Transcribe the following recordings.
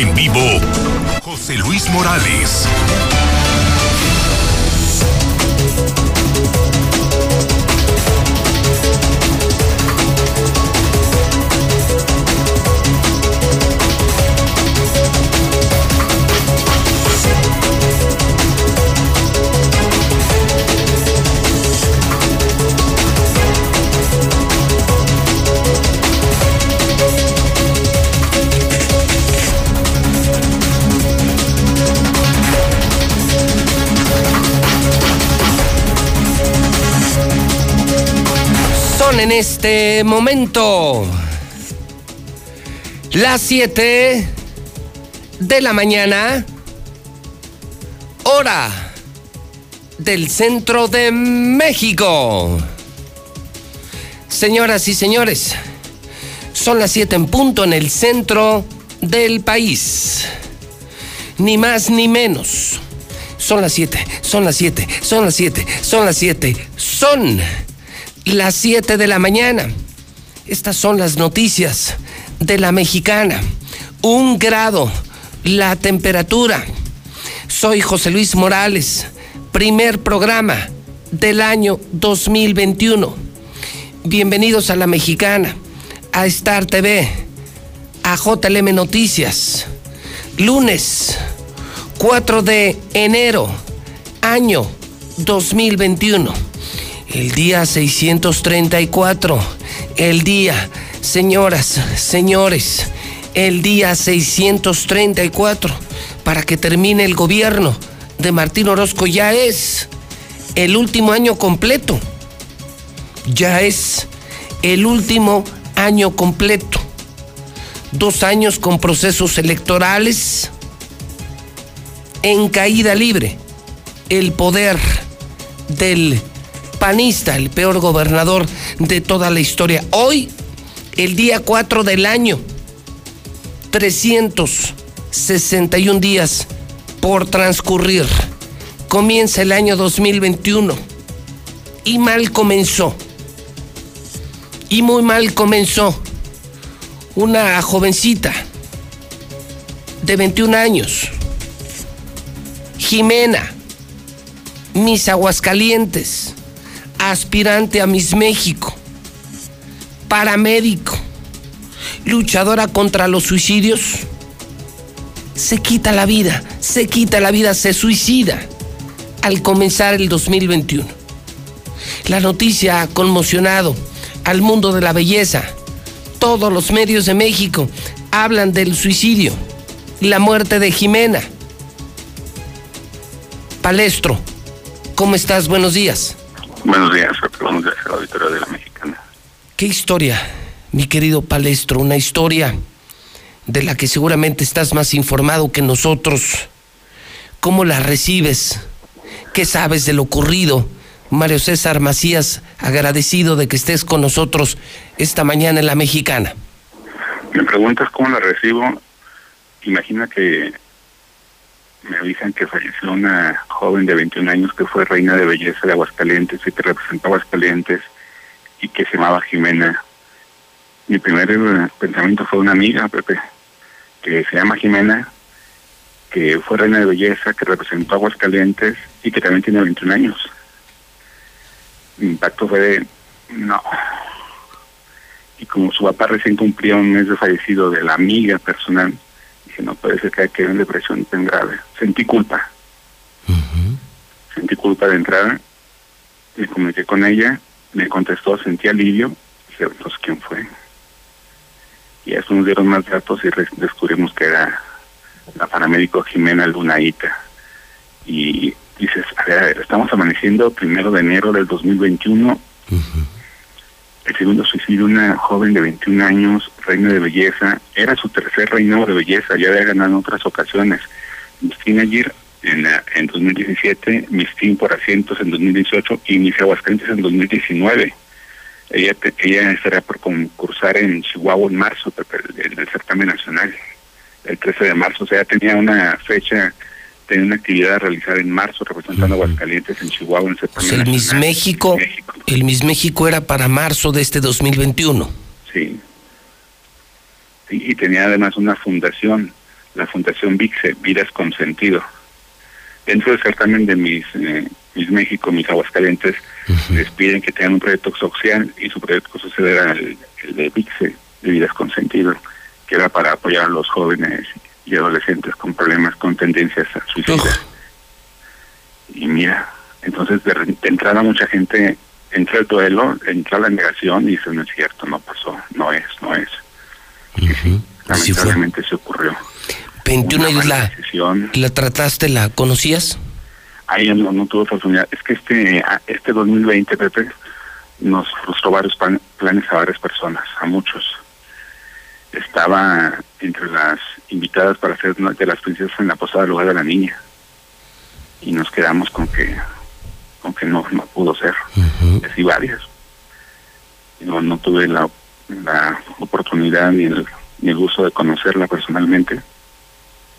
En vivo, José Luis Morales. En este momento las 7 de la mañana, hora del centro de México. Señoras y señores, son las 7 en punto en el centro del país. Ni más ni menos. Son las 7, son las 7, son las 7, son las 7, son las 7 de la mañana. Estas son las noticias de la mexicana. Un grado la temperatura. Soy José Luis Morales, primer programa del año 2021. Bienvenidos a la mexicana, a Star TV, a JLM Noticias. Lunes 4 de enero, año 2021 el día 634. El día, señoras, señores, el día 634 para que termine el gobierno de Martín Orozco ya es el último año completo. Ya es el último año completo. Dos años con procesos electorales en caída libre. El poder del panista, el peor gobernador de toda la historia. Hoy, el día 4 del año, 361 días por transcurrir. Comienza el año 2021 y mal comenzó. Y muy mal comenzó. Una jovencita de 21 años, Jimena, mis Aguascalientes, aspirante a Miss México, paramédico, luchadora contra los suicidios, se quita la vida, se quita la vida, se suicida al comenzar el 2021. La noticia ha conmocionado al mundo de la belleza. Todos los medios de México hablan del suicidio, la muerte de Jimena. Palestro, ¿cómo estás? Buenos días. Buenos días, a la auditoría de la Mexicana. ¿Qué historia, mi querido Palestro? Una historia de la que seguramente estás más informado que nosotros. ¿Cómo la recibes? ¿Qué sabes de lo ocurrido? Mario César Macías, agradecido de que estés con nosotros esta mañana en la Mexicana. Me preguntas cómo la recibo. Imagina que me avisan que falleció una joven de 21 años que fue reina de belleza de Aguascalientes y que representó Aguascalientes y que se llamaba Jimena. Mi primer eh, pensamiento fue una amiga, Pepe, que se llama Jimena, que fue reina de belleza, que representó Aguascalientes y que también tiene 21 años. Mi impacto fue de, no. Y como su papá recién cumplía un mes de fallecido de la amiga personal, que no puede ser que haya quedado en depresión tan grave. Sentí culpa. Sentí culpa de entrada, me comuniqué con ella, me contestó, sentí alivio, dije, pues, ¿quién fue? Y eso nos dieron más datos y descubrimos que era la paramédico Jimena Lunaita. Y dices, a ver, estamos amaneciendo primero de enero del 2021. El segundo suicidio, una joven de 21 años, reina de belleza. Era su tercer reinado de belleza, ya había ganado en otras ocasiones. Miss Teenager en, en 2017, Miss Teen por asientos en 2018 y Miss Aguascalientes en 2019. Ella, ella estaría por concursar en Chihuahua en marzo, en el certamen nacional, el 13 de marzo. O sea, tenía una fecha tenía una actividad a realizar en marzo representando a Aguascalientes en Chihuahua en septiembre. el Miss México, el Miss México era para marzo de este 2021. Sí. sí. Y tenía además una fundación, la Fundación VIXE, Vidas con Sentido. Dentro del certamen de mis, eh, mis México, mis Aguascalientes, les piden que tengan un proyecto social y su proyecto social era el, el de VIXE, de Vidas con Sentido, que era para apoyar a los jóvenes y adolescentes con problemas, con tendencias suicidas. Y mira, entonces de, de entrada mucha gente entra el duelo, entra la negación y dice, no es cierto, no pasó, no es, no es. lamentablemente se ocurrió. 21 años la, la trataste, la conocías? Ahí no, no tuve oportunidad. Es que este este 2020, Pepe, nos frustró varios planes a varias personas, a muchos. Estaba entre las invitadas para ser una de las princesas en la posada lugar de la niña. Y nos quedamos con que aunque no, no pudo ser. Uh varias. No, no tuve la, la oportunidad ni el, ni el gusto de conocerla personalmente.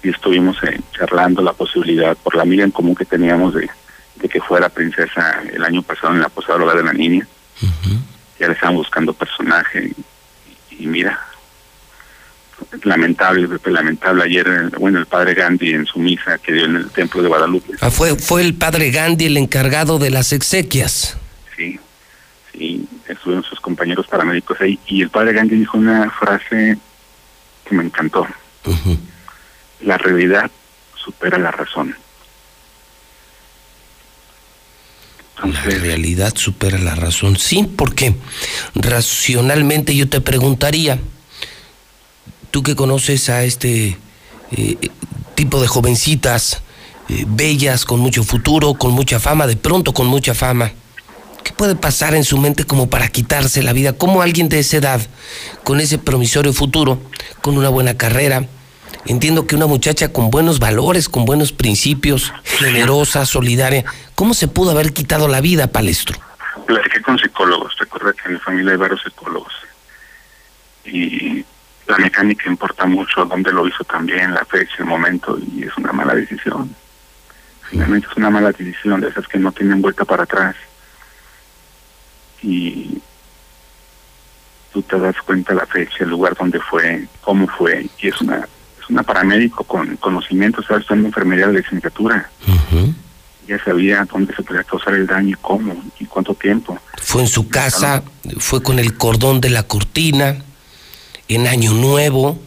Y estuvimos eh, charlando la posibilidad, por la amiga en común que teníamos, de, de que fuera princesa el año pasado en la Posada de la Niña. Ya le estaban buscando personaje. y mira, lamentable, lamentable. Ayer, bueno, el padre Gandhi en su misa que dio en el templo de Guadalupe. Ah, fue, fue el padre Gandhi el encargado de las exequias. Sí, sí, estuvieron sus compañeros paramédicos ahí. Y el padre Gandhi dijo una frase que me encantó. La realidad supera la razón. la realidad supera la razón. Sí, porque racionalmente yo te preguntaría, tú que conoces a este eh, tipo de jovencitas eh, bellas, con mucho futuro, con mucha fama, de pronto con mucha fama, ¿qué puede pasar en su mente como para quitarse la vida? ¿Cómo alguien de esa edad, con ese promisorio futuro, con una buena carrera, entiendo que una muchacha con buenos valores, con buenos principios, generosa, solidaria, ¿cómo se pudo haber quitado la vida, Palestro? Platiqué con psicólogos, recuerda que en mi familia hay varios psicólogos. Y la mecánica importa mucho, dónde lo hizo también, la fecha, el momento, y es una mala decisión. Finalmente es una mala decisión de esas que no tienen vuelta para atrás. Y tú te das cuenta la fecha, el lugar donde fue, cómo fue, y es una es una paramédico con conocimiento, sabes, una enfermería de licenciatura. Ya sabía dónde se podía causar el daño y cómo y cuánto tiempo. Fue en su casa, fue con el cordón de la cortina en Año Nuevo.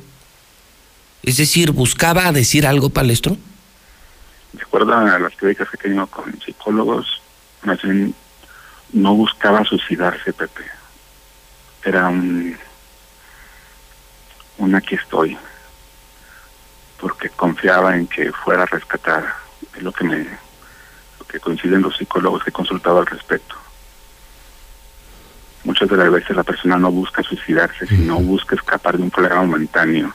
Es decir, buscaba decir algo, Palestro. De acuerdo a las críticas que he tenido con psicólogos, no buscaba suicidarse, Pepe. Era un, un aquí estoy, porque confiaba en que fuera rescatada. Es lo que me, lo que coinciden los psicólogos que he consultado al respecto muchas de las veces la persona no busca suicidarse, sino busca escapar de un problema momentáneo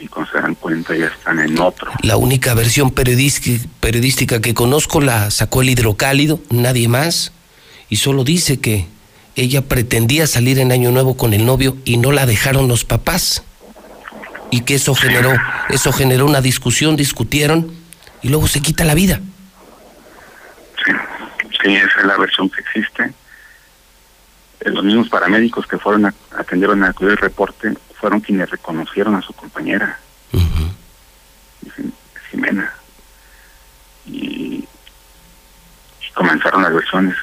y cuando se dan cuenta ya están en otro. La única versión periodística que conozco la sacó el hidrocálido, nadie más, y solo dice que ella pretendía salir en Año Nuevo con el novio y no la dejaron los papás. Y que eso generó, eso generó una discusión, discutieron y luego se quita la vida. Sí, sí, esa es la versión que existe los mismos paramédicos que fueron a, atendieron a acudir el reporte fueron quienes reconocieron a su compañera, Jimena. Y, comenzaron las versiones.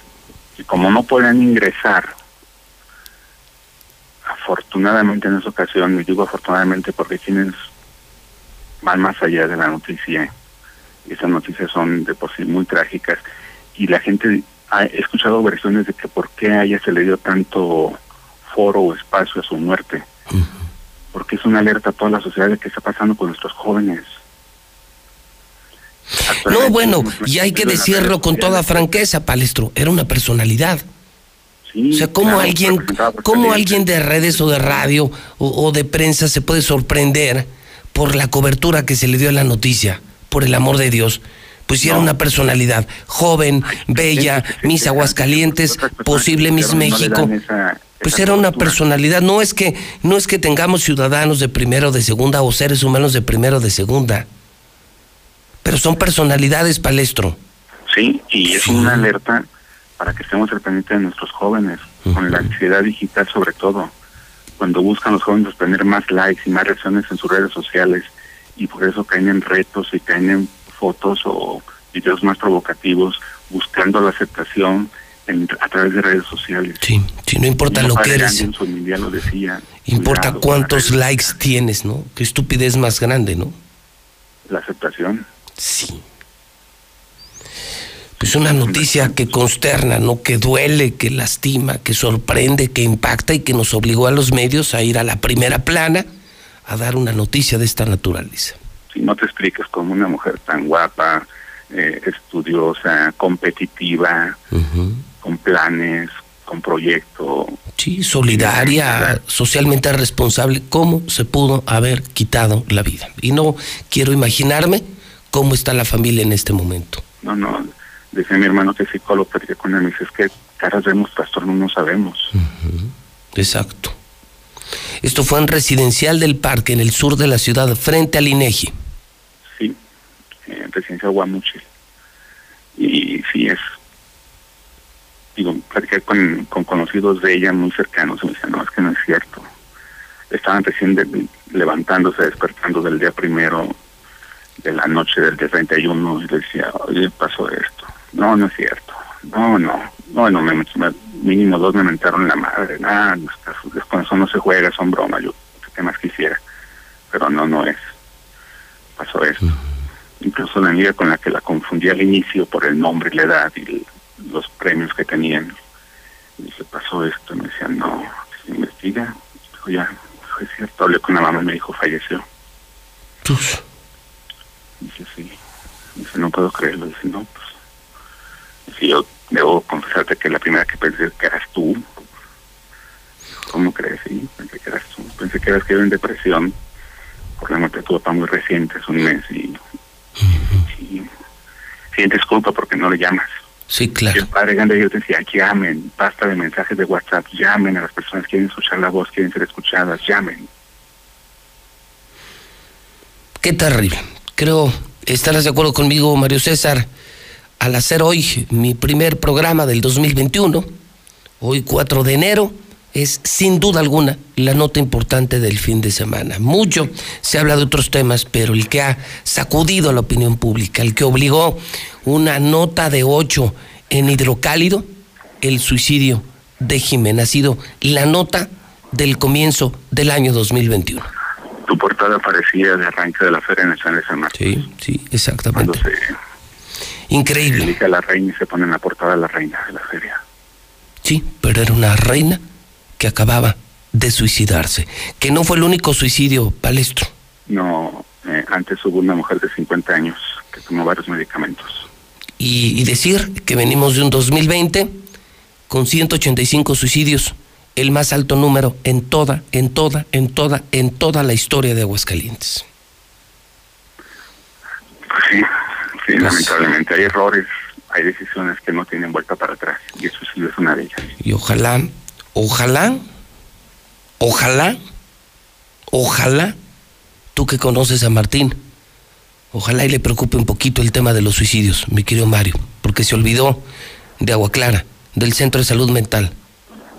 Y como no podían ingresar, afortunadamente en esa ocasión, y digo afortunadamente porque quienes van más allá de la noticia, y esas noticias son de por sí muy trágicas, y la gente he escuchado versiones de que por qué a ella se le dio tanto foro o espacio a su muerte. Porque es una alerta a toda la sociedad de qué está pasando con nuestros jóvenes. No, bueno, y hay que decirlo con toda franqueza, Palestro, era una personalidad. o sea, ¿cómo alguien, cómo alguien de redes o de radio o, o, de prensa se puede sorprender por la cobertura que se le dio a la noticia? Por el amor de Dios pues si era una personalidad joven, bella, mis Aguascalientes, posible Miss México. Pues era una personalidad, no es que no es que tengamos ciudadanos de primero de segunda o seres humanos de primero de segunda. Pero son personalidades, palestro. Sí, y es una alerta para que estemos al pendiente de nuestros jóvenes, con la ansiedad digital sobre todo. Cuando buscan los jóvenes tener más likes y más reacciones en sus redes sociales y por eso caen en retos y caen en fotos o videos más provocativos buscando la aceptación a través de redes sociales. Sí, sí no importa lo que eres. En su lo decía. Importa cuántos likes tienes, ¿no? Qué estupidez más grande, ¿no? La aceptación. Sí. Pues una noticia que consterna, ¿no? Que duele, que lastima, que sorprende, que impacta y que nos obligó a los medios a ir a la primera plana a dar una noticia de esta naturaleza. Si no te explicas como una mujer tan guapa, eh, estudiosa, competitiva, con planes, con proyecto. Sí, solidaria, socialmente responsable, ¿cómo se pudo haber quitado la vida? Y no quiero imaginarme cómo está la familia en este momento. No, no, dice mi hermano que es psicólogo, que con él, me dice, es que caras vemos, pastor, no sabemos. Exacto. Esto fue en Residencial del Parque, en el sur de la ciudad, frente al INEGI. Sí, en Residencial Guamuchil. Y sí, es. Digo, platiqué con, con conocidos de ella muy cercanos y me decían, no, es que no es cierto. Estaban recién levantándose, despertando del día primero de la noche del día 31 y decía, oye, pasó esto. No, no es cierto. No, no. No, no, me, mínimo dos me mentaron la madre. Nada, con eso no se juega, son bromas. Yo, ¿qué más quisiera? Pero no, no es. Pasó eso. Incluso la amiga con la que la confundí al inicio por el nombre y la edad y los premios que tenían. Y se pasó esto. Me decían, no, se investiga. Dijo, ya, fue cierto. Hablé con la mamá y me dijo, falleció. ¿Tus? Dice, sí. Dice, no puedo creerlo. Dice, no, pues. Dice, yo debo confesarte que la primera que pensé que eras tú. ¿Cómo crees? Sí, pensé que eras tú. Pensé que eras que en depresión por la muerte de tu papá muy reciente, es un mes, y, sientes culpa porque no le llamas. Sí, claro. Y el padre grande te decía, llamen, basta de mensajes de WhatsApp, llamen a las personas que quieren escuchar la voz, quieren ser escuchadas, llamen. Qué terrible. Creo, estarás de acuerdo conmigo, Mario César al hacer hoy mi primer programa del 2021, hoy 4 de enero, es sin duda alguna la nota importante del fin de semana. Mucho se habla de otros temas, pero el que ha sacudido a la opinión pública, el que obligó una nota de 8 en hidrocálido, el suicidio de Jimena, ha sido la nota del comienzo del año 2021. Tu portada parecía de arranque de la Feria Nacional de San Marcos. Sí, sí, exactamente. Increíble. Se a la reina y se pone en la portada la reina de la feria. Sí, pero era una reina que acababa de suicidarse, que no fue el único suicidio palestro. No, eh, antes hubo una mujer de 50 años que tomó varios medicamentos. Y, y decir que venimos de un 2020 con 185 suicidios, el más alto número en toda, en toda, en toda, en toda la historia de Aguascalientes. Sí, Sí, lamentablemente hay errores, hay decisiones que no tienen vuelta para atrás y eso sí es una de ellas. Y ojalá, ojalá, ojalá, ojalá, tú que conoces a Martín, ojalá y le preocupe un poquito el tema de los suicidios, mi querido Mario, porque se olvidó de Agua Clara, del Centro de Salud Mental.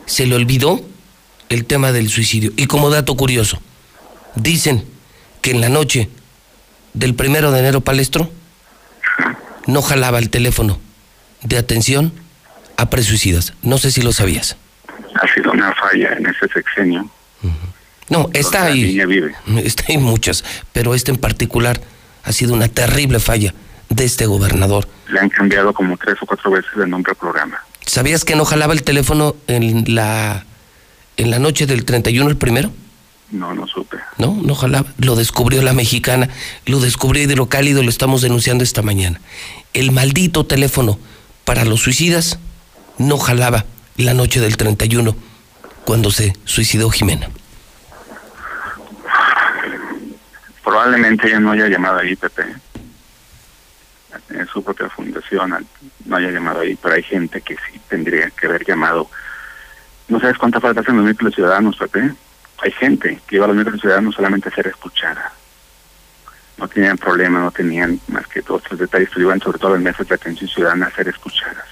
Se le olvidó el tema del suicidio. Y como dato curioso, dicen que en la noche del primero de enero palestro, no jalaba el teléfono de atención a presuicidas. No sé si lo sabías. Una falla en ese sexenio. No, está ahí. Vive. Está ahí muchas, pero este en particular ha sido una terrible falla de este gobernador. Le han cambiado como tres o cuatro veces el nombre al programa. ¿Sabías que no jalaba el teléfono en la en la noche del 31 el primero? No, no supe. No, no jalaba. Lo descubrió la mexicana, lo descubrió Hidrocálido, lo estamos denunciando esta mañana. El maldito teléfono para los suicidas no jalaba la noche del 31 cuando se suicidó Jimena. Probablemente ella no haya llamado ahí, Pepe. En su propia fundación no haya llamado ahí, pero hay gente que sí tendría que haber llamado. ¿No sabes cuánta falta hacen los ciudadanos, Pepe? hay gente que iba a los ciudad no solamente a ser escuchada. No tenían problema, no tenían más que otros detalles, pero iban sobre todo en mesas de atención ciudadana a ser escuchadas.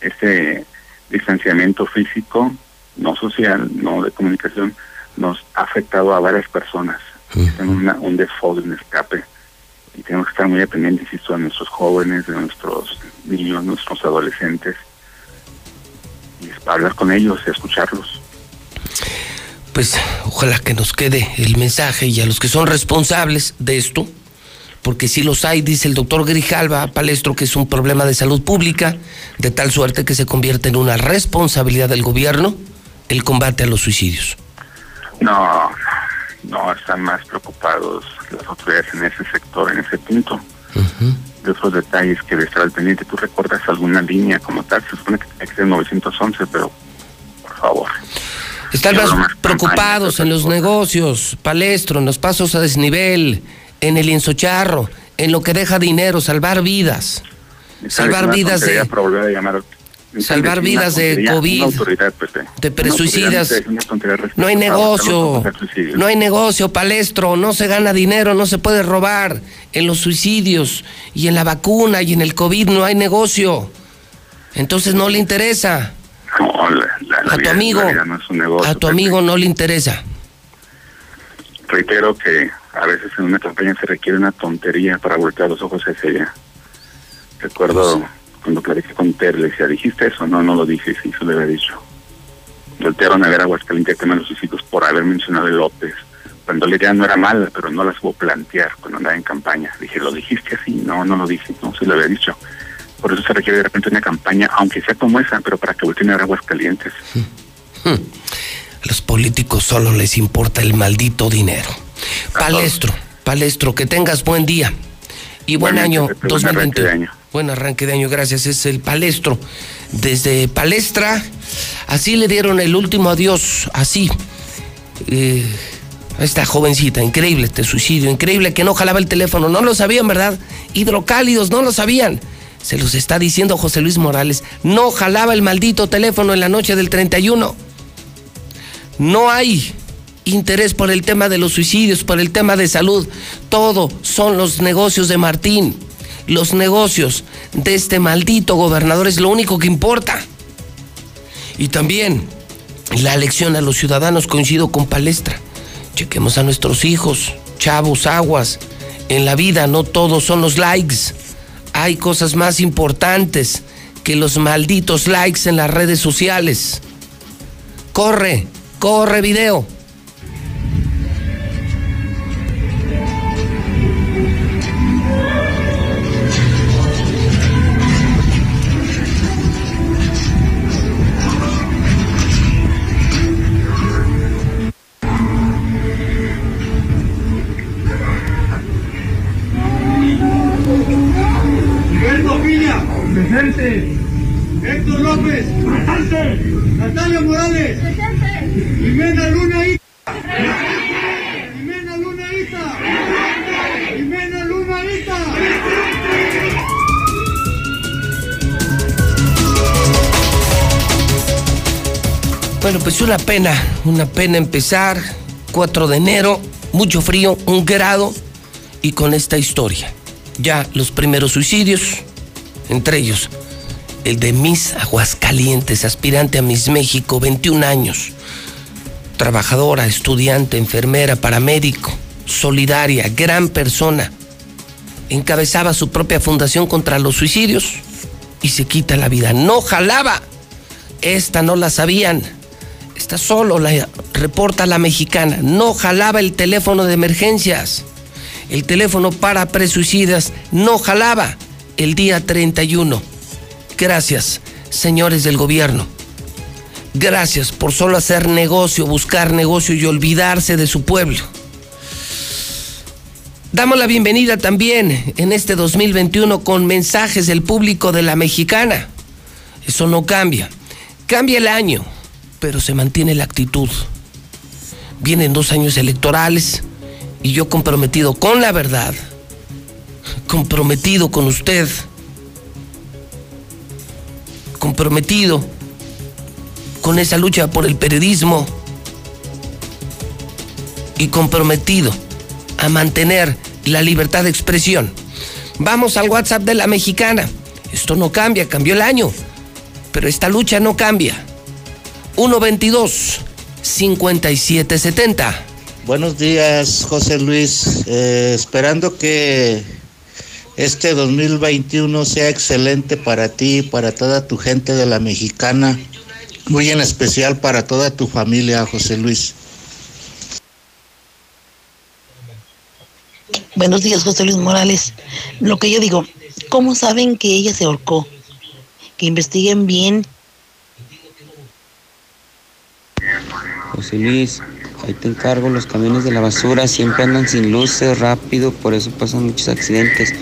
Este distanciamiento físico, no social, no de comunicación, nos ha afectado a varias personas. en una, un default, un escape. Y tenemos que estar muy pendientes, insisto, de nuestros jóvenes, de nuestros niños, nuestros adolescentes. Y es para hablar con ellos y escucharlos. Pues ojalá que nos quede el mensaje y a los que son responsables de esto, porque si los hay, dice el doctor Grijalva Palestro, que es un problema de salud pública, de tal suerte que se convierte en una responsabilidad del gobierno el combate a los suicidios. No, no están más preocupados las autoridades en ese sector, en ese punto. De otros detalles que de estar al pendiente, ¿tú recuerdas alguna línea como tal? Se supone que tiene que ser 911, pero por favor. Están más preocupados en los negocios, palestro, en los pasos a desnivel, en el insocharro, en lo que deja dinero, salvar vidas. Salvar vidas de salvar vidas de COVID, de presuicidas. No hay negocio, no hay negocio, palestro, no se gana dinero, no se puede robar. En los suicidios y en la vacuna y en el COVID no hay negocio. Entonces no le interesa. a tu amigo, a tu amigo no le interesa. Reitero que a veces en una campaña se requiere una tontería para voltear los ojos hacia ella. Recuerdo cuando clarifiqué con Ter, le decía, ¿dijiste eso? No, no lo dije, sí, eso le había dicho. Voltearon a ver a Aguascalientes tema de los suicidios por haber mencionado el López. Cuando la idea no era mala, pero no la supo plantear cuando andaba en campaña. Dije, ¿lo dijiste así? No, no lo dije, no, se lo había dicho. Por eso se requiere de repente una campaña, aunque sea como esa, pero para que volteen a ver Aguascalientes. A los políticos solo les importa el maldito dinero. Palestro, Palestro, que tengas buen día y buen año 2021 buen arranque de año, gracias. Es el palestro. Desde palestra, así le dieron el último adiós, así. Eh, a esta jovencita, increíble este suicidio, increíble que no jalaba el teléfono, no lo sabían, ¿verdad? Hidrocálidos, no lo sabían. Se los está diciendo José Luis Morales, no jalaba el maldito teléfono en la noche del 31. No hay interés por el tema de los suicidios, por el tema de salud. Todo son los negocios de Martín los negocios de este maldito gobernador es lo único que importa. Y también la elección a los ciudadanos coincido con Palestra. Chequemos a nuestros hijos, chavos, aguas. En la vida no todos son los likes. Hay cosas más importantes que los malditos likes en las redes sociales. Corre, corre video. Héctor López. Presente. Natalia Morales. Presente. Jimena Luna Ita. Jimena Luna Ita. Jimena Luna Ita. Bueno, pues una pena, una pena empezar. 4 de enero, mucho frío, un grado y con esta historia. Ya los primeros suicidios, entre ellos el de Miss Aguascalientes, aspirante a Miss México, 21 años, trabajadora, estudiante, enfermera, paramédico, solidaria, gran persona. Encabezaba su propia fundación contra los suicidios y se quita la vida. No jalaba. Esta no la sabían. Esta solo la reporta la mexicana. No jalaba el teléfono de emergencias. El teléfono para presuicidas no jalaba el día 31. Gracias, señores del gobierno. Gracias por solo hacer negocio, buscar negocio y olvidarse de su pueblo. Damos la bienvenida también en este 2021 con mensajes del público de la mexicana. Eso no cambia. Cambia el año, pero se mantiene la actitud. Vienen dos años electorales y yo comprometido con la verdad comprometido con usted, comprometido con esa lucha por el periodismo y comprometido a mantener la libertad de expresión. Vamos al WhatsApp de la mexicana. Esto no cambia, cambió el año, pero esta lucha no cambia. 122 5770 Buenos días, José Luis. Eh, esperando que este 2021 sea excelente para ti y para toda tu gente de la mexicana, muy en especial para toda tu familia, José Luis. Buenos días, José Luis Morales. Lo que yo digo, ¿cómo saben que ella se ahorcó? Que investiguen bien. José Luis, ahí te encargo, los camiones de la basura siempre andan sin luces, rápido, por eso pasan muchos accidentes.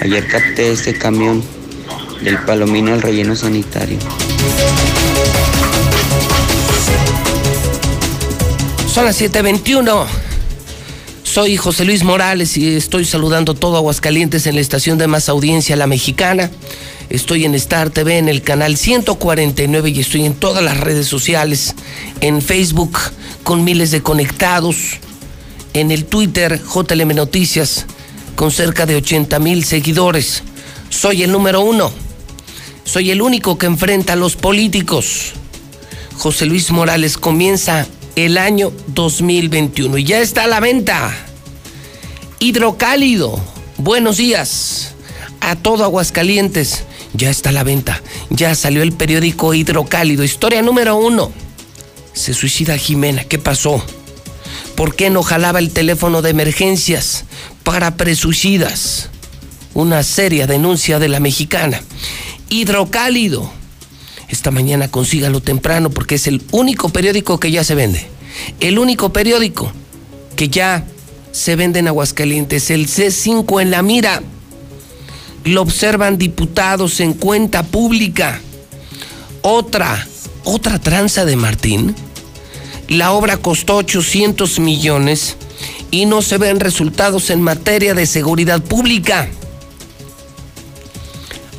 Ayer capté este camión del Palomino al relleno sanitario. Son las 7:21. Soy José Luis Morales y estoy saludando todo Aguascalientes en la estación de más audiencia, La Mexicana. Estoy en Star TV en el canal 149 y estoy en todas las redes sociales, en Facebook con miles de conectados, en el Twitter JLM Noticias con cerca de 80 mil seguidores. Soy el número uno. Soy el único que enfrenta a los políticos. José Luis Morales comienza el año 2021 y ya está a la venta. Hidrocálido, buenos días a todo Aguascalientes. Ya está a la venta. Ya salió el periódico Hidrocálido. Historia número uno. Se suicida Jimena. ¿Qué pasó? ¿Por qué no jalaba el teléfono de emergencias para presuicidas? Una seria denuncia de la mexicana. Hidrocálido. Esta mañana consígalo temprano porque es el único periódico que ya se vende. El único periódico que ya se vende en Aguascalientes. El C5 en la mira. Lo observan diputados en cuenta pública. Otra, otra tranza de Martín. La obra costó 800 millones y no se ven resultados en materia de seguridad pública.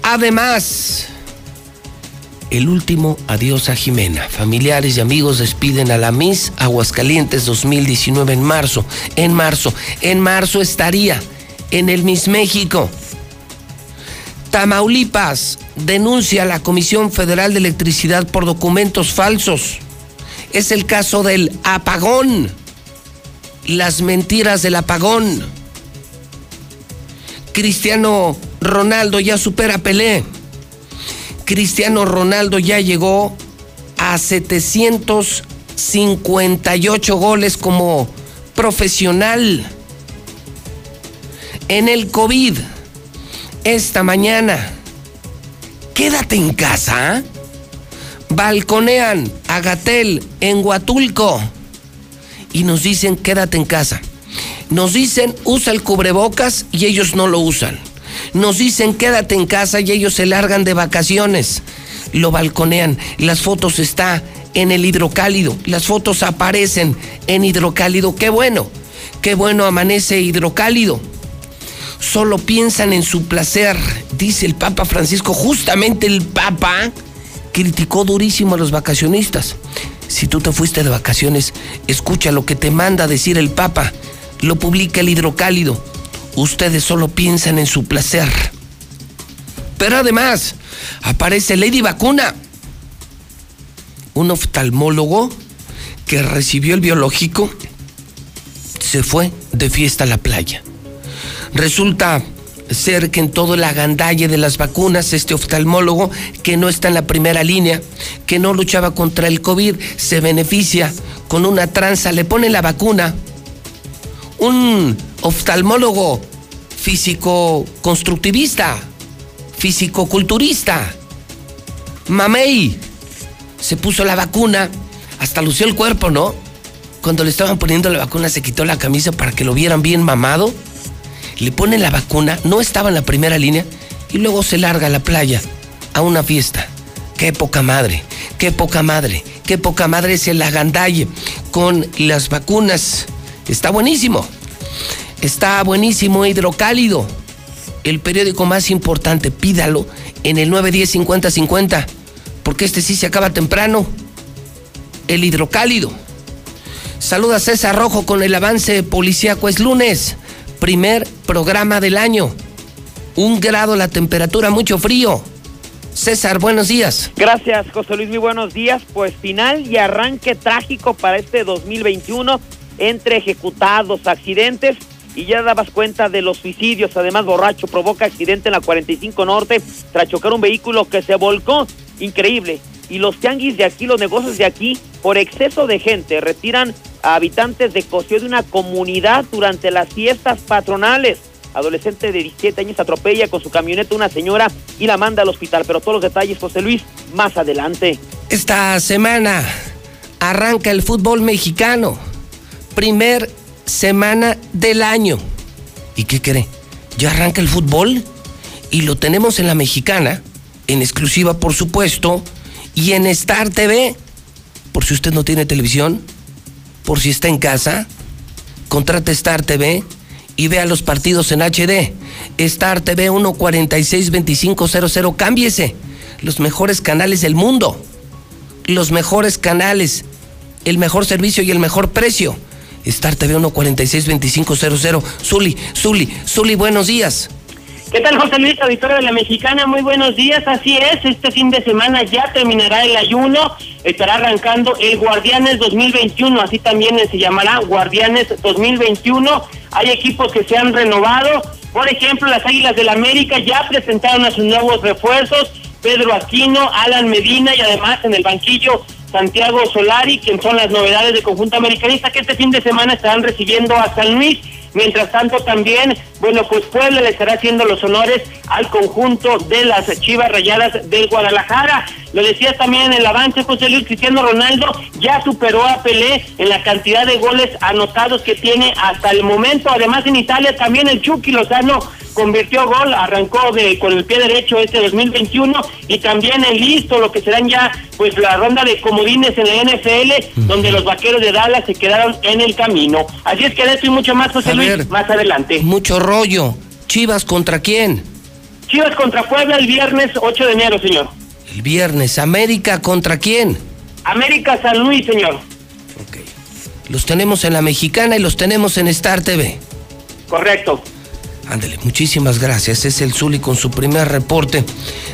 Además, el último adiós a Jimena. Familiares y amigos despiden a la Miss Aguascalientes 2019 en marzo. En marzo, en marzo estaría en el Miss México. Tamaulipas denuncia a la Comisión Federal de Electricidad por documentos falsos. Es el caso del apagón. Las mentiras del apagón. Cristiano Ronaldo ya supera a Pelé. Cristiano Ronaldo ya llegó a 758 goles como profesional. En el COVID, esta mañana, quédate en casa. Balconean a Gatel en Huatulco y nos dicen quédate en casa. Nos dicen usa el cubrebocas y ellos no lo usan. Nos dicen quédate en casa y ellos se largan de vacaciones. Lo balconean. Las fotos está en el hidrocálido. Las fotos aparecen en hidrocálido. Qué bueno. Qué bueno amanece hidrocálido. Solo piensan en su placer, dice el Papa Francisco. Justamente el Papa criticó durísimo a los vacacionistas. Si tú te fuiste de vacaciones, escucha lo que te manda decir el Papa. Lo publica el hidrocálido ustedes solo piensan en su placer. Pero además, aparece Lady Vacuna, un oftalmólogo que recibió el biológico, se fue de fiesta a la playa. Resulta ser que en todo el agandalle de las vacunas, este oftalmólogo que no está en la primera línea, que no luchaba contra el COVID, se beneficia con una tranza, le pone la vacuna. Un oftalmólogo físico-constructivista, físico-culturista. Mamey se puso la vacuna, hasta lució el cuerpo, ¿no? Cuando le estaban poniendo la vacuna se quitó la camisa para que lo vieran bien mamado. Le pone la vacuna, no estaba en la primera línea y luego se larga a la playa a una fiesta. Qué poca madre, qué poca madre, qué poca madre es el agandalle con las vacunas. Está buenísimo. Está buenísimo Hidrocálido, el periódico más importante. Pídalo en el 910-5050, porque este sí se acaba temprano. El Hidrocálido. Saluda César Rojo con el avance policíaco. Es lunes, primer programa del año. Un grado la temperatura, mucho frío. César, buenos días. Gracias, José Luis, muy buenos días. Pues final y arranque trágico para este 2021 entre ejecutados, accidentes y ya dabas cuenta de los suicidios. Además, borracho provoca accidente en la 45 Norte tras chocar un vehículo que se volcó. Increíble. Y los tianguis de aquí, los negocios de aquí, por exceso de gente, retiran a habitantes de Cosío de una comunidad durante las fiestas patronales. Adolescente de 17 años atropella con su camioneta una señora y la manda al hospital. Pero todos los detalles, José Luis, más adelante. Esta semana arranca el fútbol mexicano. Primer semana del año. ¿Y qué cree? Ya arranca el fútbol y lo tenemos en la mexicana, en exclusiva por supuesto, y en Star TV. Por si usted no tiene televisión, por si está en casa, contrate Star TV y vea los partidos en HD. Star TV 1462500, cámbiese. Los mejores canales del mundo. Los mejores canales, el mejor servicio y el mejor precio. Star TV 1462500. Zuli, Zuli, Zuli, buenos días. ¿Qué tal, José Luis, auditorio de la Mexicana? Muy buenos días. Así es, este fin de semana ya terminará el ayuno. Estará arrancando el Guardianes 2021, así también se llamará Guardianes 2021. Hay equipos que se han renovado. Por ejemplo, las Águilas del la América ya presentaron a sus nuevos refuerzos. Pedro Aquino, Alan Medina y además en el banquillo Santiago Solari, quien son las novedades de conjunto americanista que este fin de semana estarán recibiendo a San Luis. Mientras tanto también, bueno, pues Puebla le estará haciendo los honores al conjunto de las Chivas Rayadas del Guadalajara. Lo decías también en el avance, José Luis Cristiano Ronaldo ya superó a Pelé en la cantidad de goles anotados que tiene hasta el momento. Además en Italia también el Chucky Lozano convirtió gol, arrancó de con el pie derecho este 2021 y también en listo lo que serán ya pues la ronda de comodines en la NFL donde los vaqueros de Dallas se quedaron en el camino. Así es que de esto y mucho más José Luis más adelante. Mucho rollo. Chivas contra quién? Chivas contra Puebla el viernes 8 de enero, señor. El viernes. América contra quién? América San Luis, señor. Ok. Los tenemos en la mexicana y los tenemos en Star TV. Correcto. Ándale, muchísimas gracias. Es el Zuli con su primer reporte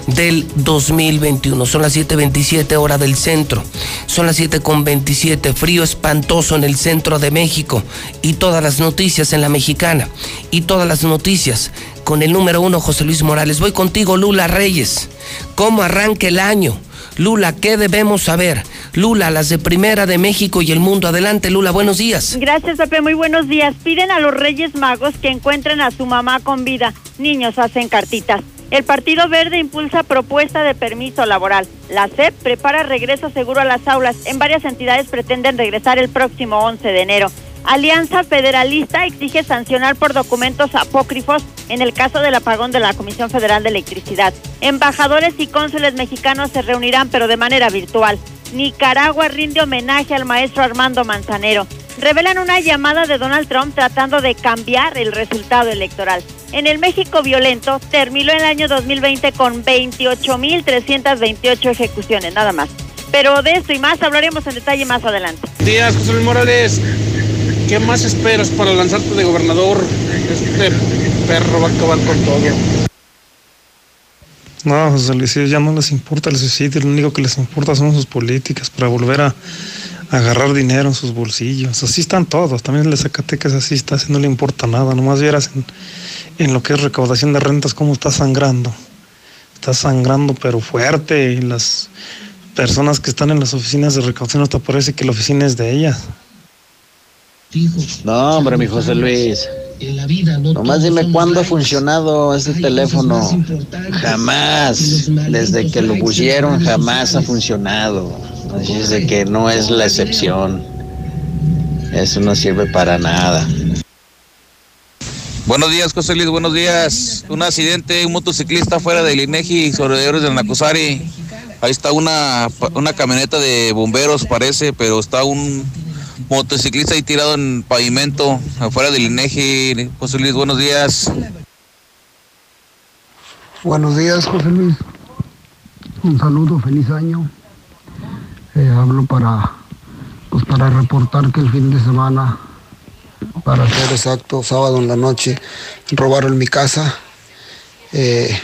del 2021. Son las 7:27 hora del centro. Son las 7:27. Frío espantoso en el centro de México. Y todas las noticias en la mexicana. Y todas las noticias con el número uno, José Luis Morales. Voy contigo, Lula Reyes. ¿Cómo arranca el año? Lula, ¿qué debemos saber? Lula, las de Primera de México y el mundo. Adelante, Lula, buenos días. Gracias, Pepe, muy buenos días. Piden a los Reyes Magos que encuentren a su mamá con vida. Niños hacen cartitas. El Partido Verde impulsa propuesta de permiso laboral. La SEP prepara regreso seguro a las aulas. En varias entidades pretenden regresar el próximo 11 de enero. Alianza Federalista exige sancionar por documentos apócrifos en el caso del apagón de la Comisión Federal de Electricidad. Embajadores y cónsules mexicanos se reunirán pero de manera virtual. Nicaragua rinde homenaje al maestro Armando Manzanero. Revelan una llamada de Donald Trump tratando de cambiar el resultado electoral. En el México violento terminó el año 2020 con 28.328 ejecuciones, nada más. Pero de esto y más hablaremos en detalle más adelante. Días, José Luis Morales. ¿Qué más esperas para lanzarte de gobernador? Este perro va a acabar con todo. No, José Luis, ya no les importa el suicidio, lo único que les importa son sus políticas para volver a, agarrar dinero en sus bolsillos. Así están todos, también el de Zacatecas así está, así no le importa nada, nomás vieras en, en lo que es recaudación de rentas cómo está sangrando. Está sangrando pero fuerte y las personas que están en las oficinas de recaudación hasta parece que la oficina es de ellas. No, hombre, mi José Luis. Nomás dime cuándo ha funcionado ese teléfono. Jamás. Desde que lo pusieron, jamás ha funcionado. Así es de que no es la excepción. Eso no sirve para nada. Buenos días, José Luis, buenos días. Un accidente, un motociclista fuera del INEGI sobre héroes del Nacosari. Ahí está una, una camioneta de bomberos, parece, pero está un motociclista ahí tirado en pavimento afuera del INEGI. José Luis, buenos días. Buenos días, José Luis. Un saludo, feliz año. Eh, hablo para, pues para reportar que el fin de semana, para ser exacto, sábado en la noche, robaron mi casa. Eh,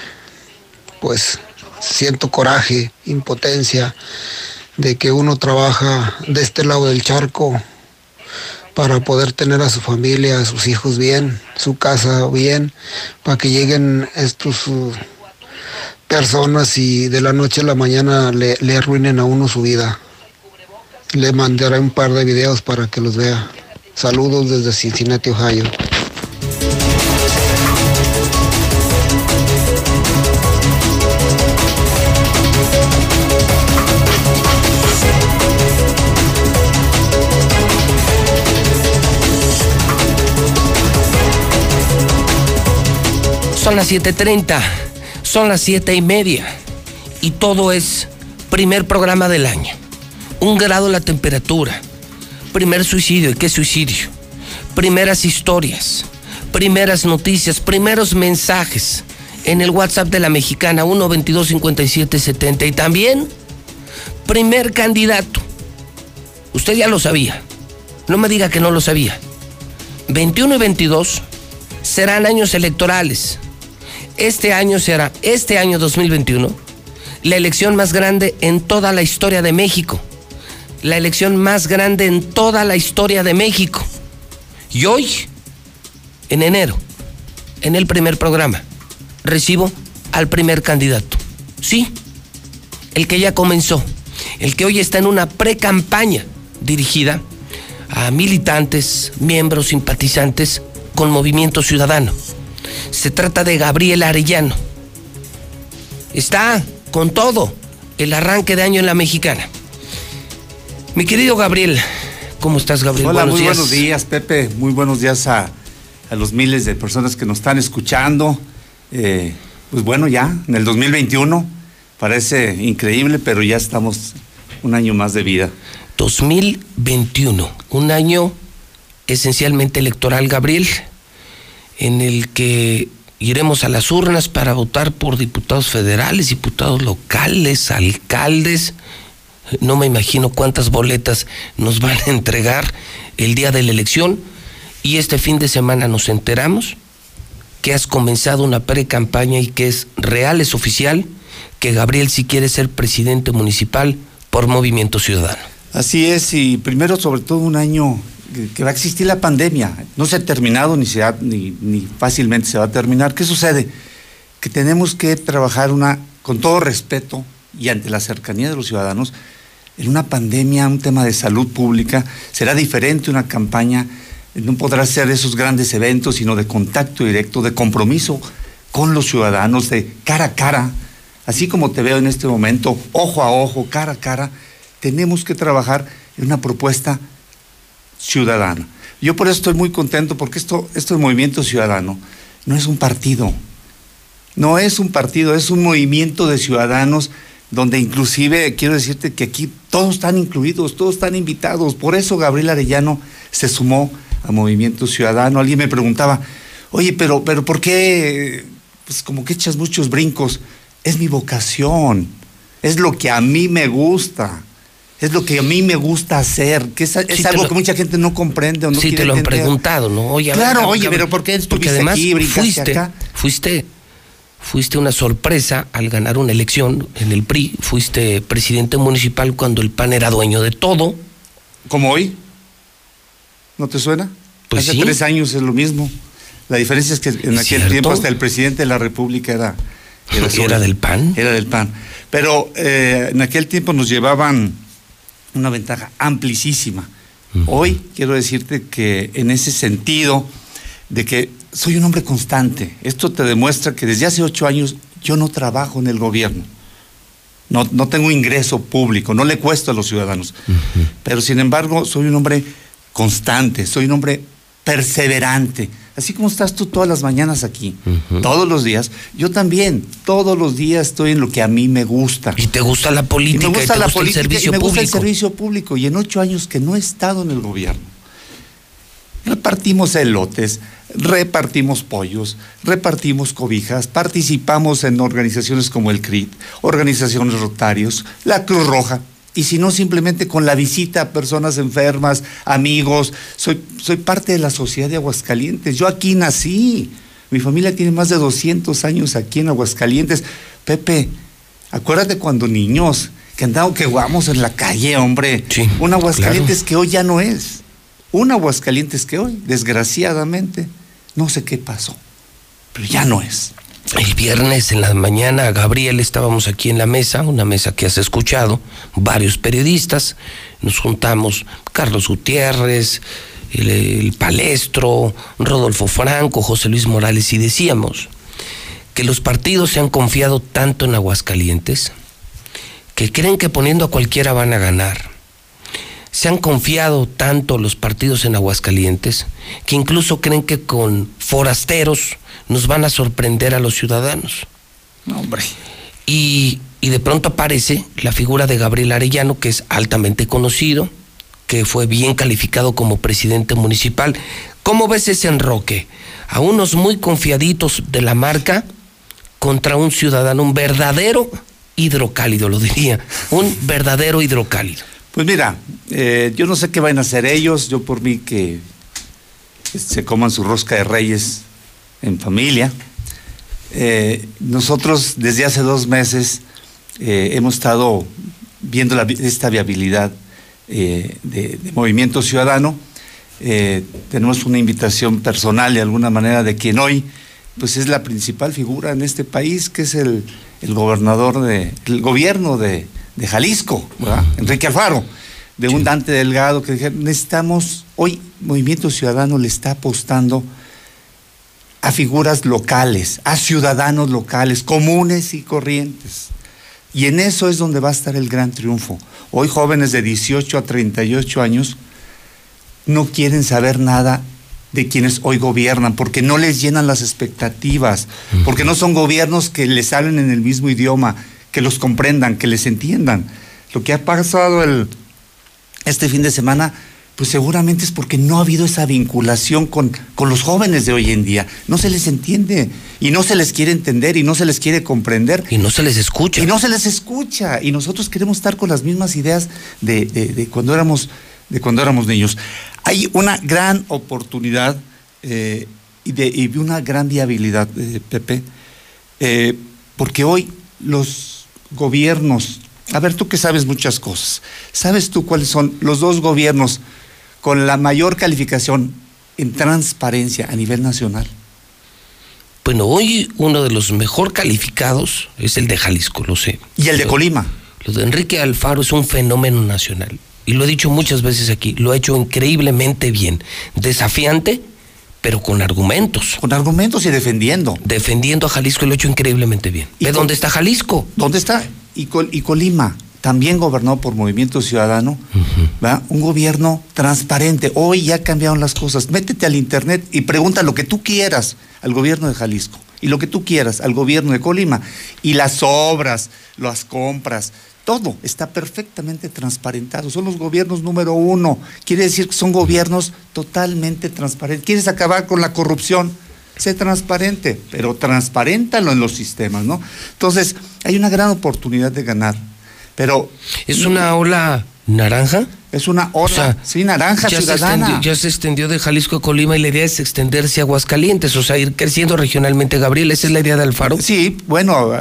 pues siento coraje, impotencia de que uno trabaja de este lado del charco para poder tener a su familia, a sus hijos bien, su casa bien, para que lleguen estos uh, personas y de la noche a la mañana le, le arruinen a uno su vida. Le mandaré un par de videos para que los vea. Saludos desde Cincinnati, Ohio. Son las 7.30, son las 7 y media y todo es primer programa del año. Un grado la temperatura, primer suicidio, ¿y qué suicidio? Primeras historias, primeras noticias, primeros mensajes en el WhatsApp de la mexicana 1225770 y también primer candidato. Usted ya lo sabía, no me diga que no lo sabía. 21 y 22 serán años electorales este año será, este año 2021, la elección más grande en toda la historia de México. La elección más grande en toda la historia de México. Y hoy, en enero, en el primer programa, recibo al primer candidato. Sí, el que ya comenzó, el que hoy está en una pre-campaña dirigida a militantes, miembros, simpatizantes con Movimiento Ciudadano. Se trata de Gabriel Arellano. Está con todo el arranque de año en la mexicana. Mi querido Gabriel, ¿cómo estás, Gabriel? Hola, muy buenos días, Pepe. Muy buenos días a, los miles de personas que nos están escuchando. Eh, pues bueno, ya en el 2021 parece increíble, pero ya estamos un año más de vida. 2021, un año esencialmente electoral, Gabriel en el que iremos a las urnas para votar por diputados federales, diputados locales, alcaldes. No me imagino cuántas boletas nos van a entregar el día de la elección. Y este fin de semana nos enteramos que has comenzado una pre-campaña y que es real, es oficial, que Gabriel si quiere ser presidente municipal por Movimiento Ciudadano. Así es, y primero sobre todo un año que va a existir la pandemia. No se ha terminado ni, se ni, fácilmente se va a terminar. ¿Qué sucede? Que tenemos que trabajar una, con todo respeto y ante la cercanía de los ciudadanos en una pandemia, un tema de salud pública. Será diferente una campaña, no podrá ser esos grandes eventos, sino de contacto directo, de compromiso con los ciudadanos, de cara a cara. Así como te veo en este momento, ojo a ojo, cara a cara, tenemos que trabajar en una propuesta ciudadano. Yo por eso estoy muy contento porque esto, esto de movimiento ciudadano no es un partido, no es un partido, es un movimiento de ciudadanos donde inclusive quiero decirte que aquí todos están incluidos, todos están invitados. Por eso Gabriel Arellano se sumó a Movimiento Ciudadano. Alguien me preguntaba, oye, pero, pero ¿por qué? Pues como que echas muchos brincos. Es mi vocación, es lo que a mí me gusta. Es lo que a mí me gusta hacer, que es, algo que mucha gente no comprende o no Sí, te lo han preguntado, ¿no? Oye, claro, oye, pero ¿por qué Porque además fuiste, fuiste, fuiste una sorpresa al ganar una elección en el PRI, fuiste presidente municipal cuando el PAN era dueño de todo. ¿Como hoy? ¿No te suena? Pues Hace tres años es lo mismo. La diferencia es que en aquel tiempo hasta el presidente de la República era... Era, del PAN. Era del PAN. Pero eh, en aquel tiempo nos llevaban una ventaja amplísima. Hoy quiero decirte que en ese sentido de que soy un hombre constante, esto te demuestra que desde hace ocho años yo no trabajo en el gobierno. No, no tengo ingreso público, no le cuesto a los ciudadanos. Pero sin embargo, soy un hombre constante, soy un hombre perseverante. Así como estás tú todas las mañanas aquí, todos los días, yo también, todos los días estoy en lo que a mí me gusta. Y te gusta la política, y me gusta, la política, el servicio me gusta el servicio público. Y en ocho años que no he estado en el gobierno, repartimos elotes, repartimos pollos, repartimos cobijas, participamos en organizaciones como el CRIT, organizaciones rotarios, la Cruz Roja, y si no simplemente con la visita a personas enfermas, amigos. Soy, soy parte de la sociedad de Aguascalientes. Yo aquí nací. Mi familia tiene más de 200 años aquí en Aguascalientes. Pepe, acuérdate cuando niños que andábamos que jugamos en la calle, hombre. un Aguascalientes que hoy ya no es. Un Aguascalientes que hoy, desgraciadamente, no sé qué pasó, pero ya no es. El viernes en la mañana, Gabriel, estábamos aquí en la mesa, una mesa que has escuchado, varios periodistas, nos juntamos Carlos Gutiérrez, el, el, Palestro, Rodolfo Franco, José Luis Morales, y decíamos que los partidos se han confiado tanto en Aguascalientes que creen que poniendo a cualquiera van a ganar. Se han confiado tanto los partidos en Aguascalientes que incluso creen que con forasteros nos van a sorprender a los ciudadanos. No, hombre. Y, y de pronto aparece la figura de Gabriel Arellano, que es altamente conocido, que fue bien calificado como presidente municipal. ¿Cómo ves ese enroque? A unos muy confiaditos de la marca contra un ciudadano, un verdadero hidrocálido, lo diría, un verdadero hidrocálido. Pues mira, eh, yo no sé qué van a hacer ellos, yo por mí que se coman su rosca de reyes en familia. Eh, nosotros desde hace dos meses eh, hemos estado viendo la, esta viabilidad de, de, Movimiento Ciudadano. tenemos una invitación personal de alguna manera de quien hoy pues es la principal figura en este país, que es el, el gobernador de, el gobierno de, de Jalisco, ¿verdad? Enrique Alfaro, de un Dante Delgado, que dijeron, necesitamos, hoy Movimiento Ciudadano le está apostando a figuras locales, a ciudadanos locales, comunes y corrientes. Y en eso es donde va a estar el gran triunfo. Hoy jóvenes de 18 a 38 años no quieren saber nada de quienes hoy gobiernan, porque no les llenan las expectativas, porque no son gobiernos que les hablen en el mismo idioma, que los comprendan, que les entiendan. Lo que ha pasado el, este fin de semana, pues seguramente es porque no ha habido esa vinculación con, con los jóvenes de hoy en día. No se les entiende y no se les quiere entender y no se les quiere comprender. Y no se les escucha. Y no se les escucha. Y nosotros queremos estar con las mismas ideas de, de, de cuando éramos de cuando éramos niños. Hay una gran oportunidad eh, y, de, y, una gran viabilidad, eh, Pepe, eh, porque hoy los gobiernos, a ver, tú que sabes muchas cosas, ¿sabes tú cuáles son los dos gobiernos con la mayor calificación en transparencia a nivel nacional? Bueno, hoy uno de los mejor calificados es el de Jalisco, lo sé. ¿Y el de Colima? Lo de Enrique Alfaro es un fenómeno nacional y lo he dicho muchas veces aquí, lo ha hecho increíblemente bien, desafiante, pero con argumentos. Con argumentos y defendiendo. Defendiendo a Jalisco lo ha hecho increíblemente bien. ¿De dónde está Jalisco? ¿Dónde está? Y, Col y Colima, también gobernado por Movimiento Ciudadano, uh -huh. un gobierno transparente. Hoy ya cambiaron las cosas. Métete al internet y pregunta lo que tú quieras al gobierno de Jalisco y lo que tú quieras al gobierno de Colima. Y las obras, las compras, todo está perfectamente transparentado. Son los gobiernos número uno. Quiere decir que son gobiernos totalmente transparentes. ¿Quieres acabar con la corrupción? Sé transparente, pero transparéntalo en los sistemas, ¿no? Entonces, hay una gran oportunidad de ganar. Pero. ¿Es una ola naranja? Es una ola, o sea, sí, naranja ya ciudadana. Se extendió, ya se extendió de Jalisco a Colima y la idea es extenderse a Aguascalientes, o sea, ir creciendo regionalmente. Gabriel, ¿esa es la idea de Alfaro? Sí, bueno,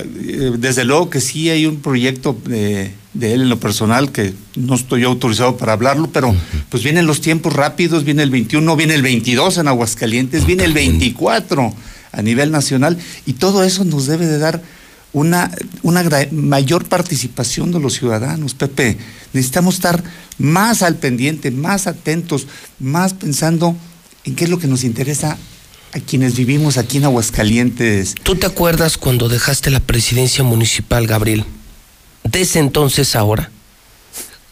desde luego que sí hay un proyecto de, de él en lo personal que no estoy autorizado para hablarlo, pero pues vienen los tiempos rápidos, viene el 21, viene el 22 en Aguascalientes, viene el 24 a nivel nacional y todo eso nos debe de dar una, una mayor participación de los ciudadanos, Pepe. Necesitamos estar más al pendiente, más atentos, más pensando en qué es lo que nos interesa a quienes vivimos aquí en Aguascalientes. ¿Tú te acuerdas cuando dejaste la presidencia municipal, Gabriel? Desde entonces ahora,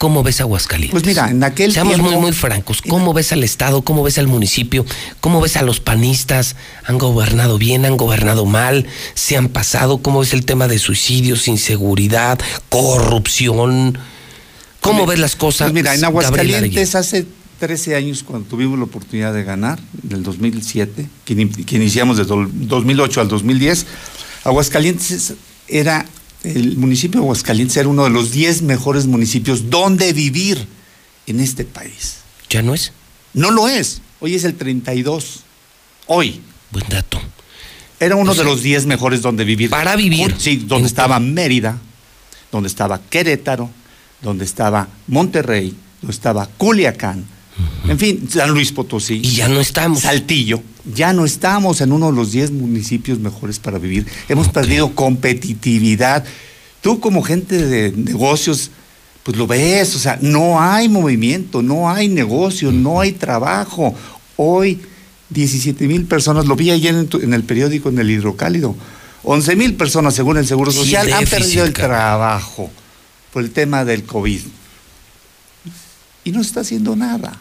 ¿cómo ves Aguascalientes? Pues mira, en aquel Seamos tiempo... muy, muy francos. ¿Cómo ves al Estado? ¿Cómo ves al municipio? ¿Cómo ves a los panistas? ¿Han gobernado bien? ¿Han gobernado mal? ¿Se han pasado? ¿Cómo ves el tema de suicidios, inseguridad, corrupción? ¿Cómo ves las cosas? Pues mira, en Aguascalientes hace 13 años cuando tuvimos la oportunidad de ganar, del 2007, que, que iniciamos desde 2008 al 2010, Aguascalientes era, el municipio de Aguascalientes era uno de los 10 mejores municipios donde vivir en este país. ¿Ya no es? No lo es, hoy es el 32, hoy. Buen dato. Era uno o sea, de los 10 mejores donde vivir. Para vivir. Sí, donde estaba Mérida, donde estaba Querétaro, donde estaba Monterrey, donde estaba Culiacán, En fin, San Luis Potosí. Y ya no estamos. Saltillo. Ya no estamos en uno de los 10 municipios mejores para vivir. Hemos perdido competitividad. Tú como gente de negocios, pues lo ves, o sea, no hay movimiento, no hay negocio, no hay trabajo. Hoy 17 mil personas, lo vi ayer en, tu- en el periódico, en el Hidrocálido, 11 mil personas según el Seguro Sí, Social han perdido el trabajo por el tema del COVID. Y no se está haciendo nada.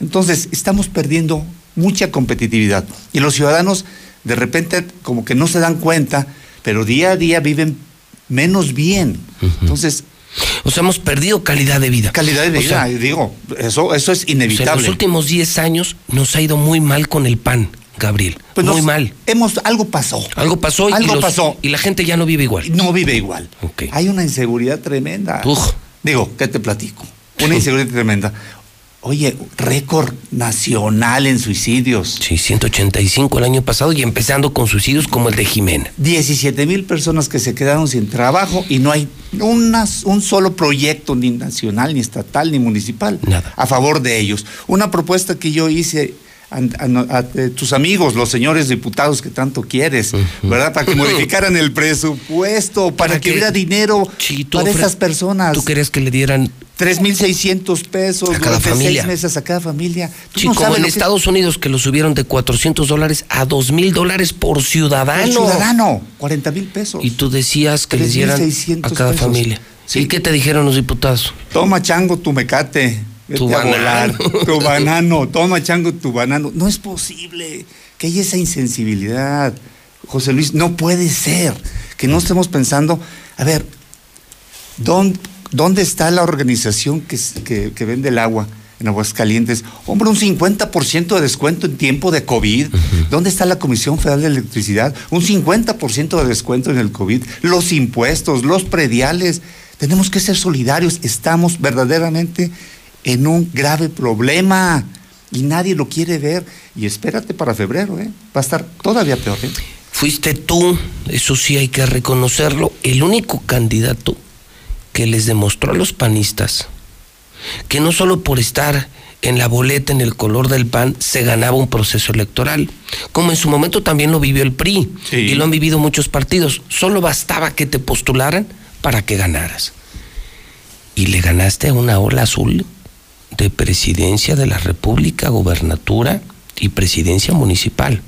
Entonces, estamos perdiendo mucha competitividad. Y los ciudadanos de repente como que no se dan cuenta, pero día a día viven menos bien. Entonces, O sea, hemos perdido calidad de vida. calidad de O vida, sea, digo, eso, eso es o sea, en inevitable. los últimos 10 años nos ha ido muy mal con el pan, Gabriel. Pues muy nos- mal. Hemos, algo pasó. Algo pasó y, Algo los- pasó. y la gente ya no vive igual. No vive igual. Hay una inseguridad tremenda. Uf. Digo, ¿qué te platico? Una inseguridad tremenda. Oye, récord nacional en suicidios. Sí, 185 el año pasado y empezando con suicidios como el de Jimena. 17 mil personas que se quedaron sin trabajo y no hay una- un solo proyecto ni nacional, ni estatal, ni municipal a favor de ellos. Una propuesta que yo hice a, a- a- a tus amigos, los señores diputados que tanto quieres, ¿verdad? Para que modificaran el presupuesto, para, que, que- hubiera dinero para esas personas. ¿Tú querías que le dieran 3.600 pesos A cada durante familia. seis meses a cada familia. Sí, no como en Estados Unidos que lo subieron de 400 dólares a 2 mil dólares por ciudadano. El ciudadano, 40 mil pesos. Y tú decías que les dieran a 3,600 cada pesos. familia. ¿Y qué te dijeron los diputados? Toma chango tu mecate. Tu banano. volar. Tu banano. Toma chango tu banano. No es posible que haya esa insensibilidad. José Luis, no puede ser que no estemos pensando, a ver, ¿dónde, dónde está la organización que, que vende el agua en Aguascalientes? Hombre, un 50% de descuento en tiempo de COVID. ¿Dónde está la Comisión Federal de Electricidad? Un 50% de descuento en el COVID. Los impuestos, los prediales. Tenemos que ser solidarios. Estamos verdaderamente en un grave problema y nadie lo quiere ver. Y espérate para febrero, ¿eh? Va a estar todavía peor, ¿eh? Fuiste tú, eso sí hay que reconocerlo, el único candidato que les demostró a los panistas que no solo por estar en la boleta, en el color del pan, se ganaba un proceso electoral, como en su momento también lo vivió el PRI y lo han vivido muchos partidos. Solo bastaba que te postularan para que ganaras. Y le ganaste a una ola azul de presidencia de la República, gobernatura y presidencia municipal.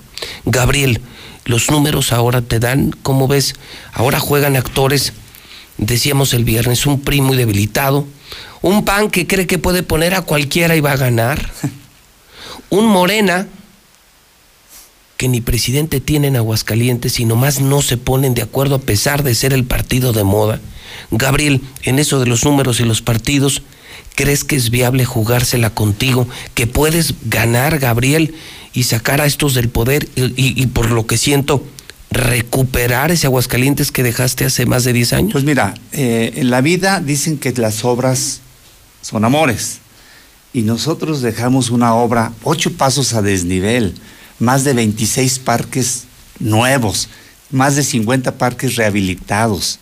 Gabriel, los números ahora te dan, ¿cómo ves? Ahora juegan actores, decíamos el viernes, un PRI muy debilitado, un PAN que cree que puede poner a cualquiera y va a ganar, un Morena que ni presidente tiene en Aguascalientes y nomás no se ponen de acuerdo a pesar de ser el partido de moda. Gabriel, en eso de los números y los partidos, ¿crees que es viable jugársela contigo? ¿Que puedes ganar, Gabriel, y sacar a estos del poder y, y- y por lo que siento, recuperar ese Aguascalientes que dejaste hace más de 10 años? Pues mira, eh, en la vida dicen que las obras son amores. Y nosotros dejamos una obra, ocho pasos a desnivel, más de 26 parques nuevos, más de 50 parques rehabilitados,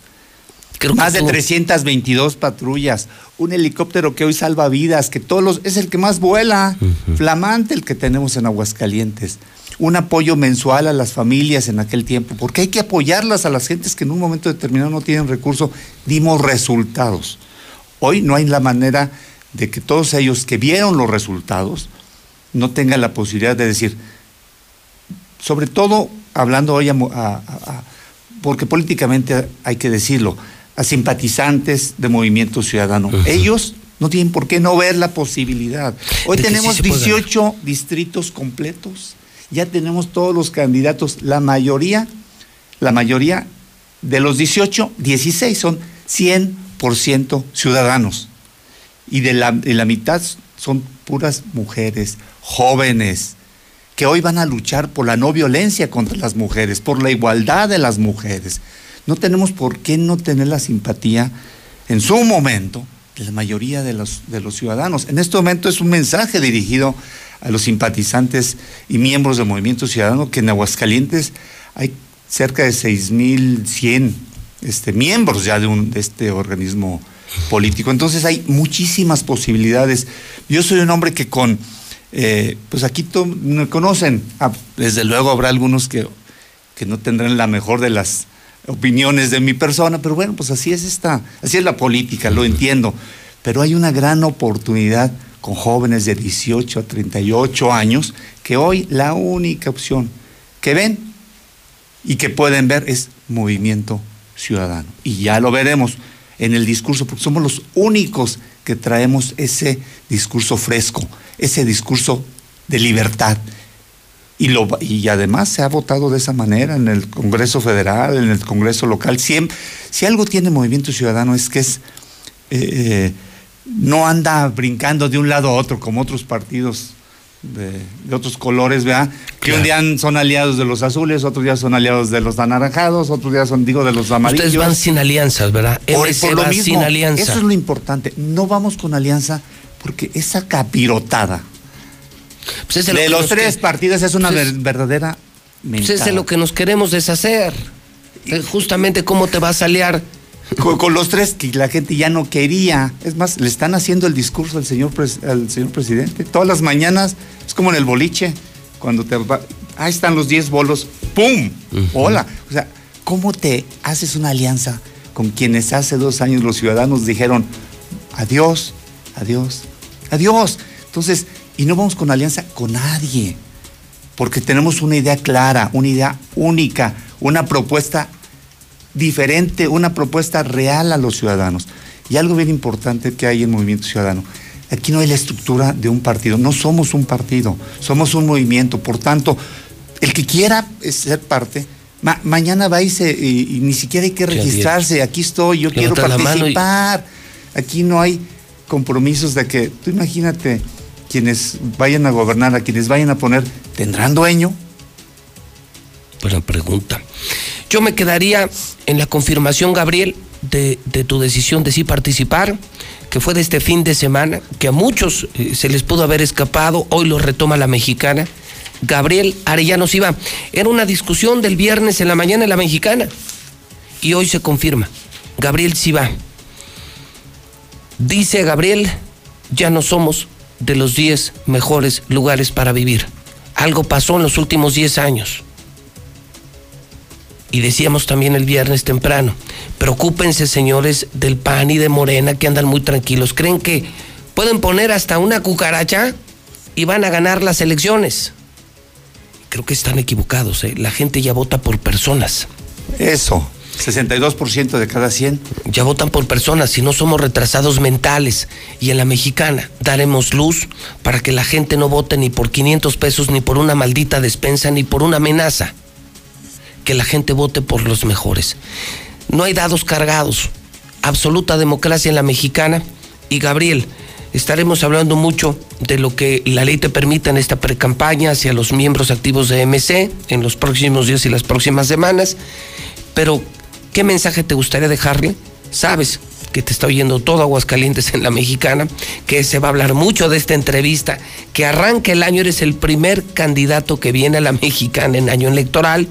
más de tú- 322 patrullas, un helicóptero que hoy salva vidas, que todos los, es el que más vuela, flamante el que tenemos en Aguascalientes. Un apoyo mensual a las familias en aquel tiempo, porque hay que apoyarlas a las gentes que en un momento determinado no tienen recursos. Dimos resultados. Hoy no hay la manera de que todos ellos que vieron los resultados no tengan la posibilidad de decir, sobre todo hablando hoy, a a- porque políticamente hay que decirlo, a simpatizantes de Movimiento Ciudadano. Ellos no tienen por qué no ver la posibilidad. Hoy De sí tenemos ganar. 18 distritos completos, ya tenemos todos los candidatos, la mayoría, la mayoría de los 18, 16 son 100% ciudadanos y de la, de la mitad son puras mujeres, jóvenes, que hoy van a luchar por la no violencia contra las mujeres, por la igualdad de las mujeres. No tenemos por qué no tener la simpatía en su momento de la mayoría de los, de los ciudadanos. En este momento es un mensaje dirigido a los simpatizantes y miembros del Movimiento Ciudadano que en Aguascalientes hay cerca de 6.100 este, miembros ya de, un, de este organismo político. Entonces hay muchísimas posibilidades. Yo soy un hombre que con, eh, pues aquí me conocen, Ah, desde luego habrá algunos que, que no tendrán la mejor de las opiniones de mi persona, pero bueno, pues así es esta, así es la política, lo entiendo. Pero hay una gran oportunidad con jóvenes de 18 a 38 años que hoy la única opción que ven y que pueden ver es movimiento ciudadano. Y ya lo veremos en el discurso, porque somos los únicos que traemos ese discurso fresco, ese discurso de libertad. Y, lo, y además se ha votado de esa manera en el Congreso Federal, en el Congreso local. Siempre, si algo tiene Movimiento Ciudadano es que es eh, eh, no anda brincando de un lado a otro como otros partidos de, de otros colores, ¿verdad? Que un día son aliados de los azules, otros días son aliados de los anaranjados, otros días son, digo, de los amarillos. Ustedes van sin alianzas, ¿verdad? Por, MC por lo va mismo, sin alianza. Eso es lo importante. No vamos con alianza porque esa capirotada Pues es de lo los tres que- partidos es una pues es- verdadera Pues es de mentada. lo que nos queremos deshacer. Eh, Justamente cómo te vas a aliar. Con, con los tres que la gente ya no quería. Es más, le están haciendo el discurso al señor, al señor presidente. Todas las mañanas, es como en el boliche, cuando te va, ahí están los 10 bolos, ¡pum! Hola. O sea, ¿cómo te haces una alianza con quienes hace dos años los ciudadanos dijeron adiós, adiós, adiós? Entonces, y no vamos con alianza con nadie, porque tenemos una idea clara, una idea única, una propuesta diferente, una propuesta real a los ciudadanos. Y algo bien importante que hay en Movimiento Ciudadano. Aquí no hay la estructura de un partido, no somos un partido, somos un movimiento. Por tanto, el que quiera ser parte, ma- mañana va y, se, y- y ni siquiera hay que registrarse. Aquí estoy, yo quiero Levanta y- participar. Aquí no hay compromisos de que, tú imagínate, quienes vayan a gobernar, a quienes vayan a poner, ¿tendrán dueño? Buena pregunta. Yo me quedaría en la confirmación, Gabriel, de, tu decisión de sí participar, que fue de este fin de semana, que a muchos eh, se les pudo haber escapado, hoy lo retoma la mexicana. Gabriel Arellano Iba. Era una discusión del viernes en la mañana en la mexicana. Y hoy se confirma. Gabriel Siva. Dice Gabriel, ya no somos de los 10 mejores lugares para vivir. Algo pasó en los últimos 10 años. Y decíamos también el viernes temprano, preocúpense señores del PAN y de Morena que andan muy tranquilos. ¿Creen que pueden poner hasta una cucaracha y van a ganar las elecciones? Creo que están equivocados. ¿eh? La gente ya vota por personas. Eso, 62% de cada 100. Ya votan por personas, si no somos retrasados mentales. Y en la mexicana daremos luz para que la gente no vote ni por 500 pesos, ni por una maldita despensa, ni por una amenaza. Que la gente vote por los mejores. No hay dados cargados. Absoluta democracia en la mexicana. Y Gabriel, estaremos hablando mucho de lo que la ley te permite en esta precampaña hacia los miembros activos de MC en los próximos días y las próximas semanas. Pero, ¿qué mensaje te gustaría dejarle? Sabes que te está oyendo todo Aguascalientes en la mexicana, que se va a hablar mucho de esta entrevista, que arranca el año, eres el primer candidato que viene a la mexicana en año electoral.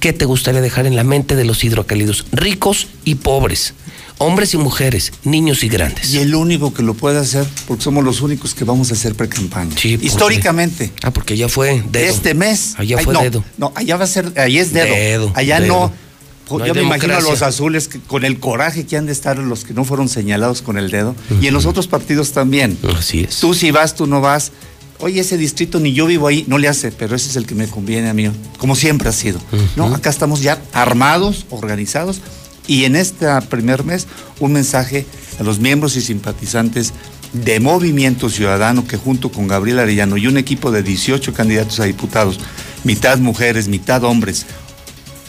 ¿Qué te gustaría dejar en la mente de los hidrocálidos? Ricos y pobres, hombres y mujeres, niños y grandes. Y el único que lo puede hacer, porque somos los únicos que vamos a hacer pre-campaña. Sí, porque- Históricamente. Ah, porque ya fue dedo. Este mes. Allá Ay, fue no, dedo. No, allá va a ser, ahí es dedo. Dedo, allá dedo. no. No Yo me imagino a los azules que- con el coraje que han de estar los que no fueron señalados con el dedo. Y en los otros partidos también. Así es. Tú si vas, tú no vas. Oye, ese distrito ni yo vivo ahí, no le hace, pero ese es el que me conviene a mí, como siempre ha sido. ¿no? Acá estamos ya armados, organizados, y en este primer mes un mensaje a los miembros y simpatizantes de Movimiento Ciudadano que junto con Gabriel Arellano y un equipo de 18 candidatos a diputados, mitad mujeres, mitad hombres,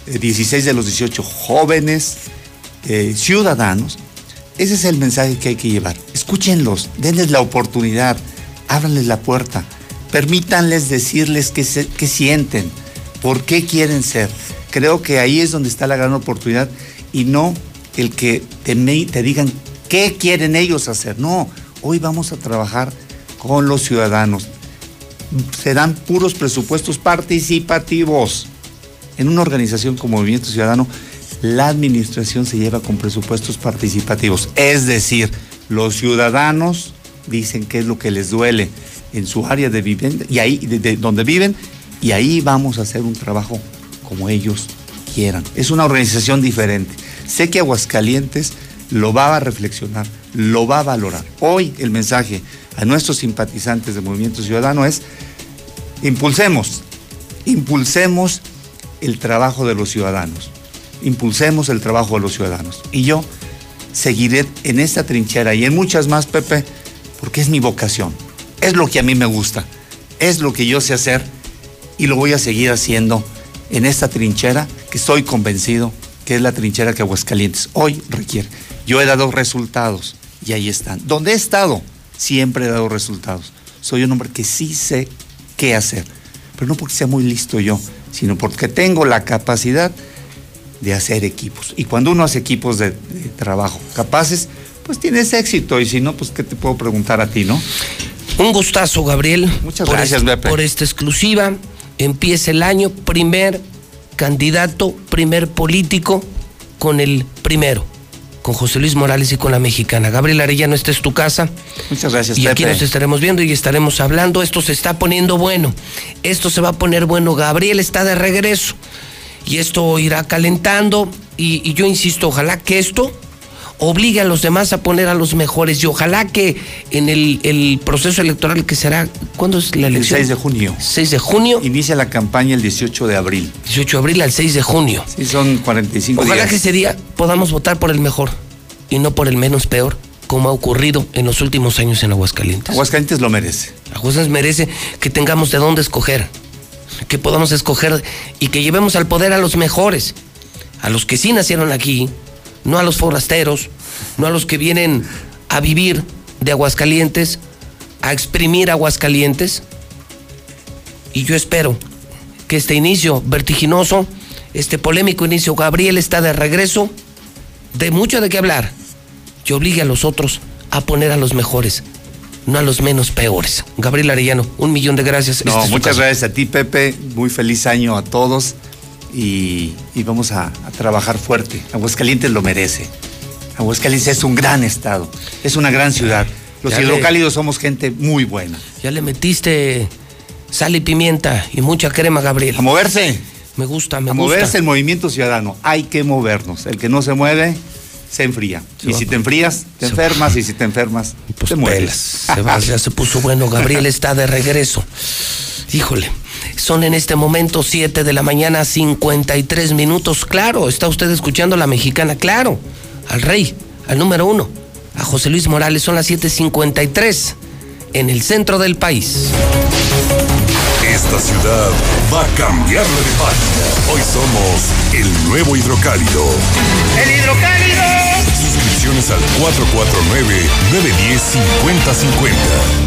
eh, 16 de los 18 jóvenes eh, ciudadanos, ese es el mensaje que hay que llevar. Escúchenlos, denles la oportunidad, ábranles la puerta, permítanles decirles qué, sienten, por qué quieren ser. Creo que ahí es donde está la gran oportunidad y no el que te, te digan qué quieren ellos hacer. No, hoy vamos a trabajar con los ciudadanos. Serán puros presupuestos participativos. En una organización como Movimiento Ciudadano la administración se lleva con presupuestos participativos. Es decir, los ciudadanos dicen qué es lo que les duele en su área de vivienda y ahí de, de donde viven y ahí vamos a hacer un trabajo como ellos quieran. Es una organización diferente. Sé que Aguascalientes lo va a reflexionar, lo va a valorar. Hoy el mensaje a nuestros simpatizantes del Movimiento Ciudadano es impulsemos, impulsemos el trabajo de los ciudadanos, impulsemos el trabajo de los ciudadanos. Y yo seguiré en esta trinchera y en muchas más, Pepe, porque es mi vocación, es lo que a mí me gusta, es lo que yo sé hacer y lo voy a seguir haciendo en esta trinchera que estoy convencido que es la trinchera que Aguascalientes hoy requiere. Yo he dado resultados y ahí están. Donde he estado, siempre he dado resultados. Soy un hombre que sí sé qué hacer, pero no porque sea muy listo yo, sino porque tengo la capacidad de hacer equipos. Y cuando uno hace equipos de, de trabajo capaces, pues tienes éxito. Y si no, pues qué te puedo preguntar a ti, ¿no? Un gustazo, Gabriel. Muchas gracias, este-. Por esta exclusiva. Empieza el año, primer candidato, primer político con el primero, con José Luis Morales y con la mexicana. Gabriel Arellano, esta es tu casa. Muchas gracias, Y aquí nos estaremos viendo y estaremos hablando. Esto se está poniendo bueno. Esto se va a poner bueno. Gabriel está de regreso. Y esto irá calentando. Y, y yo insisto, ojalá que esto obligue a los demás a poner a los mejores. Y ojalá que en el, el proceso electoral que será. ¿Cuándo es la El elección? 6 de junio. 6 de junio. Inicia la campaña el 18 de abril. 18 de abril al 6 de junio. Sí, son 45 Ojalá días. que ese día podamos votar por el mejor y no por el menos peor, como ha ocurrido en los últimos años en Aguascalientes. Aguascalientes lo merece. Aguascalientes merece que tengamos de dónde escoger, que podamos escoger y que llevemos al poder a los mejores, a los que sí nacieron aquí, no a los forasteros, no a los que vienen a vivir de Aguascalientes, a exprimir Aguascalientes. Y yo espero que este inicio vertiginoso, este polémico inicio, Gabriel está de regreso, de mucho de qué hablar, y obligue a los otros a poner a los mejores, no a los menos peores. Gabriel Arellano, un millón de gracias. No, Este es muchas gracias a ti, Pepe. Muy feliz año a todos. Y, y vamos a, a trabajar fuerte. Aguascalientes lo merece. Aguascalientes es un gran estado. Es una gran ciudad. Los Ya le- hidrocálidos somos gente muy buena. Ya le metiste sal y pimienta y mucha crema, Gabriel. A moverse. Me gusta, me a gusta. moverse el movimiento ciudadano. Hay que movernos. El que no se mueve, se enfría. Se y va- si te enfrías, te se- enfermas. Y si te enfermas, te mueres. Se va, ya se puso bueno. Gabriel está de regreso. Híjole, son en este momento 7 de la mañana, 53 minutos. Claro, está usted escuchando a la mexicana, claro. Al rey, al número uno, a José Luis Morales. Son las 7:53 en el centro del país. Esta ciudad va a cambiarle de página. Hoy somos el nuevo hidrocálido. ¡El hidrocálido! Suscripciones al 449-910-5050.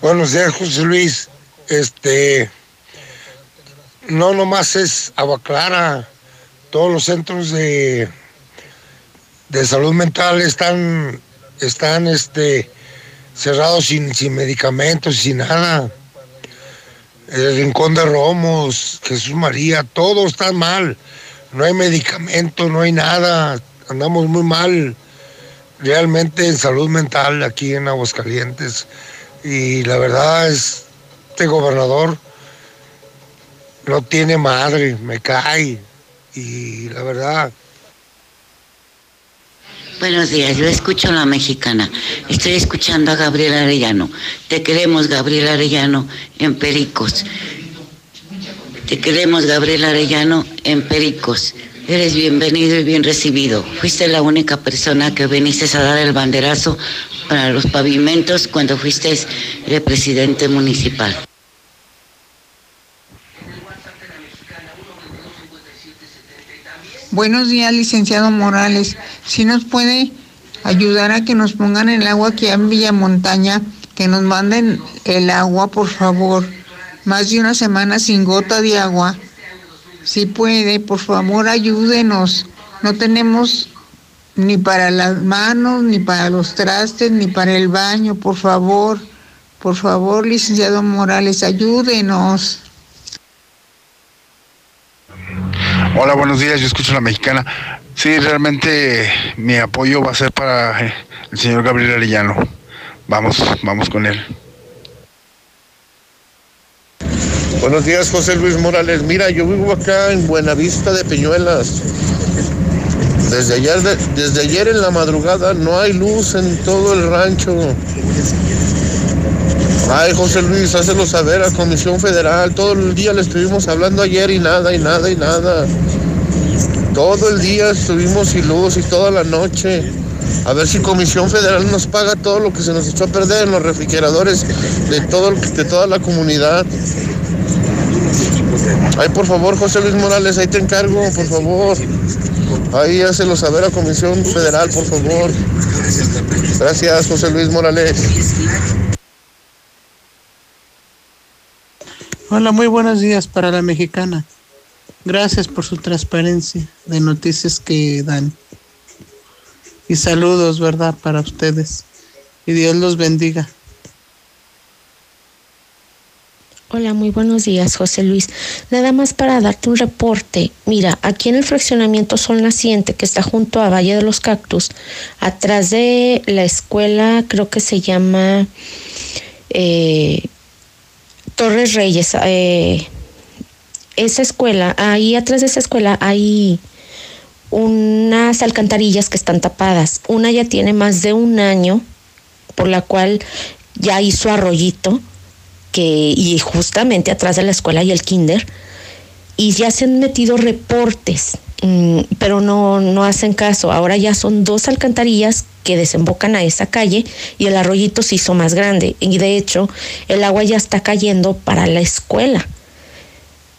Buenos días, José Luis. Este, no nomás es Agua Clara, todos los centros de, de salud mental están, están este, cerrados sin, sin medicamentos, sin nada. El Rincón de Romos, Jesús María, todo está mal. No hay medicamento, no hay nada. Andamos muy mal realmente en salud mental aquí en Aguascalientes y la verdad es, este gobernador no tiene madre, me cae y la verdad... Buenos días, yo escucho a la mexicana. Estoy escuchando a Gabriel Arellano. Te queremos, Gabriel Arellano, en Pericos. Te queremos, Gabriel Arellano, en Pericos. Eres bienvenido y bien recibido. Fuiste la única persona que viniste a dar el banderazo para los pavimentos cuando fuiste el presidente municipal. Buenos días, licenciado Morales. Si nos puede ayudar a que nos pongan el agua aquí en Villa Montaña, que nos manden el agua, por favor. Más de una semana sin gota de agua. Si puede, por favor, ayúdenos. No tenemos ni para las manos, ni para los trastes, ni para el baño, por favor. Por favor, licenciado Morales, ayúdenos. Hola, buenos días, yo escucho a la mexicana. Sí, realmente mi apoyo va a ser para el señor Gabriel Arellano. Vamos, vamos con él. Buenos días, José Luis Morales. Mira, yo vivo acá en Buenavista de Peñuelas. Desde ayer, desde ayer en la madrugada no hay luz en todo el rancho. Ay, José Luis, hácelo saber a Comisión Federal. Todo el día le estuvimos hablando ayer y nada, y nada, y nada. Todo el día estuvimos sin luz y toda la noche. A ver si Comisión Federal nos paga todo lo que se nos echó a perder en los refrigeradores de, todo, de toda la comunidad. Ay, por favor, José Luis Morales, ahí te encargo, por favor. Ahí hácelo saber a Comisión Federal, por favor. Gracias, José Luis Morales. Hola, muy buenos días para la mexicana. Gracias por su transparencia de noticias que dan. Y saludos, ¿verdad? Para ustedes. Y Dios los bendiga. Hola, muy buenos días, José Luis. Nada más para darte un reporte. Mira, aquí en el fraccionamiento Sol Naciente, que está junto a Valle de los Cactus, atrás de la escuela, creo que se llama eh, Torres Reyes. Eh, esa escuela, ahí atrás de esa escuela hay unas alcantarillas que están tapadas. Una ya tiene más de un año, por la cual ya hizo arroyito que, y justamente atrás de la escuela y el kinder, y ya se han metido reportes, mm, pero no, no hacen caso. Ahora ya son dos alcantarillas que desembocan a esa calle y el arroyito se hizo más grande. Y de hecho, el agua ya está cayendo para la escuela.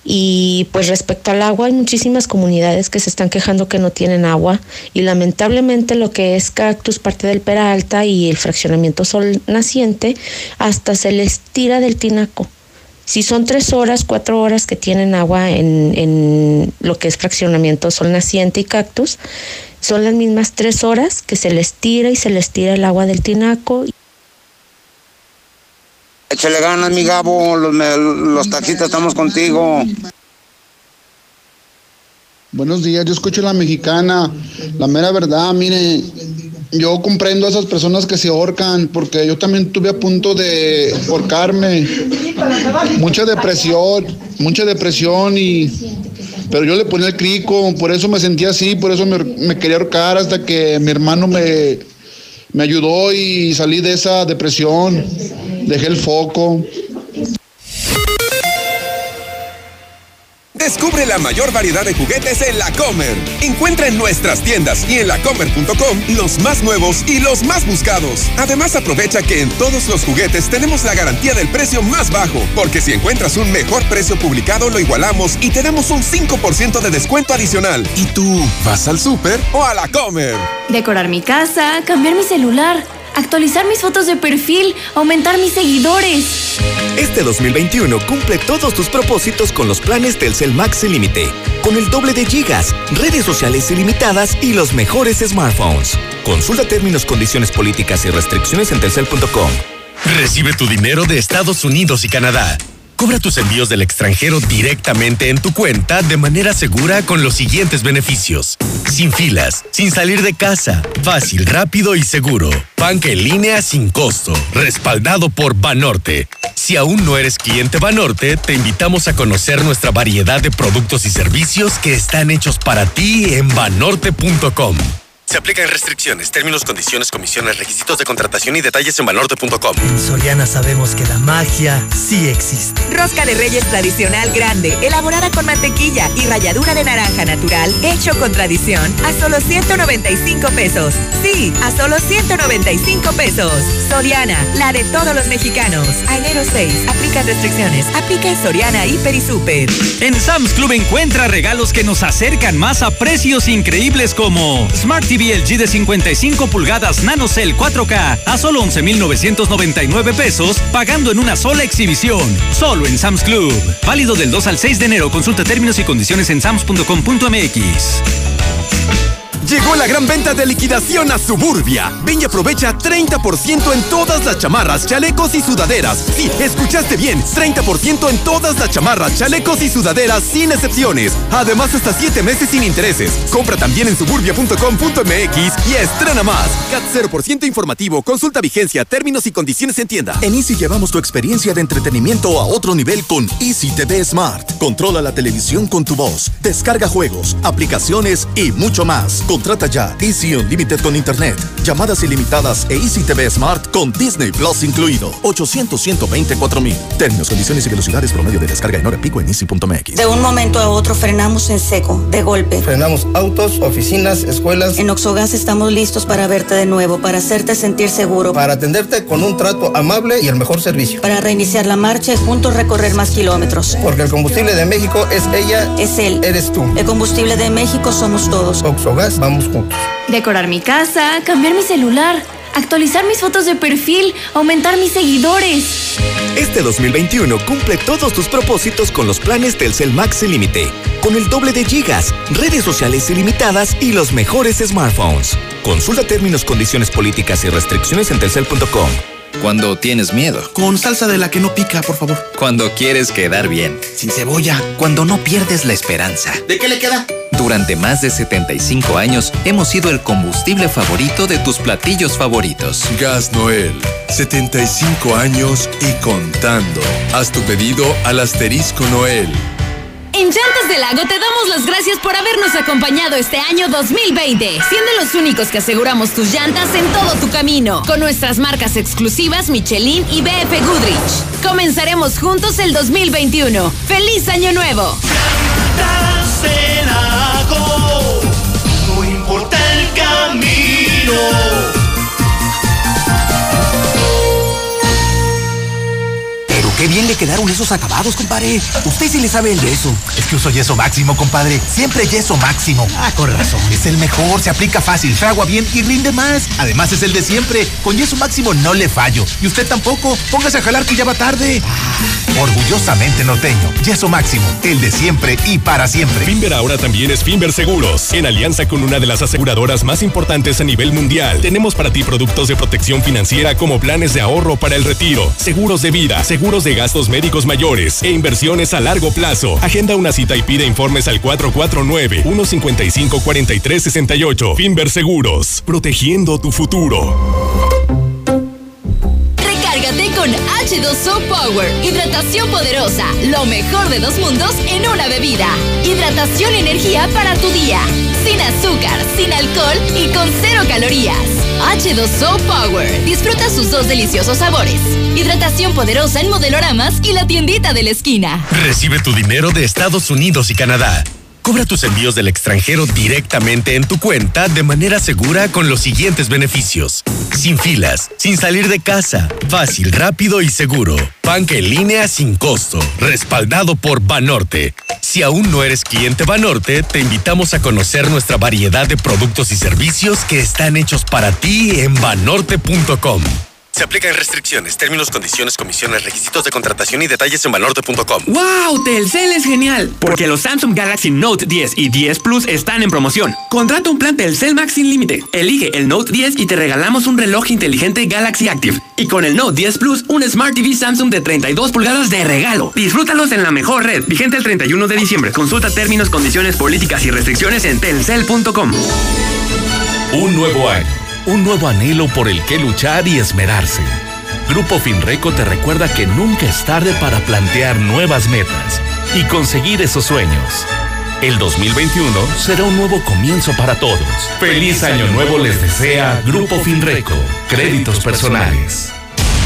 Y pues respecto al agua, hay muchísimas comunidades que se están quejando que no tienen agua y lamentablemente lo que es Cactus, parte del Peralta y el fraccionamiento Sol Naciente, hasta se les tira del tinaco. Si son tres horas, cuatro horas que tienen agua en, en lo que es fraccionamiento Sol Naciente y Cactus, son las mismas tres horas que se les tira y se les tira el agua del tinaco. Échale ganas, mi Gabo, los, los taxistas estamos contigo. Buenos días, yo escucho la mexicana. La mera verdad, mire, yo comprendo a esas personas que se ahorcan, porque yo también estuve a punto de ahorcarme. Mucha depresión, mucha depresión y... Pero yo le ponía el crico, por eso me sentía así, por eso me, me quería ahorcar hasta que mi hermano me, me ayudó y salí de esa depresión. Dejé el foco. Descubre la mayor variedad de juguetes en La Comer. Encuentra en nuestras tiendas y en lacomer.com los más nuevos y los más buscados. Además, aprovecha que en todos los juguetes tenemos la garantía del precio más bajo, porque si encuentras un mejor precio publicado, lo igualamos y te damos un 5% de descuento adicional. ¿Y tú vas al súper o a La Comer? Decorar mi casa, cambiar mi celular, actualizar mis fotos de perfil, aumentar mis seguidores. Este 2021 cumple todos tus propósitos con los planes Telcel Max sin límite, con el doble de gigas, redes sociales ilimitadas y los mejores smartphones. Consulta términos, condiciones políticas y restricciones en telcel.com. Recibe tu dinero de Estados Unidos y Canadá. Cobra tus envíos del extranjero directamente en tu cuenta de manera segura con los siguientes beneficios. Sin filas, sin salir de casa, fácil, rápido y seguro. Banca en línea sin costo, respaldado por Banorte. Si aún no eres cliente Banorte, te invitamos a conocer nuestra variedad de productos y servicios que están hechos para ti en banorte.com. Se aplican restricciones, términos, condiciones, comisiones, requisitos de contratación y detalles en banorte.com. En Soriana sabemos que la magia sí existe. Rosca de Reyes tradicional grande, elaborada con mantequilla y ralladura de naranja natural, hecho con tradición, a solo 195 pesos. Sí, a solo 195 pesos. Soriana, la de todos los mexicanos. A enero 6, aplica restricciones. Aplica en Soriana, Hiper y Super. En Sam's Club encuentra regalos que nos acercan más a precios increíbles como Smart TV LG de 55 pulgadas NanoCell 4K a solo 11,999 pesos, pagando en una sola exhibición. Solo en Sam's Club. Válido del 2 al 6 de enero. Consulta términos y condiciones en sams.com.mx. Llegó la gran venta de liquidación a Suburbia. Ven y aprovecha 30% en todas las chamarras, chalecos y sudaderas. Sí, escuchaste bien, 30% en todas las chamarras, chalecos y sudaderas sin excepciones. Además, hasta 7 meses sin intereses. Compra también en suburbia.com.mx y estrena más. CAT 0% informativo, consulta vigencia, términos y condiciones en tienda. En Easy llevamos tu experiencia de entretenimiento a otro nivel con Easy TV Smart. Controla la televisión con tu voz, descarga juegos, aplicaciones y mucho más. Contrata ya Easy Unlimited con Internet, llamadas ilimitadas e Easy TV Smart con Disney Plus incluido. 800 124 mil. Términos, condiciones y velocidades promedio de descarga en hora pico en easy.mx. De un momento a otro frenamos en seco, de golpe. Frenamos autos, oficinas, escuelas. En Oxogas estamos listos para verte de nuevo, para hacerte sentir seguro. Para atenderte con un trato amable y el mejor servicio. Para reiniciar la marcha y juntos recorrer más kilómetros. Porque el combustible de México es ella. Es él. Eres tú. El combustible de México somos todos. Oxogas, vamos juntos. Decorar mi casa, cambiar mi celular, actualizar mis fotos de perfil, aumentar mis seguidores. Este 2021 cumple todos tus propósitos con los planes Telcel Max sin límite, con el doble de gigas, redes sociales ilimitadas y los mejores smartphones. Consulta términos, condiciones políticas y restricciones en telcel.com. Cuando tienes miedo. Con salsa de la que no pica, por favor. Cuando quieres quedar bien. Sin cebolla. Cuando no pierdes la esperanza. ¿De qué le queda? Durante más de 75 años hemos sido el combustible favorito de tus platillos favoritos. Gas Noel, 75 años y contando. Haz tu pedido al asterisco Noel. En Llantas del Lago te damos las gracias por habernos acompañado este año 2020, siendo los únicos que aseguramos tus llantas en todo tu camino, con nuestras marcas exclusivas Michelin y BF Goodrich. Comenzaremos juntos el 2021. ¡Feliz Año Nuevo! Camino. Qué bien le quedaron esos acabados, compadre. Usted sí le sabe el yeso. Es que uso yeso máximo, compadre. Siempre yeso máximo. Ah, con razón. Es el mejor, se aplica fácil, fragua bien y rinde más. Además es el de siempre. Con yeso máximo no le fallo. Y usted tampoco. Póngase a jalar que ya va tarde. Ah, orgullosamente norteño. Yeso máximo. El de siempre y para siempre. Finver ahora también es Finver Seguros. En alianza con una de las aseguradoras más importantes a nivel mundial. Tenemos para ti productos de protección financiera como planes de ahorro para el retiro, seguros de vida, seguros de gastos médicos mayores e inversiones a largo plazo. Agenda una cita y pide informes al 449-155-4368. Finver Seguros, protegiendo tu futuro. Con H2O Power. Hidratación poderosa. Lo mejor de dos mundos en una bebida. Hidratación y energía para tu día. Sin azúcar, sin alcohol y con cero calorías. H2O Power. Disfruta sus dos deliciosos sabores. Hidratación poderosa en modeloramas y la tiendita de la esquina. Recibe tu dinero de Estados Unidos y Canadá. Cobra tus envíos del extranjero directamente en tu cuenta de manera segura con los siguientes beneficios. Sin filas, sin salir de casa, fácil, rápido y seguro. Banca en línea sin costo, respaldado por Banorte. Si aún no eres cliente Banorte, te invitamos a conocer nuestra variedad de productos y servicios que están hechos para ti en banorte.com. Se aplican restricciones, términos, condiciones, comisiones, requisitos de contratación y detalles en banorte.com. ¡Wow! Telcel es genial, porque los Samsung Galaxy Note 10 y 10 Plus están en promoción. Contrata un plan Telcel Max sin límite. Elige el Note 10 y te regalamos un reloj inteligente Galaxy Active. Y con el Note 10 Plus, un Smart TV Samsung de 32 pulgadas de regalo. Disfrútalos en la mejor red. Vigente el 31 de diciembre. Consulta términos, condiciones, políticas y restricciones en telcel.com. Un nuevo año, un nuevo anhelo por el que luchar y esmerarse. Grupo Finreco te recuerda que nunca es tarde para plantear nuevas metas y conseguir esos sueños. El 2021 será un nuevo comienzo para todos. Feliz año nuevo les desea Grupo Finreco. Créditos personales.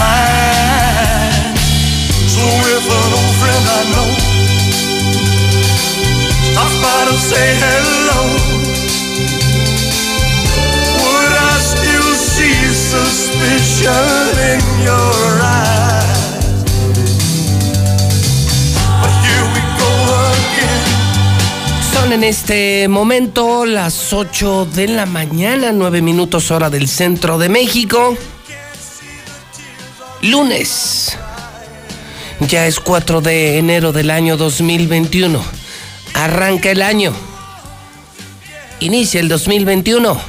minds. So if an old friend I know stops by to say hello, would I still see suspicion in your eyes? But here we go again. Son en este momento las 8 de la mañana, 9 minutos hora del centro de México. Lunes. Ya es 4 de enero del año 2021. Arranca el año. Inicia el 2021.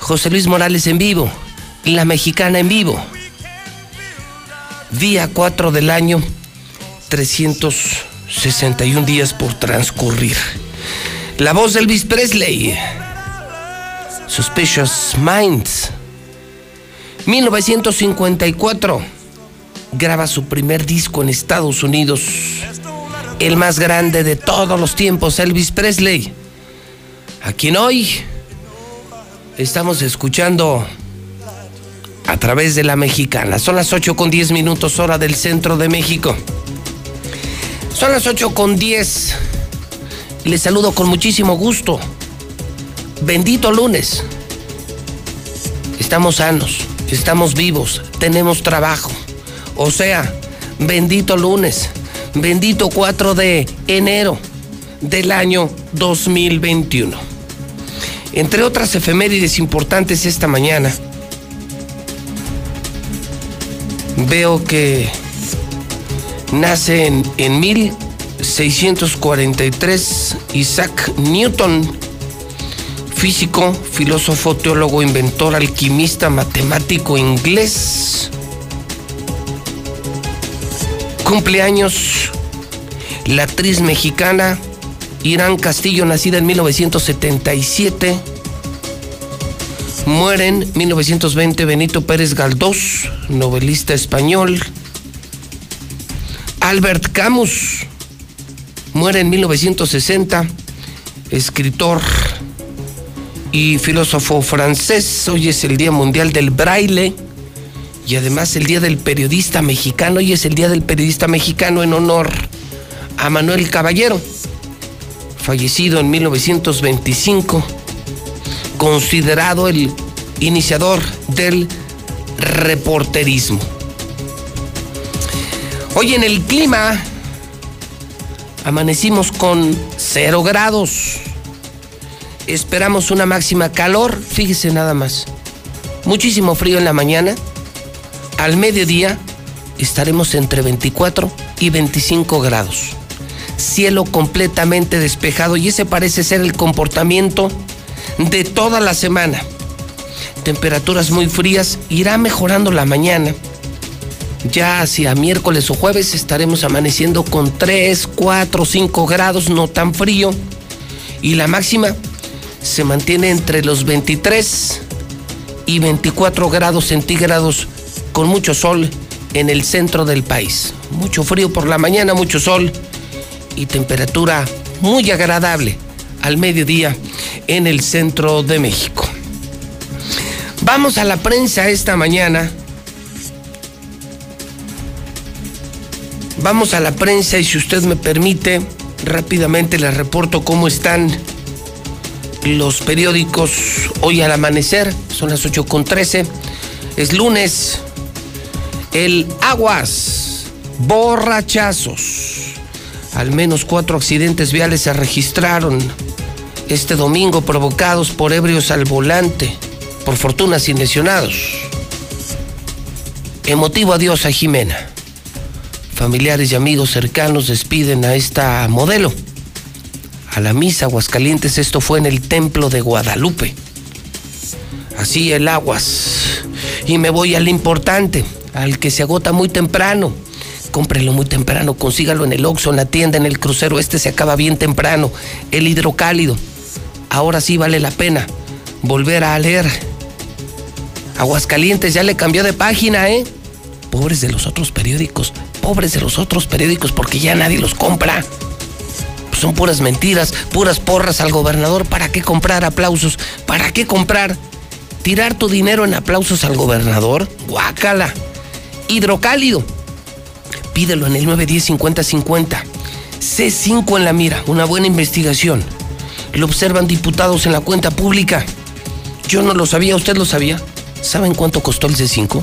José Luis Morales en vivo. La mexicana en vivo. Día 4 del año. 361 días por transcurrir. La voz de Elvis Presley. Suspicious Minds. 1954. Graba su primer disco en Estados Unidos. El más grande de todos los tiempos, Elvis Presley. A quien hoy estamos escuchando a través de la mexicana. Son las 8 con 10 minutos hora del centro de México. Son las 8 con 10. Les saludo con muchísimo gusto. Bendito lunes. Estamos sanos, estamos vivos, tenemos trabajo. O sea, bendito lunes, bendito 4 de enero del año 2021. Entre otras efemérides importantes esta mañana, veo que nace en, en 1643 Isaac Newton, físico, filósofo, teólogo, inventor, alquimista, matemático inglés. Cumpleaños la actriz mexicana Irán Castillo, nacida en 1977. Muere en 1920 Benito Pérez Galdós, novelista español. Albert Camus muere en 1960, escritor y filósofo francés. Hoy es el Día Mundial del Braille y además el Día del Periodista Mexicano. Hoy es el Día del Periodista Mexicano en honor a Manuel Caballero, fallecido en 1925, considerado el iniciador del reporterismo. Hoy en el clima amanecimos con cero grados. Esperamos una máxima calor, fíjese nada más. Muchísimo frío en la mañana. Al mediodía estaremos entre 24 y 25 grados. Cielo completamente despejado y ese parece ser el comportamiento de toda la semana. Temperaturas muy frías, irá mejorando la mañana ya hacia miércoles o jueves estaremos amaneciendo con 3, 4, 5 grados, no tan frío. Y la máxima se mantiene entre los 23 y 24 grados centígrados con mucho sol en el centro del país. Mucho frío por la mañana, mucho sol y temperatura muy agradable al mediodía en el centro de México. Vamos a la prensa esta mañana Vamos a la prensa y si usted me permite, rápidamente les reporto cómo están los periódicos hoy al amanecer. Son las 8.13. Es lunes. El Aguas. Borrachazos. Al menos cuatro accidentes viales se registraron este domingo provocados por ebrios al volante. Por fortuna sin lesionados. Emotivo adiós a Jimena familiares y amigos cercanos despiden a esta modelo. A la misa Aguascalientes, esto fue en el templo de Guadalupe. Así el aguas. Y me voy al importante, al que se agota muy temprano. Cómprelo muy temprano, consígalo en el Oxxo, en la tienda, en el crucero. Este se acaba bien temprano. El hidrocálido. Ahora sí vale la pena volver a leer. Aguascalientes ya le cambió de página, ¿eh? Pobres de los otros periódicos pobres de los otros periódicos porque ya nadie los compra. Son puras mentiras, puras porras al gobernador. ¿Para qué comprar aplausos? ¿Para qué comprar? ¿Tirar tu dinero en aplausos al gobernador? Guácala. Hidrocálido. Pídelo en el 910-5050. C5 en la mira, una buena investigación. Lo observan diputados en la cuenta pública. Yo no lo sabía, ¿usted lo sabía? ¿Saben cuánto costó el C5?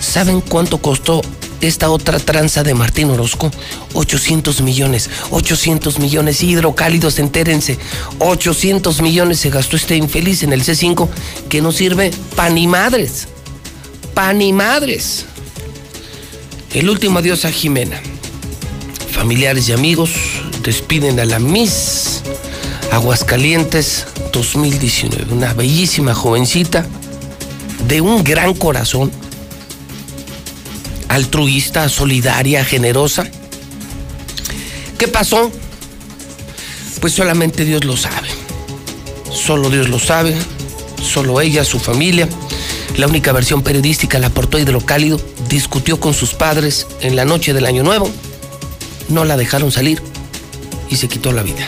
¿Saben cuánto costó esta otra tranza de Martín Orozco? 800 millones, 800 millones, hidrocálidos, entérense. 800 millones se gastó este infeliz en el C5 que no sirve pa' ni madres. Pa' ni madres. El último adiós a Jimena. Familiares y amigos despiden a la Miss Aguascalientes 2019. Una bellísima jovencita de un gran corazón, altruista, solidaria, generosa. ¿Qué pasó? Pues solamente Dios lo sabe. Solo Dios lo sabe, solo ella, su familia. La única versión periodística la aportó Hidrocálido, discutió con sus padres en la noche del Año Nuevo, no la dejaron salir y se quitó la vida.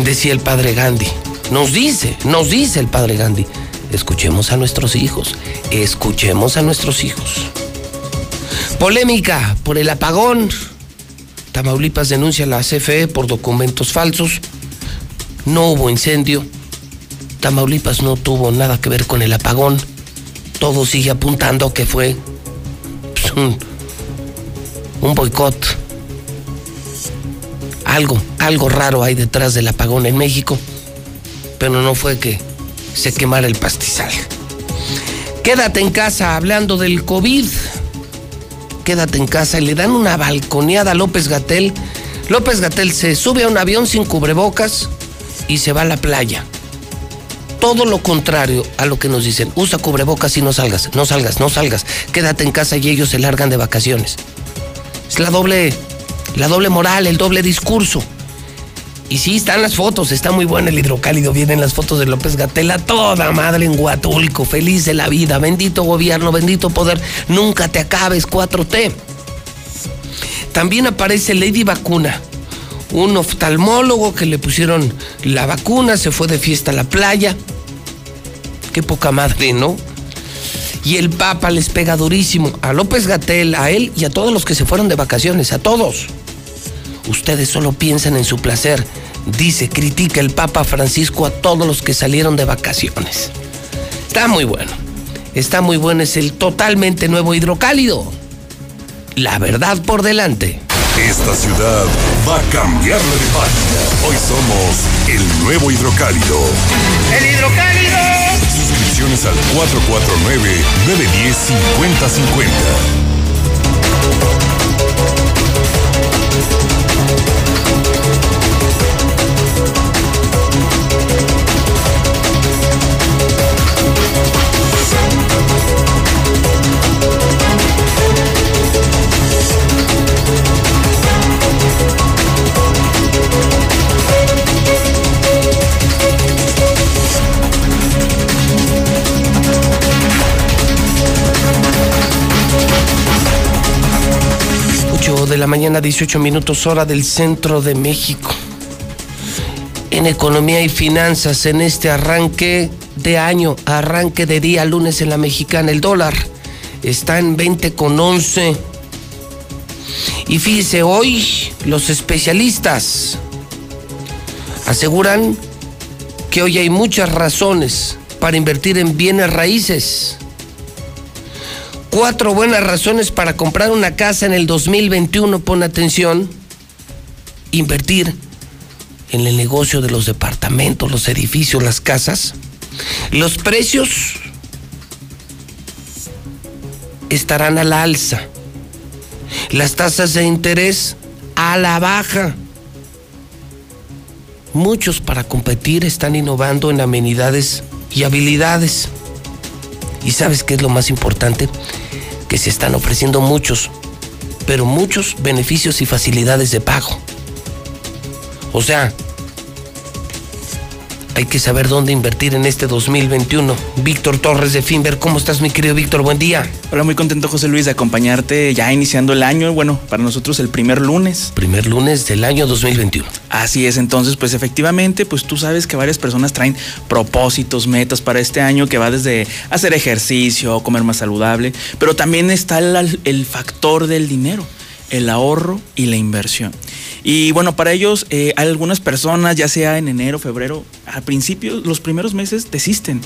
Decía el padre Gandhi, nos dice, nos dice el padre Gandhi, escuchemos a nuestros hijos, escuchemos a nuestros hijos. Polémica por el apagón. Tamaulipas denuncia a la CFE por documentos falsos. No hubo incendio. Tamaulipas no tuvo nada que ver con el apagón. Todo sigue apuntando que fue pues, un, un boicot. Algo, algo raro hay detrás del apagón en México, pero no fue que se quemara el pastizal. Quédate en casa hablando del COVID. Quédate en casa y le dan una balconeada a López Gatel. López Gatel se sube a un avión sin cubrebocas y se va a la playa. Todo lo contrario a lo que nos dicen. Usa cubrebocas y no salgas, no salgas, no salgas. Quédate en casa y ellos se largan de vacaciones. Es la doble, la doble moral, el doble discurso. Y sí, están las fotos, está muy bueno el hidrocálido, vienen las fotos de López Gatela, toda madre en Huatulco, feliz de la vida, bendito gobierno, bendito poder, nunca te acabes 4T. También aparece Lady Vacuna, un oftalmólogo que le pusieron la vacuna, se fue de fiesta a la playa. Qué poca madre, ¿no? Y el Papa les pega durísimo a López Gatel, a él y a todos los que se fueron de vacaciones, a todos. Ustedes solo piensan en su placer, dice, critica el Papa Francisco a todos los que salieron de vacaciones. Está muy bueno. Está muy bueno, es el totalmente nuevo hidrocálido. La verdad por delante. Esta ciudad va a cambiarle de página. Hoy somos el nuevo hidrocálido. ¡El hidrocálido! Suscripciones al 449-910-5050. De la mañana, 18 minutos hora del centro de México. En economía y finanzas, en este arranque de año, arranque de día, lunes en la mexicana, el dólar está en 20 con 11. Y fíjese, hoy los especialistas aseguran que hoy hay muchas razones para invertir en bienes raíces. Cuatro buenas razones para comprar una casa en el 2021, pon atención. Invertir en el negocio de los departamentos, los edificios, las casas. Los precios estarán a la alza. Las tasas de interés a la baja. Muchos para competir están innovando en amenidades y habilidades. ¿Y sabes qué es lo más importante? Que se están ofreciendo muchos, pero muchos beneficios y facilidades de pago. O sea, hay que saber dónde invertir en este 2021. Víctor Torres de Finver, ¿cómo estás mi querido Víctor? Buen día. Hola, muy contento José Luis de acompañarte ya iniciando el año, bueno, para nosotros el primer lunes. Primer lunes del año 2021. Así es, entonces pues efectivamente, pues tú sabes que varias personas traen propósitos, metas para este año que va desde hacer ejercicio, comer más saludable, pero también está el, el factor del dinero el ahorro y la inversión. Y bueno, para ellos, eh, algunas personas, ya sea en enero, febrero, al principio, los primeros meses desisten,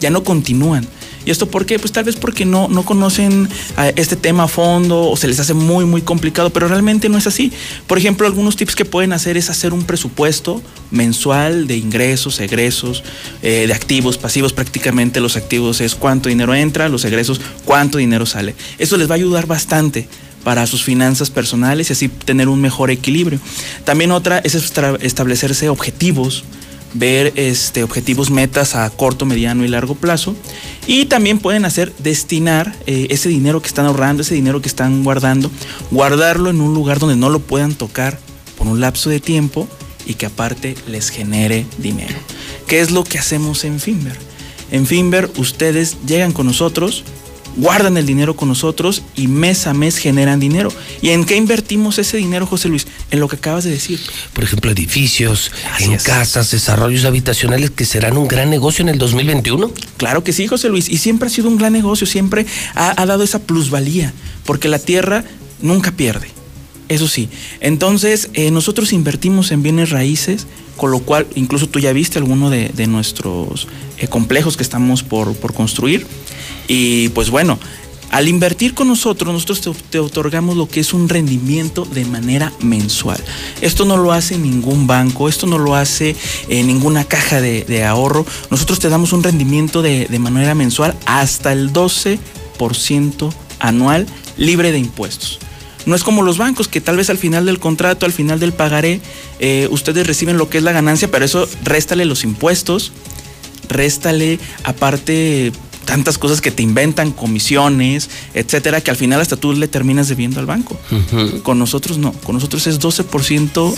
ya no continúan. ¿Y esto por qué? Pues tal vez porque no, no conocen eh, este tema a fondo o se les hace muy, muy complicado, pero realmente no es así. Por ejemplo, algunos tips que pueden hacer es hacer un presupuesto mensual de ingresos, egresos, eh, de activos, pasivos. Prácticamente los activos es cuánto dinero entra, los egresos, cuánto dinero sale. Eso les va a ayudar bastante para sus finanzas personales y así tener un mejor equilibrio. También otra es establecerse objetivos, ver este, objetivos, metas a corto, mediano y largo plazo. Y también pueden hacer destinar eh, ese dinero que están ahorrando, ese dinero que están guardando, guardarlo en un lugar donde no lo puedan tocar por un lapso de tiempo y que aparte les genere dinero. ¿Qué es lo que hacemos en Finver? En Finver ustedes llegan con nosotros, guardan el dinero con nosotros y mes a mes generan dinero. ¿Y en qué invertimos ese dinero, José Luis? En lo que acabas de decir. Por ejemplo, edificios, en casas, desarrollos habitacionales que serán un gran negocio en el 2021. Claro que sí, José Luis. Y siempre ha sido un gran negocio, siempre ha, ha dado esa plusvalía, porque la tierra nunca pierde. Eso sí. Entonces, eh, nosotros invertimos en bienes raíces, con lo cual, incluso tú ya viste alguno de, de nuestros eh, complejos que estamos por, por construir. Y pues bueno, al invertir con nosotros, nosotros te, otorgamos lo que es un rendimiento de manera mensual. Esto no lo hace ningún banco, esto no lo hace eh, ninguna caja de, de ahorro. Nosotros te damos un rendimiento de, de manera mensual hasta el 12% anual libre de impuestos. No es como los bancos, que tal vez al final del contrato, al final del pagaré, eh, ustedes reciben lo que es la ganancia, pero eso réstale los impuestos, réstale aparte tantas cosas que te inventan, comisiones, etcétera, que al final hasta tú le terminas debiendo al banco. Con nosotros no, con nosotros es 12%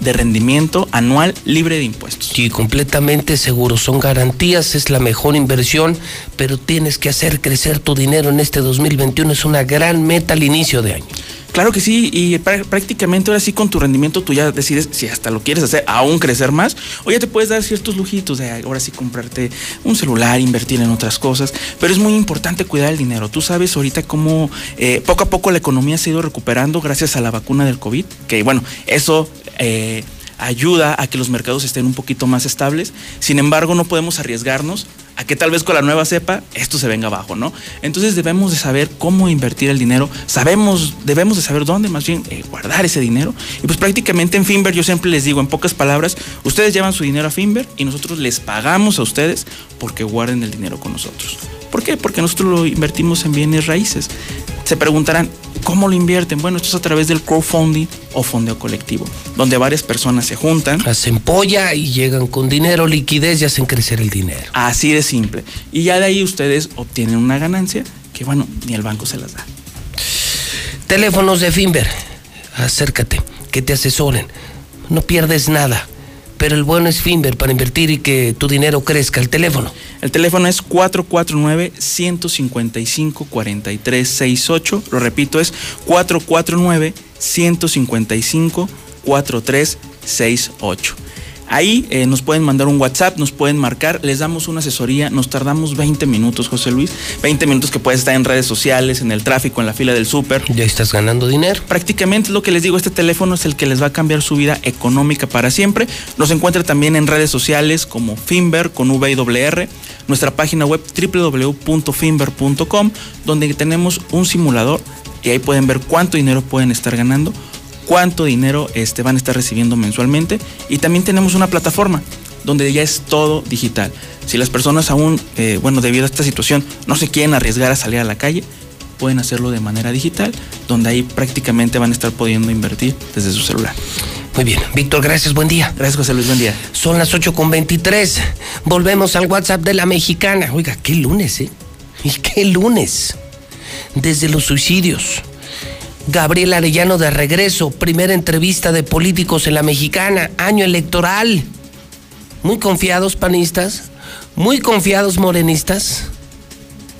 de rendimiento anual libre de impuestos. Sí, completamente seguro. Son garantías, es la mejor inversión, pero tienes que hacer crecer tu dinero en este 2021. Es una gran meta al inicio de año. Claro que sí, y prá- prácticamente ahora sí con tu rendimiento tú ya decides si hasta lo quieres hacer aún crecer más o ya te puedes dar ciertos lujitos de ahora sí comprarte un celular, invertir en otras cosas, pero es muy importante cuidar el dinero. Tú sabes ahorita cómo eh, poco a poco la economía se ha ido recuperando gracias a la vacuna del COVID, que bueno, eso... eh, ayuda a que los mercados estén un poquito más estables. Sin embargo, no podemos arriesgarnos a que tal vez con la nueva cepa esto se venga abajo, ¿no? Entonces debemos de saber cómo invertir el dinero, sabemos, debemos de saber dónde más bien eh, guardar ese dinero. Y pues prácticamente en Finver yo siempre les digo en pocas palabras, ustedes llevan su dinero a Finver y nosotros les pagamos a ustedes porque guarden el dinero con nosotros. ¿Por qué? Porque nosotros lo invertimos en bienes raíces. Se preguntarán, ¿cómo lo invierten? Bueno, esto es a través del crowdfunding o fondeo colectivo, donde varias personas se juntan. Hacen polla y llegan con dinero, liquidez y hacen crecer el dinero. Así de simple. Y ya de ahí ustedes obtienen una ganancia que, bueno, ni el banco se las da. Teléfonos de Finver. Acércate, que te asesoren. No pierdes nada. Pero el bueno es Finver para invertir y que tu dinero crezca. El teléfono. El teléfono es 449-155-4368. Lo repito, es 449-155-4368. Ahí eh, nos pueden mandar un WhatsApp, nos pueden marcar, les damos una asesoría, nos tardamos 20 minutos, José Luis. 20 minutos que puedes estar en redes sociales, en el tráfico, en la fila del súper. Ya estás ganando dinero. Prácticamente lo que les digo, este teléfono es el que les va a cambiar su vida económica para siempre. Nos encuentra también en redes sociales como Finver con V y doble R, nuestra página web www.finver.com, donde tenemos un simulador y ahí pueden ver cuánto dinero pueden estar ganando, cuánto dinero este, van a estar recibiendo mensualmente y también tenemos una plataforma donde ya es todo digital. Si las personas aún, eh, bueno, debido a esta situación, no se quieren arriesgar a salir a la calle, pueden hacerlo de manera digital, donde ahí prácticamente van a estar pudiendo invertir desde su celular. Muy bien, Víctor, gracias, buen día. Gracias, José Luis, buen día. Son las 8 con 23. Volvemos al WhatsApp de la mexicana. Oiga, qué lunes, ¿eh? ¿Y qué lunes? Desde los suicidios. Gabriel Arellano de regreso, primera entrevista de políticos en la mexicana, año electoral. Muy confiados panistas, muy confiados morenistas.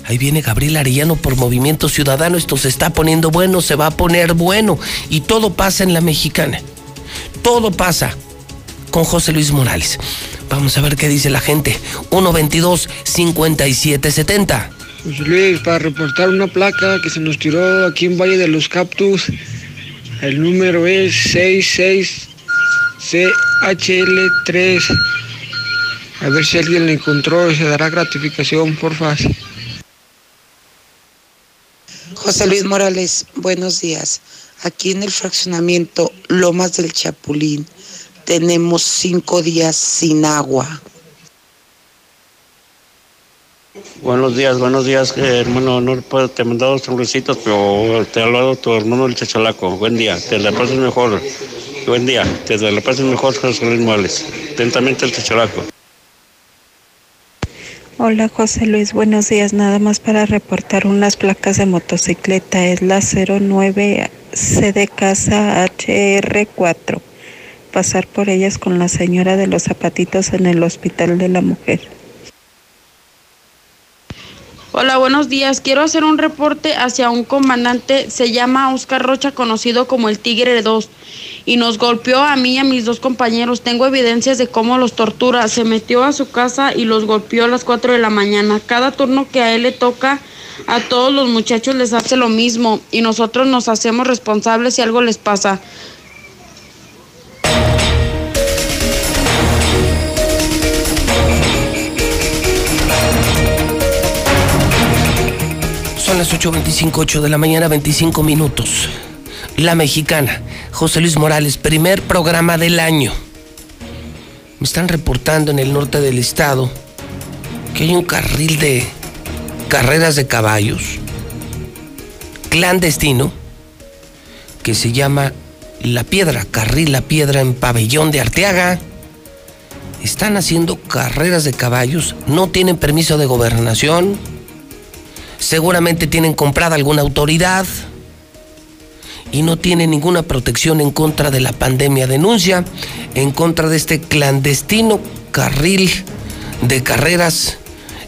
Ahí viene Gabriel Arellano por Movimiento Ciudadano, esto se está poniendo bueno, se va a poner bueno y todo pasa en la mexicana. Todo pasa con José Luis Morales. Vamos a ver qué dice la gente. 122-5770. José Luis, para reportar una placa que se nos tiró aquí en Valle de los Cactus. El número es 66CHL3. A ver si alguien la encontró y se dará gratificación, porfa. José Luis Morales, buenos días. Aquí en el fraccionamiento Lomas del Chapulín tenemos cinco días sin agua. Buenos días, buenos días, eh, hermano. No puedo, te he mandado sonrisitos, pero te ha hablado tu hermano el Chachalaco. Buen día, te la pases mejor. Buen día, te la pases mejor, José Luis Morales. Atentamente el Chachalaco. Hola José Luis, buenos días. Nada más para reportar unas placas de motocicleta. Es la 09 C de casa HR4. Pasar por ellas con la señora de los zapatitos en el Hospital de la Mujer. Hola, buenos días. Quiero hacer un reporte hacia un comandante, se llama Oscar Rocha, conocido como el Tigre 2, y nos golpeó a mí y a mis dos compañeros. Tengo evidencias de cómo los tortura. Se metió a su casa y los golpeó a las 4 de la mañana. Cada turno que a él le toca, a todos los muchachos les hace lo mismo y nosotros nos hacemos responsables si algo les pasa. Las 8.25, 8 de la mañana, 25 minutos. La mexicana, José Luis Morales, primer programa del año. Me están reportando en el norte del estado que hay un carril de carreras de caballos clandestino que se llama La Piedra, carril La Piedra en Pabellón de Arteaga. Están haciendo carreras de caballos, no tienen permiso de gobernación, seguramente tienen comprada alguna autoridad y no tienen ninguna protección en contra de la pandemia. Denuncia en contra de este clandestino carril de carreras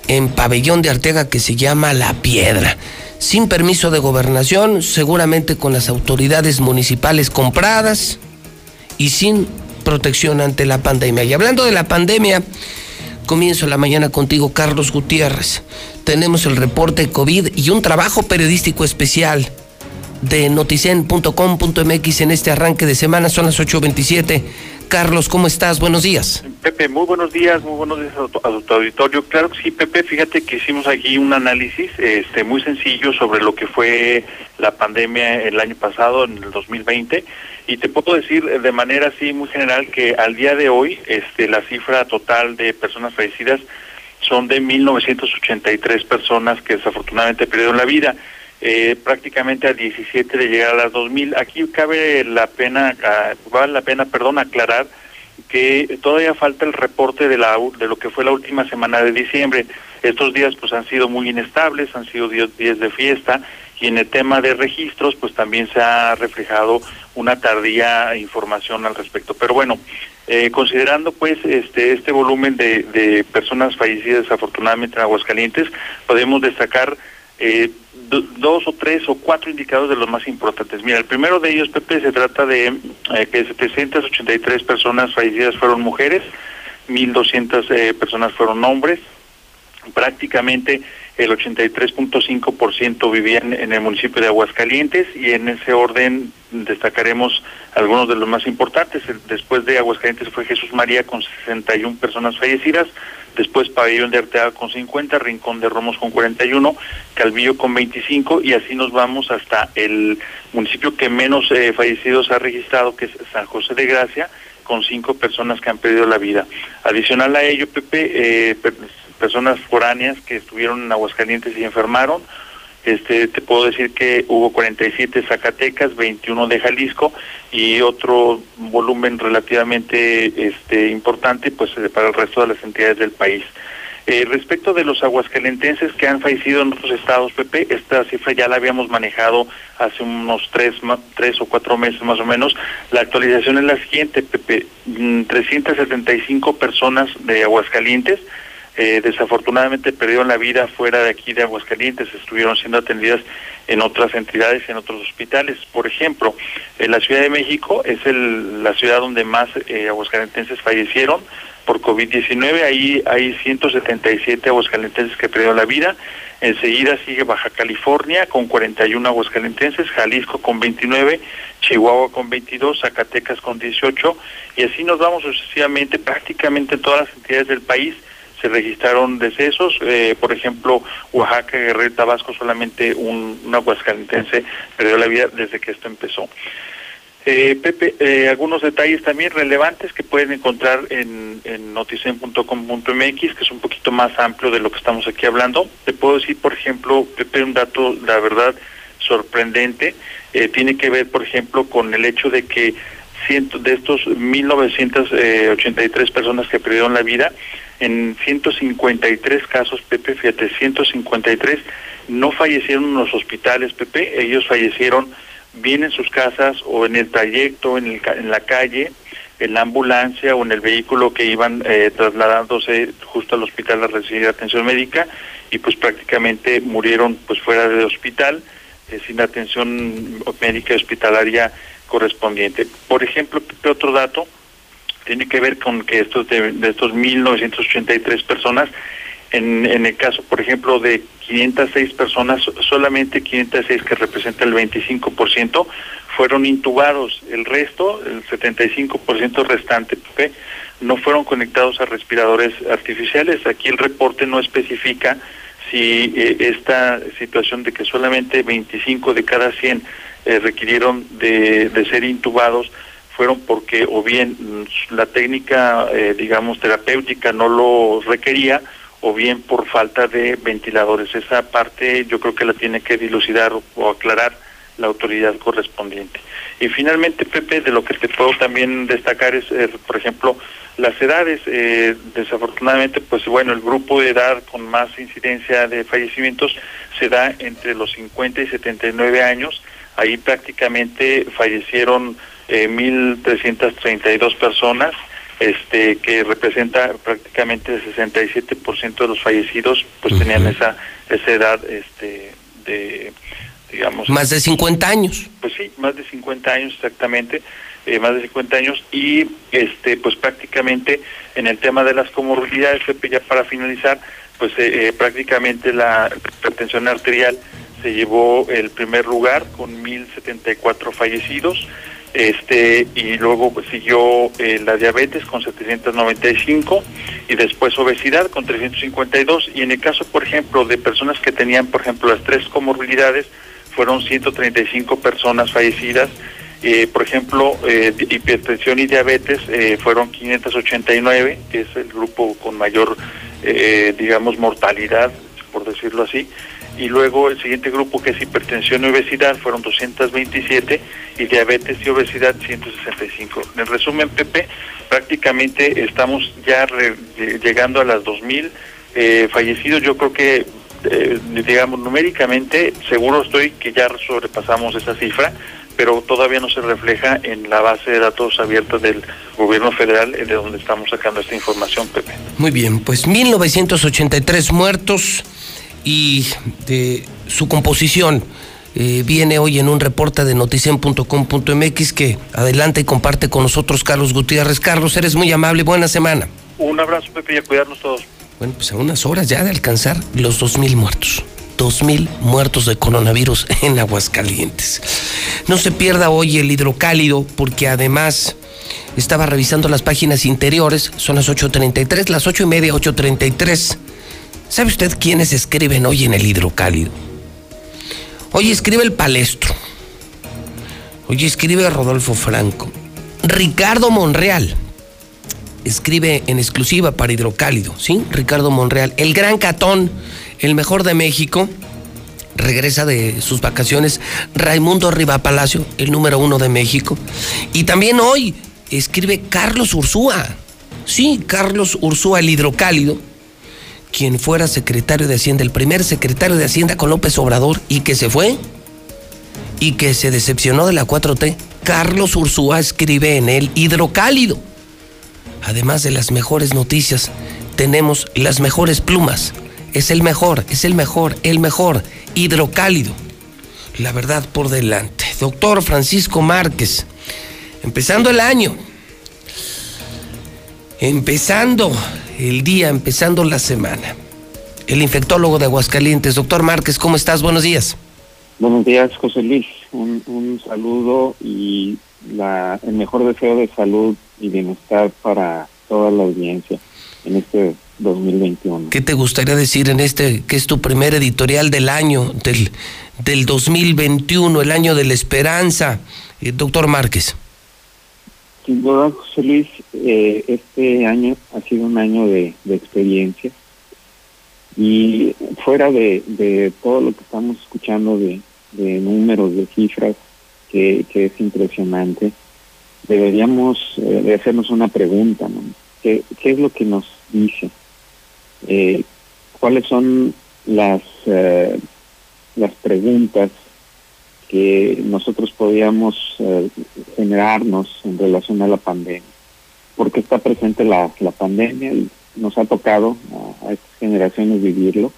en pabellón de Arteaga que se llama La Piedra. Sin permiso de gobernación, seguramente con las autoridades municipales compradas y sin protección ante la pandemia. Y hablando de la pandemia, comienzo la mañana contigo, Carlos Gutiérrez. Tenemos el reporte COVID y un trabajo periodístico especial de noticen.com.mx en este arranque de semana. Son las 8.27. Carlos, ¿cómo estás? Buenos días. Pepe, muy buenos días, muy buenos días a tu, a tu auditorio. Claro que sí, Pepe, fíjate que hicimos aquí un análisis este, muy sencillo sobre lo que fue la pandemia el año pasado, en el 2020, y te puedo decir de manera así muy general que al día de hoy este, la cifra total de personas fallecidas son de 1.983 personas que desafortunadamente perdieron la vida. Eh, prácticamente a 17 de llegar a las 2000. Aquí cabe la pena, ah, vale la pena, perdón, aclarar que todavía falta el reporte de la de lo que fue la última semana de diciembre. Estos días pues han sido muy inestables, han sido días, días de fiesta y en el tema de registros pues también se ha reflejado una tardía información al respecto. Pero bueno, eh, considerando pues este este volumen de, de personas fallecidas desafortunadamente en Aguascalientes, podemos destacar eh, do- dos o tres o cuatro indicadores de los más importantes. Mira, el primero de ellos, Pepe, se trata de eh, que 783 personas fallecidas fueron mujeres, 1.200 eh, personas fueron hombres, prácticamente el 83.5% vivían en el municipio de Aguascalientes y en ese orden destacaremos algunos de los más importantes. Después de Aguascalientes fue Jesús María con 61 personas fallecidas, después Pabellón de Arteaga con 50, Rincón de Romos con 41, Calvillo con 25 y así nos vamos hasta el municipio que menos eh, fallecidos ha registrado, que es San José de Gracia, con cinco personas que han perdido la vida. Adicional a ello, Pepe, eh, personas foráneas que estuvieron en Aguascalientes y enfermaron. Este, te puedo decir que hubo 47 de Zacatecas, 21 de Jalisco y otro volumen relativamente este, importante pues eh, para el resto de las entidades del país. Eh, respecto de los aguascalentenses que han fallecido en otros estados, Pepe, esta cifra ya la habíamos manejado hace unos tres, tres o cuatro meses más o menos. La actualización es la siguiente, Pepe. Mm, 375 personas de Aguascalientes eh, desafortunadamente perdieron la vida fuera de aquí de Aguascalientes, estuvieron siendo atendidas en otras entidades, en otros hospitales. Por ejemplo, en la Ciudad de México es el, la ciudad donde más eh, aguascalentenses fallecieron por COVID-19. Ahí hay 177 aguascalentenses que perdieron la vida. Enseguida sigue Baja California con 41 aguascalentenses, Jalisco con 29, Chihuahua con 22, Zacatecas con 18 y así nos vamos sucesivamente prácticamente en todas las entidades del país se registraron decesos, eh, por ejemplo, Oaxaca, Guerrero, Tabasco, solamente un, un aguascalentense perdió la vida desde que esto empezó. Eh, Pepe, eh, algunos detalles también relevantes que pueden encontrar en, en noticen.com.mx, que es un poquito más amplio de lo que estamos aquí hablando. Te puedo decir, por ejemplo, Pepe, un dato, la verdad, sorprendente. Eh, tiene que ver, por ejemplo, con el hecho de que de estos 1.983 personas que perdieron la vida, en 153 casos, Pepe, fíjate, 153 no fallecieron en los hospitales, Pepe, ellos fallecieron bien en sus casas o en el trayecto, en, el, en la calle, en la ambulancia o en el vehículo que iban eh, trasladándose justo al hospital a recibir atención médica y pues prácticamente murieron pues fuera del hospital eh, sin atención médica hospitalaria correspondiente. Por ejemplo, otro dato tiene que ver con que estos de, de estos 1.983 personas, en, en el caso, por ejemplo, de 506 personas, so- solamente 506 que representa el 25%, fueron intubados. El resto, el 75% restante, Pepe, no fueron conectados a respiradores artificiales. Aquí el reporte no especifica si eh, esta situación de que solamente 25 de cada 100 eh, requirieron de, de ser intubados fueron porque o bien mm, la técnica, eh, digamos, terapéutica no lo requería o bien por falta de ventiladores. Esa parte yo creo que la tiene que dilucidar o, aclarar la autoridad correspondiente. Y finalmente, Pepe, de lo que te puedo también destacar es, eh, por ejemplo, las edades. Eh, desafortunadamente, pues bueno, el grupo de edad con más incidencia de fallecimientos se da entre los 50 y 79 años. Ahí prácticamente fallecieron eh, 1.332 personas, este que representa prácticamente el 67% de los fallecidos, pues tenían esa esa edad este de digamos Más de 50 años. pues sí, más de 50 años exactamente, eh, más de 50 años y este pues prácticamente en el tema de las comorbilidades, ya para finalizar, pues eh, eh, prácticamente la hipertensión arterial se llevó el primer lugar con 1074 fallecidos. Este y luego pues, siguió eh, la diabetes con 795 y después obesidad con 352 y en el caso por ejemplo de personas que tenían por ejemplo las tres comorbilidades fueron 135 personas fallecidas. Eh, por ejemplo, eh, hipertensión y diabetes eh, fueron 589, que es el grupo con mayor, digamos, mortalidad, por decirlo así. Y luego el siguiente grupo, que es hipertensión y obesidad, fueron 227 y diabetes y obesidad 165. En resumen, Pepe, prácticamente estamos ya re- llegando a las 2.000 eh, fallecidos. Yo creo que eh, digamos, numéricamente, seguro estoy que ya sobrepasamos esa cifra, pero todavía no se refleja en la base de datos abierta del gobierno federal, eh, de donde estamos sacando esta información, Pepe. Muy bien, pues 1983 muertos y de su composición eh, viene hoy en un reporte de noticen.com.mx que adelanta y comparte con nosotros Carlos Gutiérrez. Carlos, eres muy amable, buena semana. Un abrazo, Pepe, y a cuidarnos todos. Bueno, pues a unas horas ya de alcanzar los 2.000 muertos. 2.000 muertos de coronavirus en Aguascalientes. No se pierda hoy el hidrocálido porque además estaba revisando las páginas interiores, son las 8.33, las 8 y media, 8.33. ¿Sabe usted quiénes escriben hoy en el hidrocálido? Hoy escribe el palestro. Hoy escribe Rodolfo Franco. Ricardo Monreal escribe en exclusiva para Hidrocálido, ¿sí? Ricardo Monreal. El gran catón, el mejor de México, regresa de sus vacaciones. Raimundo Riva Palacio, el número uno de México. Y también hoy escribe Carlos Ursúa. Sí, Carlos Ursúa, el hidrocálido, quien fuera secretario de Hacienda, el primer secretario de Hacienda con López Obrador y que se fue y que se decepcionó de la 4T. Carlos Ursúa escribe en el hidrocálido. Además de las mejores noticias, tenemos las mejores plumas. Es el mejor, es el mejor, el mejor, hidrocálido. La verdad por delante. Doctor Francisco Márquez, empezando el año, empezando el día, empezando la semana. El infectólogo de Aguascalientes. Doctor Márquez, ¿cómo estás? Buenos días. Buenos días, José Luis. Un, un saludo y la, el mejor deseo de salud y bienestar para toda la audiencia en este 2021. ¿Qué te gustaría decir en este, que es tu primer editorial del año, del, del 2021, el año de la esperanza, eh, doctor Márquez? Sin duda, José Luis, eh, este año ha sido un año de, experiencia y fuera de, todo lo que estamos escuchando de, números, de cifras, que, es impresionante, deberíamos eh, de hacernos una pregunta, ¿no? ¿Qué, ¿Qué es lo que nos dice? Eh, ¿Cuáles son las, las preguntas que nosotros podíamos eh, generarnos en relación a la pandemia? Porque está presente la, pandemia y nos ha tocado a, estas generaciones vivirlo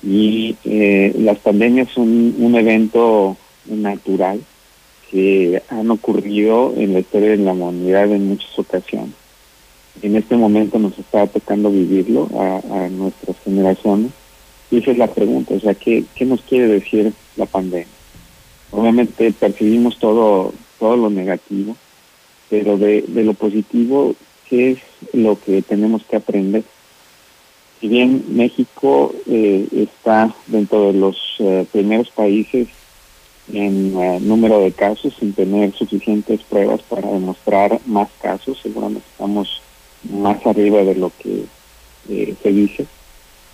y eh, las pandemias son un evento natural que han ocurrido en la historia de la humanidad en muchas ocasiones. En este momento nos está tocando vivirlo a, a nuestras generaciones y esa es la pregunta, o sea, ¿qué, qué nos quiere decir la pandemia? Obviamente percibimos todo, todo lo negativo, pero de, lo positivo, ¿qué es lo que tenemos que aprender? si bien México eh, está dentro de los eh, primeros países en eh, número de casos sin tener suficientes pruebas para demostrar más casos, seguramente estamos más arriba de lo que eh, se dice.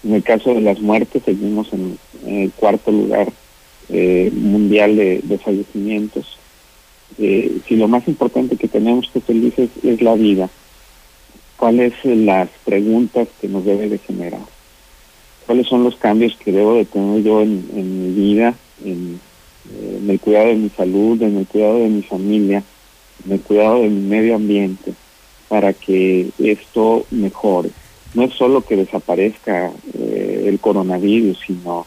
En el caso de las muertes seguimos en el cuarto lugar eh, mundial de, fallecimientos. Eh, si lo más importante que tenemos que felices es la vida, cuáles son las preguntas que nos debe de generar, cuáles son los cambios que debo de tener yo en, en mi vida, en, eh, en, el cuidado de mi salud, en el cuidado de mi familia, en el cuidado de mi medio ambiente, para que esto mejore. No es solo que desaparezca eh, el coronavirus, sino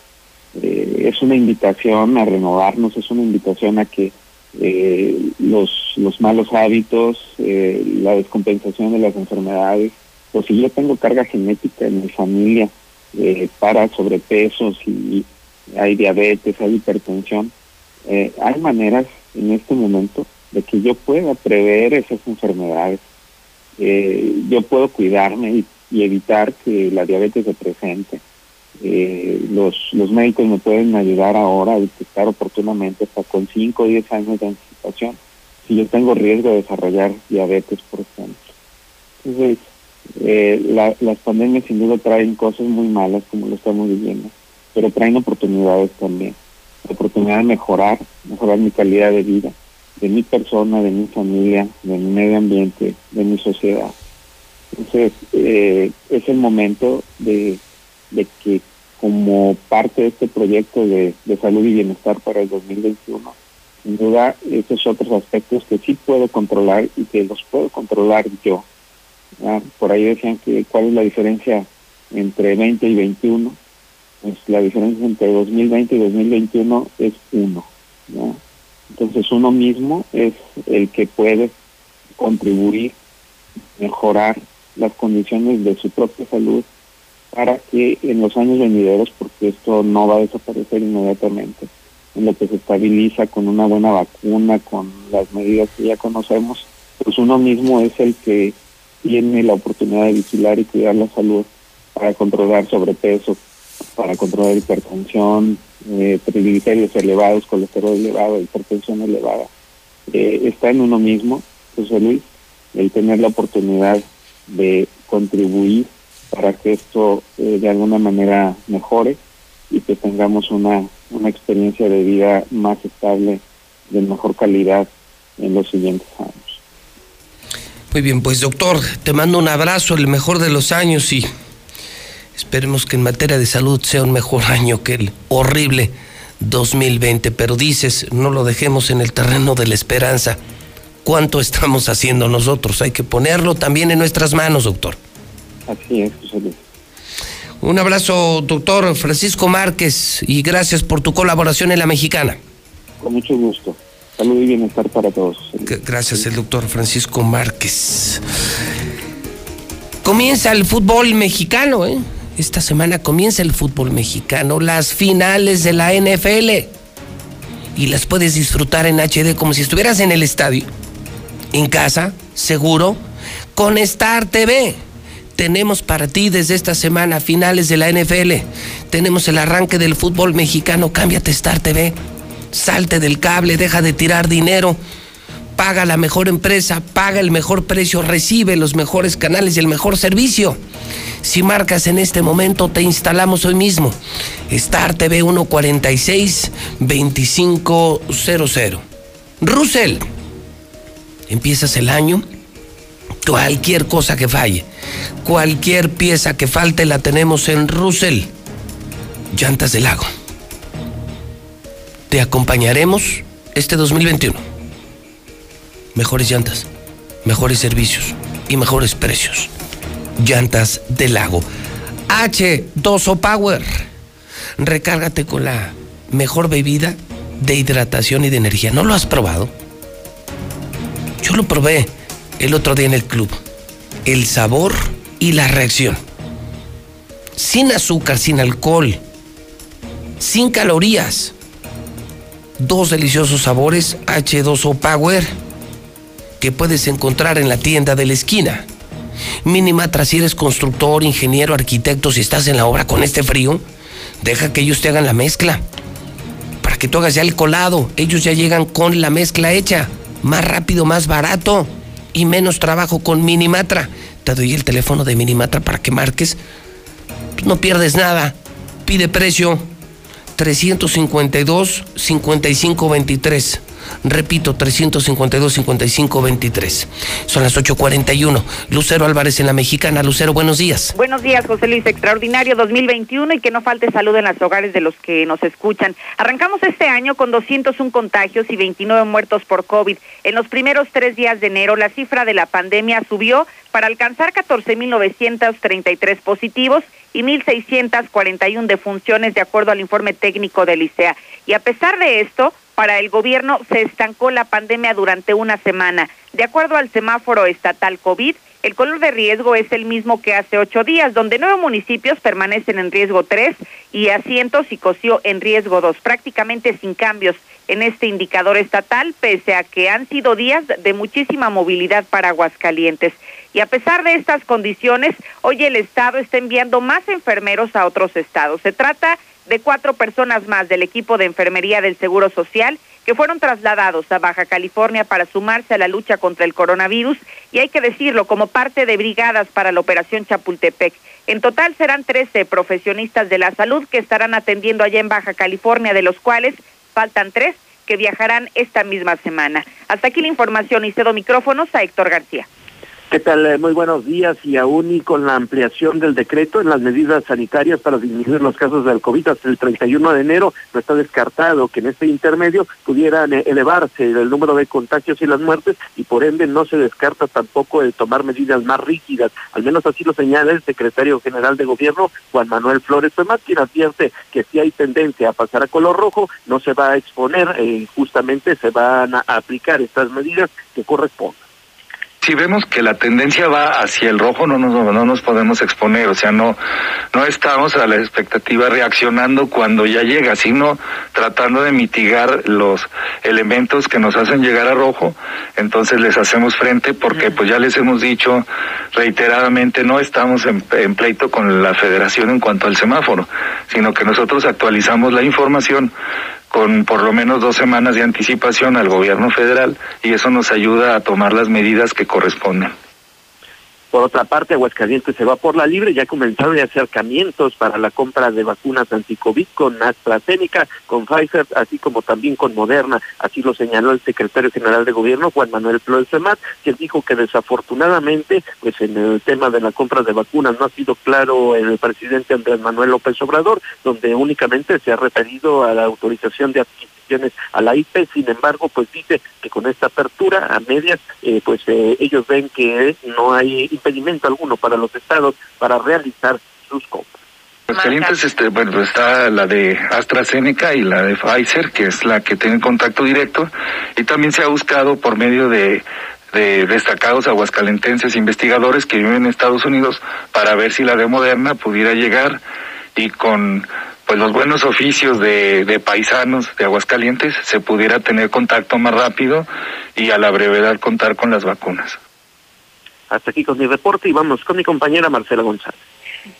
eh, es una invitación a renovarnos, es una invitación a que eh, los, los malos hábitos, eh, la descompensación de las enfermedades, o si yo tengo carga genética en mi familia eh, para sobrepesos y hay diabetes, hay hipertensión, hay maneras en este momento de que yo pueda prever esas enfermedades. Yo puedo cuidarme y evitar que la diabetes se presente eh, los, los médicos me pueden ayudar ahora a detectar oportunamente hasta con 5 o 10 años de anticipación si yo tengo riesgo de desarrollar diabetes, por ejemplo. Entonces, eh, la, las pandemias sin duda traen cosas muy malas como lo estamos viviendo, pero traen oportunidades también. La oportunidad de mejorar, mejorar mi calidad de vida, de mi persona, de mi familia, de mi medio ambiente, de mi sociedad. Entonces, eh, es el momento de de que como parte de este proyecto de, de salud y bienestar para el 2021, sin duda esos otros aspectos que sí puedo controlar y que los puedo controlar yo. Por ahí decían que cuál es la diferencia entre 20 y 21. Pues la diferencia entre 2020 y 2021 es uno. Entonces uno mismo es el que puede contribuir, mejorar las condiciones de su propia salud para que en los años venideros, porque esto no va a desaparecer inmediatamente, en lo que se estabiliza con una buena vacuna, con las medidas que ya conocemos, pues uno mismo es el que tiene la oportunidad de vigilar y cuidar la salud para controlar sobrepeso, para controlar hipertensión, eh, triglicéridos elevados, colesterol elevado, hipertensión elevada. Eh, está en uno mismo, José Luis, el tener la oportunidad de contribuir para que esto eh, de alguna manera mejore y que tengamos una, una experiencia de vida más estable, de mejor calidad en los siguientes años. Muy bien, pues doctor, te mando un abrazo, el mejor de los años y esperemos que en materia de salud sea un mejor año que el horrible 2020. Pero dices, no lo dejemos en el terreno de la esperanza. ¿Cuánto estamos haciendo nosotros? Hay que ponerlo también en nuestras manos, doctor. Así es, José Luis. Un abrazo, doctor Francisco Márquez, y gracias por tu colaboración en La Mexicana. Con mucho gusto. Salud y bienestar para todos. Gracias, el doctor Francisco Márquez. Comienza el fútbol mexicano, ¿eh? Esta semana comienza el fútbol mexicano, las finales de la NFL. Y las puedes disfrutar en HD como si estuvieras en el estadio, en casa, seguro, con Star TV tenemos para ti desde esta semana finales de la NFL. Tenemos el arranque del fútbol mexicano. Cámbiate Star TV. Salte del cable, deja de tirar dinero. Paga la mejor empresa, paga el mejor precio, recibe los mejores canales y el mejor servicio. Si marcas en este momento, te instalamos hoy mismo. Star TV 146 2500. Russell, empiezas el año. Cualquier cosa que falle, cualquier pieza que falte, la tenemos en Russell. Llantas del Lago. Te acompañaremos este 2021. Mejores llantas, mejores servicios y mejores precios. Llantas del Lago. H2O Power. Recárgate con la mejor bebida de hidratación y de energía. ¿No lo has probado? Yo lo probé el otro día en el club. El sabor y la reacción. Sin azúcar, sin alcohol, sin calorías. Dos deliciosos sabores H2O Power que puedes encontrar en la tienda de la esquina. Minimatra, si eres constructor, ingeniero, arquitecto, si estás en la obra con este frío, deja que ellos te hagan la mezcla. Para que tú hagas ya el colado. Ellos ya llegan con la mezcla hecha. Más rápido, más barato y menos trabajo con Minimatra. Te doy el teléfono de Minimatra para que marques. No pierdes nada. Pide precio 352 5523. Repito, 352-55-23. Son las 8.41. Lucero Álvarez en la Mexicana. Lucero, buenos días. Buenos días, José Luis. Extraordinario 2021 y que no falte salud en los hogares de los que nos escuchan. Arrancamos este año con 201 contagios y 29 muertos por COVID. En los primeros tres días de enero, la cifra de la pandemia subió para alcanzar 14.933 positivos y 1.641 defunciones, de acuerdo al informe técnico del ICEA. Y a pesar de esto, para el gobierno se estancó la pandemia durante una semana. De acuerdo al semáforo estatal COVID, el color de riesgo es el mismo que hace ocho días, donde nueve municipios permanecen en riesgo tres y asientos y Cosío en riesgo dos, prácticamente sin cambios en este indicador estatal, pese a que han sido días de muchísima movilidad para Aguascalientes. Y a pesar de estas condiciones, hoy el Estado está enviando más enfermeros a otros estados. Se trata de cuatro personas más del equipo de enfermería del Seguro Social que fueron trasladados a Baja California para sumarse a la lucha contra el coronavirus y hay que decirlo como parte de brigadas para la operación Chapultepec. En total serán 13 profesionistas de la salud que estarán atendiendo allá en Baja California, de los cuales faltan tres que viajarán esta misma semana. Hasta aquí la información y cedo micrófonos a Héctor García. ¿Qué tal? Eh, Muy buenos días y aún y con la ampliación del decreto en las medidas sanitarias para disminuir los casos del COVID hasta el 31 de enero, no está descartado que en este intermedio pudieran eh, elevarse el número de contagios y las muertes y por ende no se descarta tampoco el tomar medidas más rígidas. Al menos así lo señala el secretario general de gobierno, Juan Manuel Flores Tomás, quien advierte que si hay tendencia a pasar a color rojo, no se va a exponer, eh, justamente se van a aplicar estas medidas que corresponden. Si vemos que la tendencia va hacia el rojo, no nos, no nos podemos exponer, o sea, no, no estamos a la expectativa reaccionando cuando ya llega, sino tratando de mitigar los elementos que nos hacen llegar a rojo, entonces les hacemos frente porque pues ya les hemos dicho reiteradamente, no estamos en, en pleito con la federación en cuanto al semáforo, sino que nosotros actualizamos la información con por lo menos dos semanas de anticipación al gobierno federal y eso nos ayuda a tomar las medidas que corresponden. Por otra parte, Aguascalientes se va por la libre, ya comenzaron acercamientos para la compra de vacunas anticovid con AstraZeneca, con Pfizer, así como también con Moderna. Así lo señaló el secretario general de gobierno, Juan Manuel Flores Femat, quien dijo que desafortunadamente, pues en el tema de la compra de vacunas no ha sido claro el presidente Andrés Manuel López Obrador, donde únicamente se ha referido a la autorización de adquisición a la IP, sin embargo, pues dice que con esta apertura a medias, eh, pues eh, ellos ven que no hay impedimento alguno para los estados para realizar sus compras. Los este, bueno, está la de AstraZeneca y la de Pfizer, que es la que tiene contacto directo, y también se ha buscado por medio de de destacados aguascalentenses investigadores que viven en Estados Unidos para ver si la de Moderna pudiera llegar y con pues los buenos oficios de, de paisanos de Aguascalientes se pudiera tener contacto más rápido y a la brevedad contar con las vacunas. Hasta aquí con mi reporte y vamos con mi compañera Marcela González.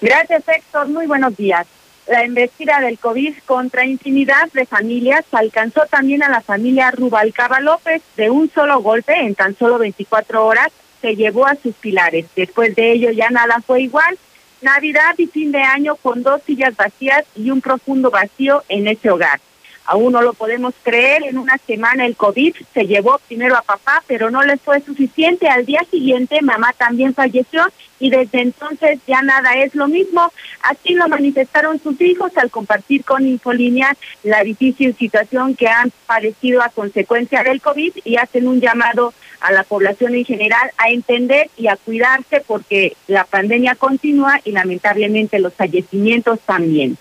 Gracias, Héctor. Muy buenos días. La embestida del COVID contra intimidad de familias alcanzó también a la familia Rubalcaba López. De un solo golpe, en tan solo 24 horas, se llevó a sus pilares. Después de ello ya nada fue igual. Navidad y fin de año con dos sillas vacías y un profundo vacío en ese hogar. Aún no lo podemos creer, en una semana el COVID se llevó primero a papá, pero no le fue suficiente. Al día siguiente mamá también falleció y desde entonces ya nada es lo mismo. Así lo manifestaron sus hijos al compartir con Infolínea la difícil situación que han padecido a consecuencia del COVID y hacen un llamado a la población en general a entender y a cuidarse porque la pandemia continúa y lamentablemente los fallecimientos también.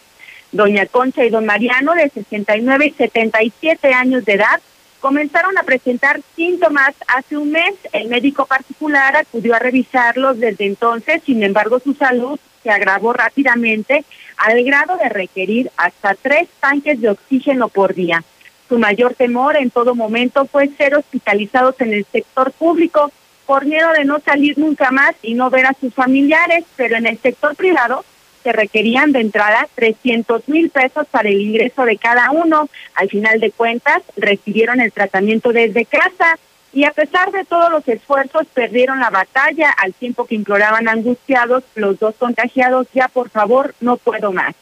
Doña Concha y don Mariano, de 69 y 77 años de edad, comenzaron a presentar síntomas hace un mes. El médico particular acudió a revisarlos desde entonces, sin embargo su salud se agravó rápidamente al grado de requerir hasta tres tanques de oxígeno por día. Su mayor temor en todo momento fue ser hospitalizados en el sector público por miedo de no salir nunca más y no ver a sus familiares, pero en el sector privado se requerían de entrada 300 mil pesos para el ingreso de cada uno. Al final de cuentas, recibieron el tratamiento desde casa y a pesar de todos los esfuerzos, perdieron la batalla al tiempo que imploraban angustiados los dos contagiados, ya por favor, no puedo más.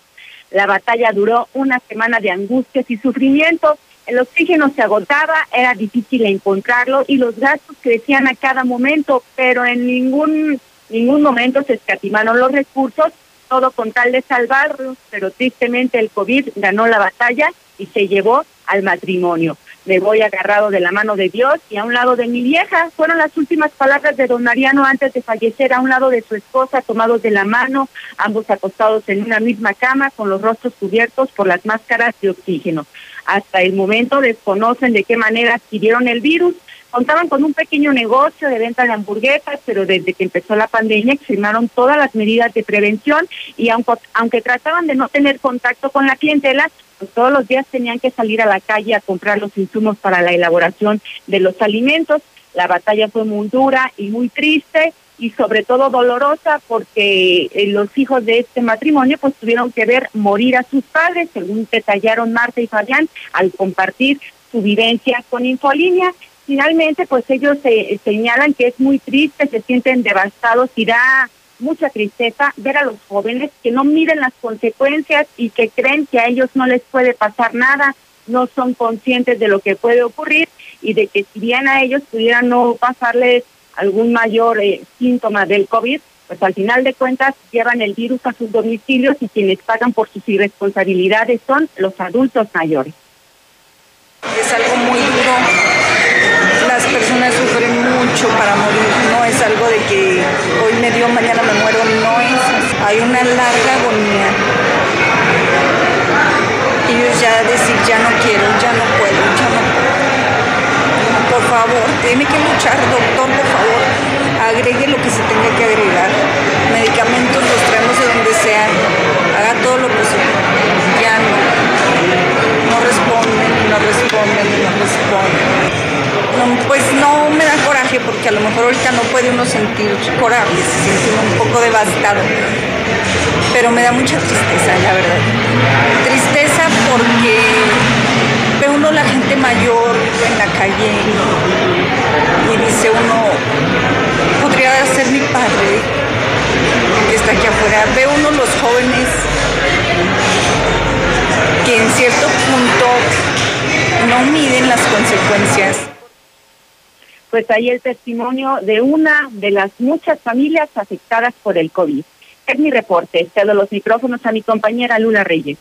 La batalla duró una semana de angustias y sufrimientos. El oxígeno se agotaba, era difícil encontrarlo y los gastos crecían a cada momento, pero en ningún ningún momento se escatimaron los recursos todo con tal de salvarlos, pero tristemente el COVID ganó la batalla y se llevó al matrimonio. Me voy agarrado de la mano de Dios y a un lado de mi vieja. Fueron las últimas palabras de don Mariano antes de fallecer a un lado de su esposa, tomados de la mano, ambos acostados en una misma cama, con los rostros cubiertos por las máscaras de oxígeno. Hasta el momento desconocen de qué manera adquirieron el virus, Contaban con un pequeño negocio de venta de hamburguesas, pero desde que empezó la pandemia extremaron todas las medidas de prevención y aunque, aunque trataban de no tener contacto con la clientela, pues todos los días tenían que salir a la calle a comprar los insumos para la elaboración de los alimentos. La batalla fue muy dura y muy triste y sobre todo dolorosa porque eh, los hijos de este matrimonio pues tuvieron que ver morir a sus padres, según detallaron Marta y Fabián al compartir su vivencia con Infolínea finalmente, pues ellos se señalan que es muy triste, se sienten devastados y da mucha tristeza ver a los jóvenes que no miden las consecuencias y que creen que a ellos no les puede pasar nada, no son conscientes de lo que puede ocurrir y de que si bien a ellos pudiera no pasarles algún mayor eh, síntoma del COVID, pues al final de cuentas llevan el virus a sus domicilios y quienes pagan por sus irresponsabilidades son los adultos mayores. Es algo muy duro las personas sufren mucho para morir, no es algo de que hoy me dio, mañana me muero, no es, hay una larga agonía. Ellos ya decir, ya no quiero, ya no puedo, ya no puedo. Por favor, tiene que luchar, doctor, por favor, agregue lo que se tenga que agregar. Medicamentos los traemos de donde sea, haga todo lo posible. Ya no, no responden, no responden, no responden pues no me da coraje porque a lo mejor ahorita no puede uno sentir coraje, se siente un poco devastado. Pero me da mucha tristeza, la verdad. Tristeza porque ve uno la gente mayor en la calle y dice uno, podría ser mi padre que está aquí afuera. Ve uno los jóvenes que en cierto punto no miden las consecuencias pues ahí el testimonio de una de las muchas familias afectadas por el COVID. Es mi reporte. Cedo los micrófonos a mi compañera Lula Reyes.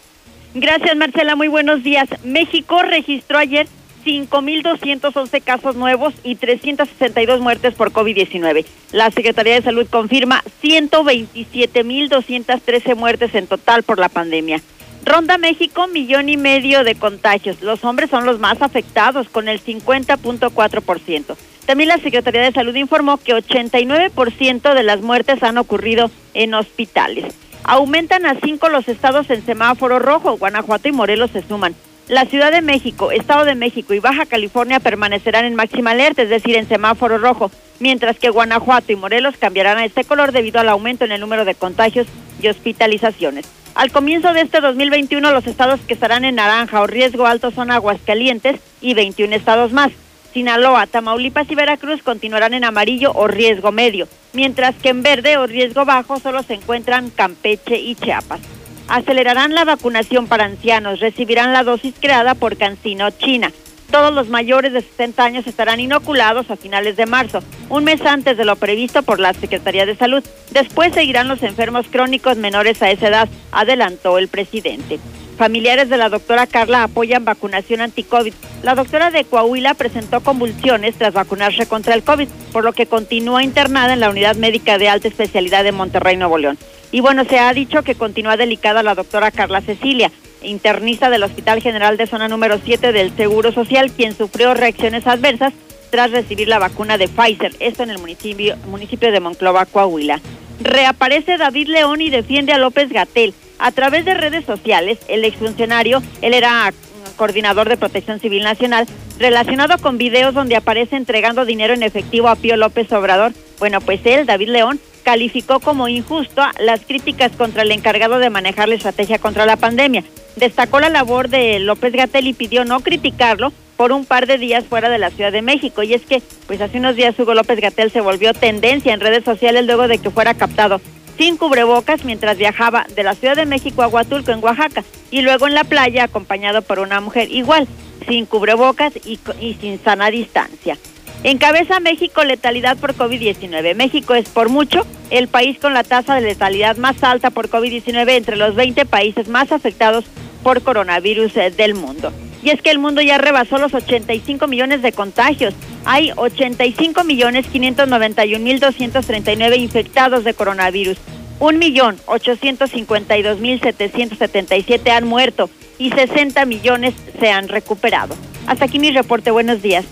Gracias, Marcela. Muy buenos días. México registró ayer 5.211 casos nuevos y 362 muertes por COVID-19. La Secretaría de Salud confirma 127.213 muertes en total por la pandemia. Ronda México, millón y medio de contagios. Los hombres son los más afectados, con el 50.4%. También la Secretaría de Salud informó que 89% de las muertes han ocurrido en hospitales. Aumentan a cinco los estados en semáforo rojo. Guanajuato y Morelos se suman. La Ciudad de México, Estado de México y Baja California permanecerán en máxima alerta, es decir, en semáforo rojo, mientras que Guanajuato y Morelos cambiarán a este color debido al aumento en el número de contagios y hospitalizaciones. Al comienzo de este 2021, los estados que estarán en naranja o riesgo alto son Aguascalientes y 21 estados más. Sinaloa, Tamaulipas y Veracruz continuarán en amarillo o riesgo medio, mientras que en verde o riesgo bajo solo se encuentran Campeche y Chiapas. Acelerarán la vacunación para ancianos, recibirán la dosis creada por Cancino China. Todos los mayores de 60 años estarán inoculados a finales de marzo, un mes antes de lo previsto por la Secretaría de Salud. Después seguirán los enfermos crónicos menores a esa edad, adelantó el presidente. Familiares de la doctora Carla apoyan vacunación anti-COVID. La doctora de Coahuila presentó convulsiones tras vacunarse contra el COVID, por lo que continúa internada en la unidad médica de alta especialidad de Monterrey, Nuevo León. Y bueno, se ha dicho que continúa delicada la doctora Carla Cecilia, internista del Hospital General de Zona número 7 del Seguro Social, quien sufrió reacciones adversas tras recibir la vacuna de Pfizer, esto en el municipio, municipio de Monclova, Coahuila. Reaparece David León y defiende a López Gatel. A través de redes sociales, el exfuncionario, él era coordinador de Protección Civil Nacional, relacionado con videos donde aparece entregando dinero en efectivo a Pío López Obrador. Bueno, pues él, David León, calificó como injusto las críticas contra el encargado de manejar la estrategia contra la pandemia. Destacó la labor de López Gatel y pidió no criticarlo por un par de días fuera de la Ciudad de México. Y es que, pues hace unos días Hugo López Gatel se volvió tendencia en redes sociales luego de que fuera captado sin cubrebocas mientras viajaba de la Ciudad de México a Huatulco, en Oaxaca, y luego en la playa acompañado por una mujer igual, sin cubrebocas y, y sin sana distancia. Encabeza México letalidad por COVID-19. México es por mucho el país con la tasa de letalidad más alta por COVID-19 entre los 20 países más afectados por coronavirus eh, del mundo. Y es que el mundo ya rebasó los 85 millones de contagios. Hay 85 millones 591 mil 239 infectados de coronavirus. Un millón 852 mil 777 han muerto y 60 millones se han recuperado. Hasta aquí mi reporte. Buenos días.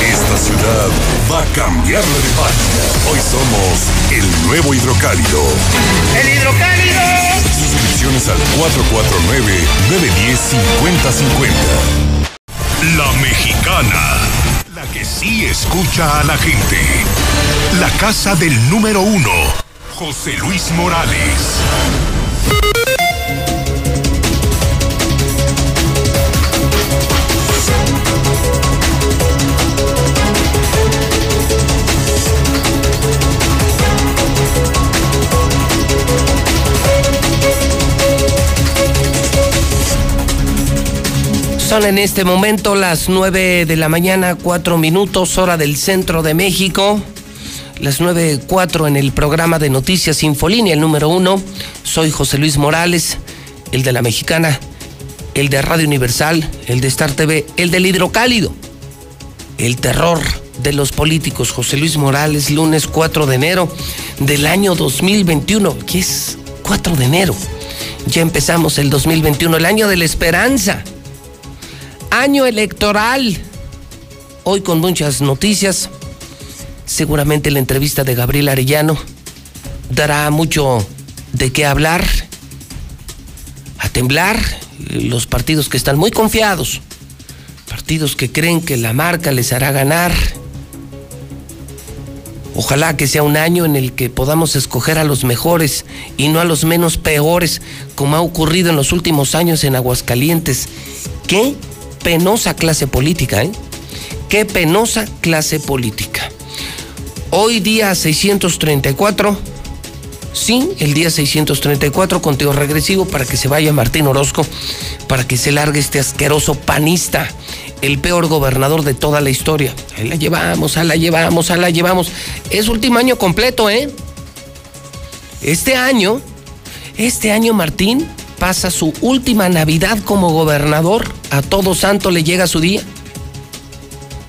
Esta ciudad va a cambiarle de página. Hoy somos el nuevo hidrocálido. ¡El hidrocálido! Suscripciones al 449-910-5050. La mexicana. La que sí escucha a la gente. La casa del número uno. José Luis Morales. Son en este momento las 9 de la mañana, 4 minutos, hora del centro de México. Las 9.4 en el programa de Noticias Infolínea, el número uno. Soy José Luis Morales, el de la Mexicana, el de Radio Universal, el de Star TV, el del Hidrocálido. El terror de los políticos. José Luis Morales, lunes 4 de enero del año 2021, que es 4 de enero. Ya empezamos el 2021, el año de la esperanza año electoral. Hoy con muchas noticias. Seguramente la entrevista de Gabriel Arellano dará mucho de qué hablar. A temblar los partidos que están muy confiados. Partidos que creen que la marca les hará ganar. Ojalá que sea un año en el que podamos escoger a los mejores y no a los menos peores, como ha ocurrido en los últimos años en Aguascalientes. ¿Qué penosa clase política, ¿eh? Qué penosa clase política. Hoy día 634, sí, el día 634, conteo regresivo para que se vaya Martín Orozco, para que se largue este asqueroso panista, el peor gobernador de toda la historia. Ahí la llevamos, ahí la llevamos, ahí la llevamos. Es último año completo, ¿eh? Este año, este año Martín pasa su última Navidad como gobernador. A todo santo le llega su día.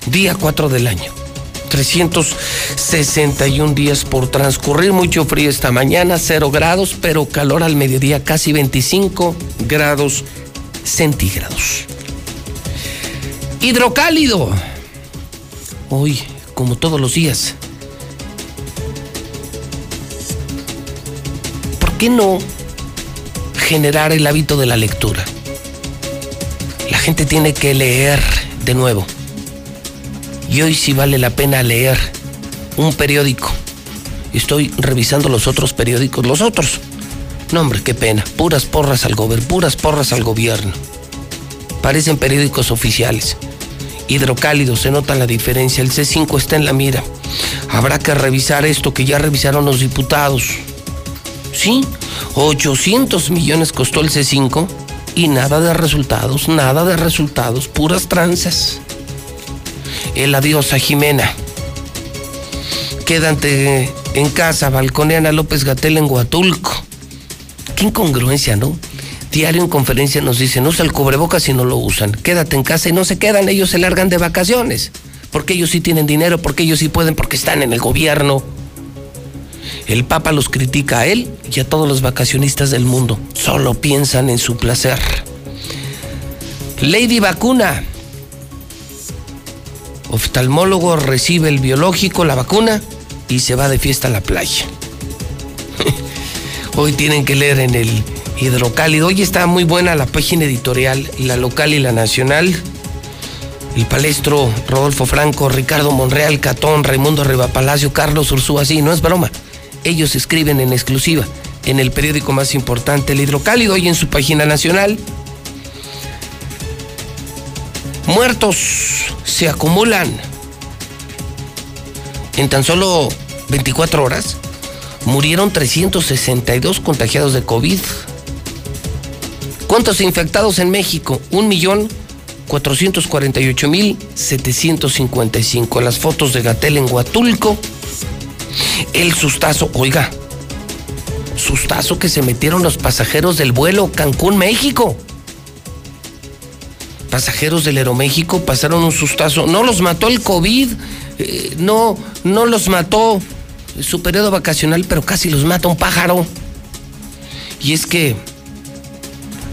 Día 4 del año. 361 días por transcurrir. Mucho frío esta mañana, 0 grados, pero calor al mediodía, casi 25 grados centígrados. Hidrocálido. Hoy, como todos los días. ¿Por qué no generar el hábito de la lectura. gente tiene que leer de nuevo. Y hoy sí vale la pena leer un periódico. Estoy revisando los otros periódicos, los otros. No, hombre, qué pena. Puras porras al gobierno, puras porras al gobierno. Parecen periódicos oficiales. Hidrocálido, se nota la diferencia. El C5 está en la mira. Habrá que revisar esto que ya revisaron los diputados. Sí, 800 millones costó el C5 y nada de resultados, nada de resultados, puras tranzas. El adiós a Jimena. Quédate en casa, balconean a López Gatel en Huatulco. Qué incongruencia, ¿no? Diario en conferencia nos dicen, usa el cubrebocas si no lo usan. Quédate en casa y no se quedan, ellos se largan de vacaciones. Porque ellos sí tienen dinero, porque ellos sí pueden, porque están en el gobierno. El Papa los critica a él y a todos los vacacionistas del mundo. Solo piensan en su placer. Lady Vacuna. Oftalmólogo recibe el biológico, la vacuna, y se va de fiesta a la playa. Hoy tienen que leer en el hidrocálido. Hoy está muy buena la página editorial, la local y la nacional. El palestro Rodolfo Franco, Ricardo Monreal, Catón, Raimundo Palacio, Carlos Ursúa, sí, no es broma. Ellos escriben en exclusiva en el periódico más importante, el hidrocálido, y en su página nacional. Muertos se acumulan en tan solo 24 horas. Murieron 362 contagiados de COVID. ¿Cuántos infectados en México? Un millón 448.755. Las fotos de Gatel en Huatulco. El sustazo, oiga, sustazo que se metieron los pasajeros del vuelo Cancún, México. Pasajeros del Aeroméxico pasaron un sustazo. No los mató el COVID, eh, no, no los mató su periodo vacacional, pero casi los mata un pájaro. Y es que,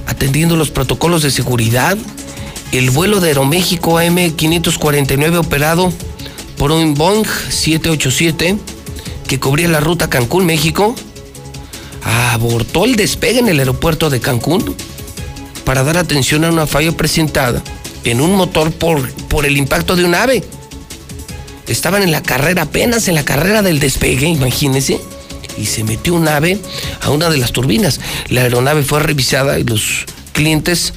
atendiendo los protocolos de seguridad, el vuelo de Aeroméxico AM549 operado por un Boeing 787 que cubría la ruta Cancún-México, abortó el despegue en el aeropuerto de Cancún para dar atención a una falla presentada en un motor por, por el impacto de un ave. Estaban en la carrera, apenas en la carrera del despegue, imagínense, y se metió un ave a una de las turbinas. La aeronave fue revisada y los clientes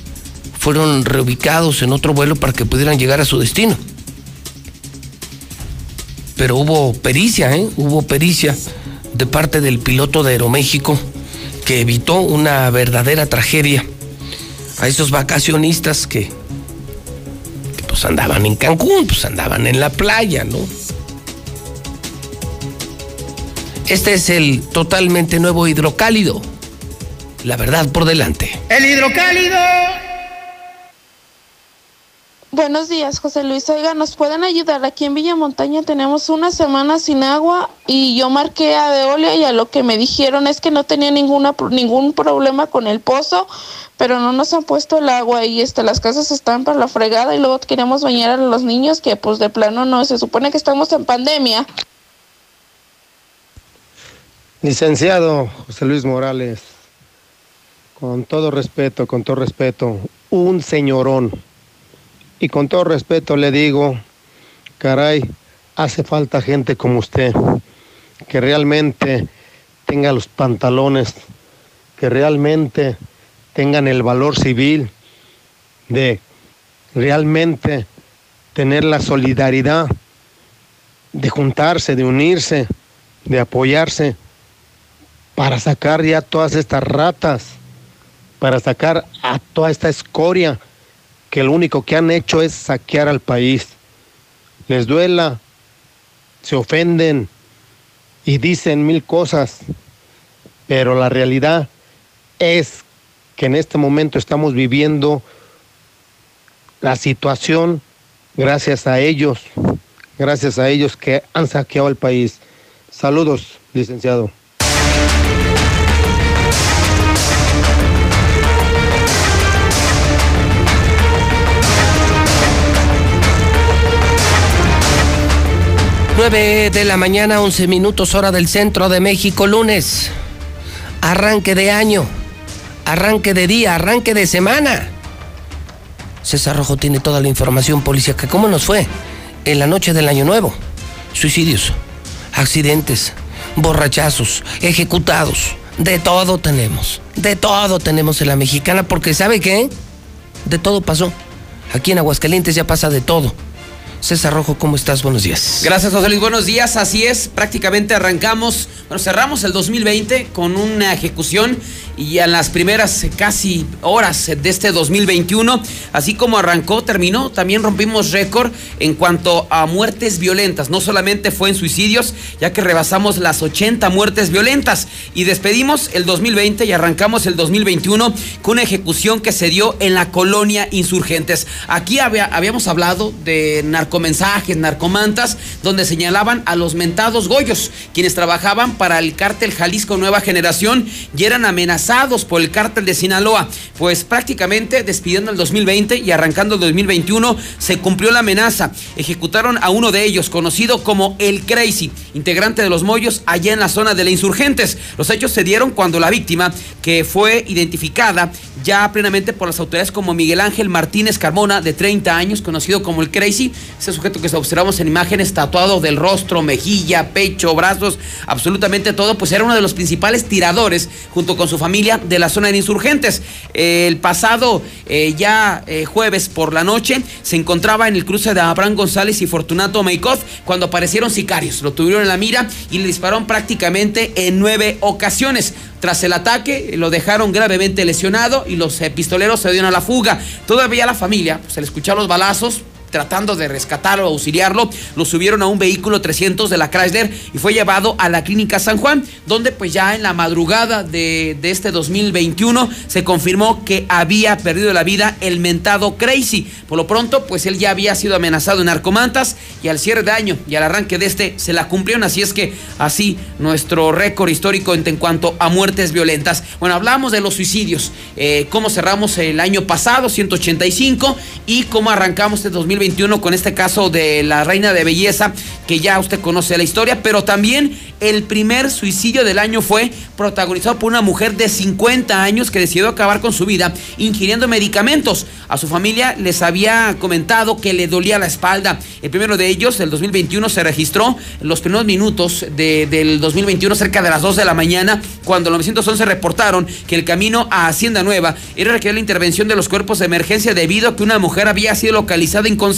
fueron reubicados en otro vuelo para que pudieran llegar a su destino. Pero hubo pericia, ¿eh? Hubo pericia de parte del piloto de Aeroméxico que evitó una verdadera tragedia a esos vacacionistas que, pues andaban en Cancún, pues andaban en la playa, ¿no? Este es el totalmente nuevo hidrocálido. La verdad por delante. El hidrocálido. Buenos días, José Luis. Oiga, ¿nos pueden ayudar? Aquí en Villa Montaña tenemos una semana sin agua y yo marqué a Veolia y a lo que me dijeron es que no tenía ninguna, ningún problema con el pozo, pero no nos han puesto el agua y este, las casas están para la fregada y luego queremos bañar a los niños que pues de plano no, se supone que estamos en pandemia. Licenciado José Luis Morales, con todo respeto, con todo respeto, un señorón. Y con todo respeto le digo, caray, hace falta gente como usted, que realmente tenga los pantalones, que realmente tengan el valor civil de realmente tener la solidaridad de juntarse, de unirse, de apoyarse para sacar ya todas estas ratas, para sacar a toda esta escoria que lo único que han hecho es saquear al país. Les duela, se ofenden y dicen mil cosas, pero la realidad es que en este momento estamos viviendo la situación gracias a ellos, gracias a ellos que han saqueado el país. Saludos, licenciado. Nueve de la mañana, 11 minutos hora del centro de México, lunes. Arranque de año, arranque de día, arranque de semana. César Rojo tiene toda la información policíaca. ¿Cómo nos fue en la noche del Año Nuevo? Suicidios, accidentes, borrachazos, ejecutados. De todo tenemos. De todo tenemos en la mexicana porque ¿sabe qué? De todo pasó. Aquí en Aguascalientes ya pasa de todo. César Rojo, ¿cómo estás? Buenos días. Gracias, José Luis. Buenos días. Así es, prácticamente arrancamos, bueno, cerramos el 2020 con una ejecución y en las primeras casi horas de este 2021, así como arrancó, terminó, también rompimos récord en cuanto a muertes violentas. No solamente fue en suicidios, ya que rebasamos las 80 muertes violentas y despedimos el 2020 y arrancamos el 2021 con una ejecución que se dio en la colonia Insurgentes. Aquí había- habíamos hablado de narcomensajes, narcomantas, donde señalaban a los mentados Goyos, quienes trabajaban para el cártel Jalisco Nueva Generación y eran amenazados por el cártel de Sinaloa. Pues prácticamente despidiendo el 2020 y arrancando el 2021 se cumplió la amenaza. Ejecutaron a uno de ellos, conocido como el Crazy, integrante de los Moyos allá en la zona de la Insurgentes. Los hechos se dieron cuando la víctima, que fue identificada ya plenamente por las autoridades como Miguel Ángel Martínez Carmona, de 30 años, conocido como el Crazy, ese sujeto que observamos en imágenes tatuado del rostro, mejilla, pecho, brazos, absolutamente todo, pues era uno de los principales tiradores junto con su familia de la zona de insurgentes. Eh, el pasado eh, ya eh, jueves por la noche se encontraba en el cruce de Abraham González y Fortunato Meikov cuando aparecieron sicarios, lo tuvieron en la mira y le dispararon prácticamente en nueve ocasiones. Tras el ataque, lo dejaron gravemente lesionado y los pistoleros se dieron a la fuga. Todavía la familia, pues, se le escucharon los balazos, tratando de rescatarlo, auxiliarlo, lo subieron a un vehículo 300 de la Chrysler y fue llevado a la clínica San Juan, donde pues ya en la madrugada de, de este 2021 se confirmó que había perdido la vida el mentado Crazy. Por lo pronto, pues él ya había sido amenazado en narcomantas y al cierre de año y al arranque de este se la cumplieron, así es que así nuestro récord histórico en, en cuanto a muertes violentas. Bueno, hablamos de los suicidios, eh, cómo cerramos el año pasado, 185, y cómo arrancamos este 2021 con este caso de la reina de belleza, que ya usted conoce la historia, pero también el primer suicidio del año fue protagonizado por una mujer de 50 años que decidió acabar con su vida ingiriendo medicamentos. A su familia les había comentado que le dolía la espalda. El primero de ellos, el 2021, se registró en los primeros minutos de- del 2021, cerca de las 2 de la mañana, cuando los 911 reportaron que el camino a Hacienda Nueva era requerir la intervención de los cuerpos de emergencia debido a que una mujer había sido localizada inconsciente.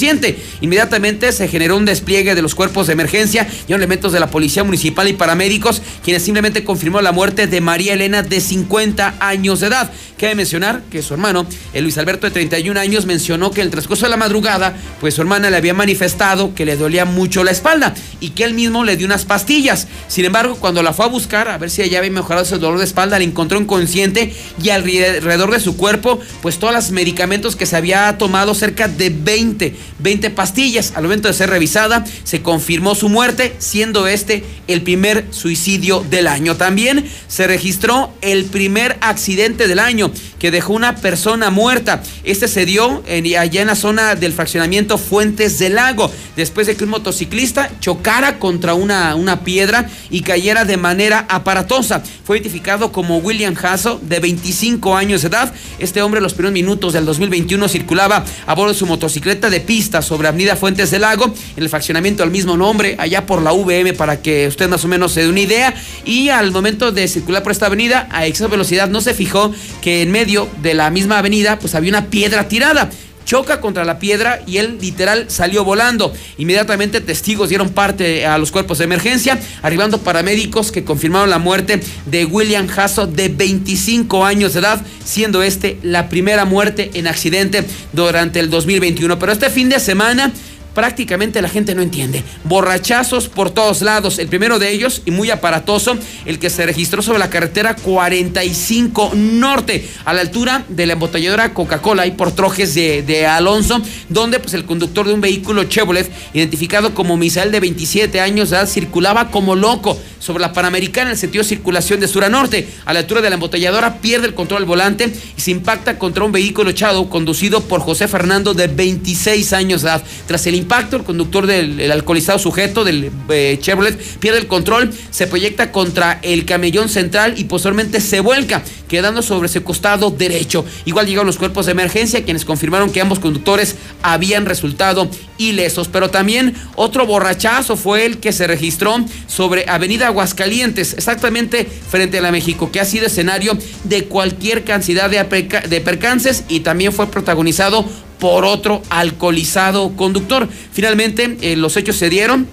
Inmediatamente se generó un despliegue de los cuerpos de emergencia y elementos de la policía municipal y paramédicos, quienes simplemente confirmó la muerte de María Elena de 50 años de edad. Cabe mencionar que su hermano, el Luis Alberto de 31 años, mencionó que en el transcurso de la madrugada, pues su hermana le había manifestado que le dolía mucho la espalda y que él mismo le dio unas pastillas. Sin embargo, cuando la fue a buscar a ver si ella había mejorado ese dolor de espalda, la encontró inconsciente y alrededor de su cuerpo, pues todos los medicamentos que se había tomado, cerca de 20, 20 pastillas. Al momento de ser revisada, se confirmó su muerte, siendo este el primer suicidio del año. También se registró el primer accidente del año que dejó una persona muerta. Este se dio en- allá en la zona del fraccionamiento Fuentes del Lago, después de que un motociclista chocara contra una, piedra y cayera de manera aparatosa. Fue identificado como William Hasso, de 25 años de edad. Este hombre, en los primeros minutos del 2021, circulaba a bordo de su motocicleta de sobre Avenida Fuentes del Lago, en el fraccionamiento del mismo nombre, allá por la VM, para que usted más o menos se dé una idea. Y al momento de circular por esta avenida, a exceso velocidad, no se fijó que en medio de la misma avenida, pues había una piedra tirada choca contra la piedra y él literal salió volando. Inmediatamente testigos dieron parte a los cuerpos de emergencia, arribando paramédicos que confirmaron la muerte de William Hasso de 25 años de edad, siendo este la primera muerte en accidente durante el 2021. Pero este fin de semana prácticamente la gente no entiende. Borrachazos por todos lados. El primero de ellos, y muy aparatoso, el que se registró sobre la carretera 45 Norte, a la altura de la embotelladora Coca-Cola y por trojes de, de Alonso, donde pues, el conductor de un vehículo Chevrolet, identificado como Misael de 27 años de edad, circulaba como loco sobre la Panamericana en el sentido de circulación de sur a norte. A la altura de la embotelladora pierde el control del volante y se impacta contra un vehículo echado conducido por José Fernando de 26 años de edad. Tras el impacto, el conductor del el alcoholizado sujeto del eh, Chevrolet pierde el control, se proyecta contra el camellón central y posteriormente se vuelca, quedando sobre su costado derecho. Igual llegaron los cuerpos de emergencia, quienes confirmaron que ambos conductores habían resultado ilesos. Pero también otro borrachazo fue el que se registró sobre Avenida Aguascalientes, exactamente frente a la México, que ha sido escenario de cualquier cantidad de, de percances y también fue protagonizado por otro alcoholizado conductor. Finalmente, eh, los hechos se dieron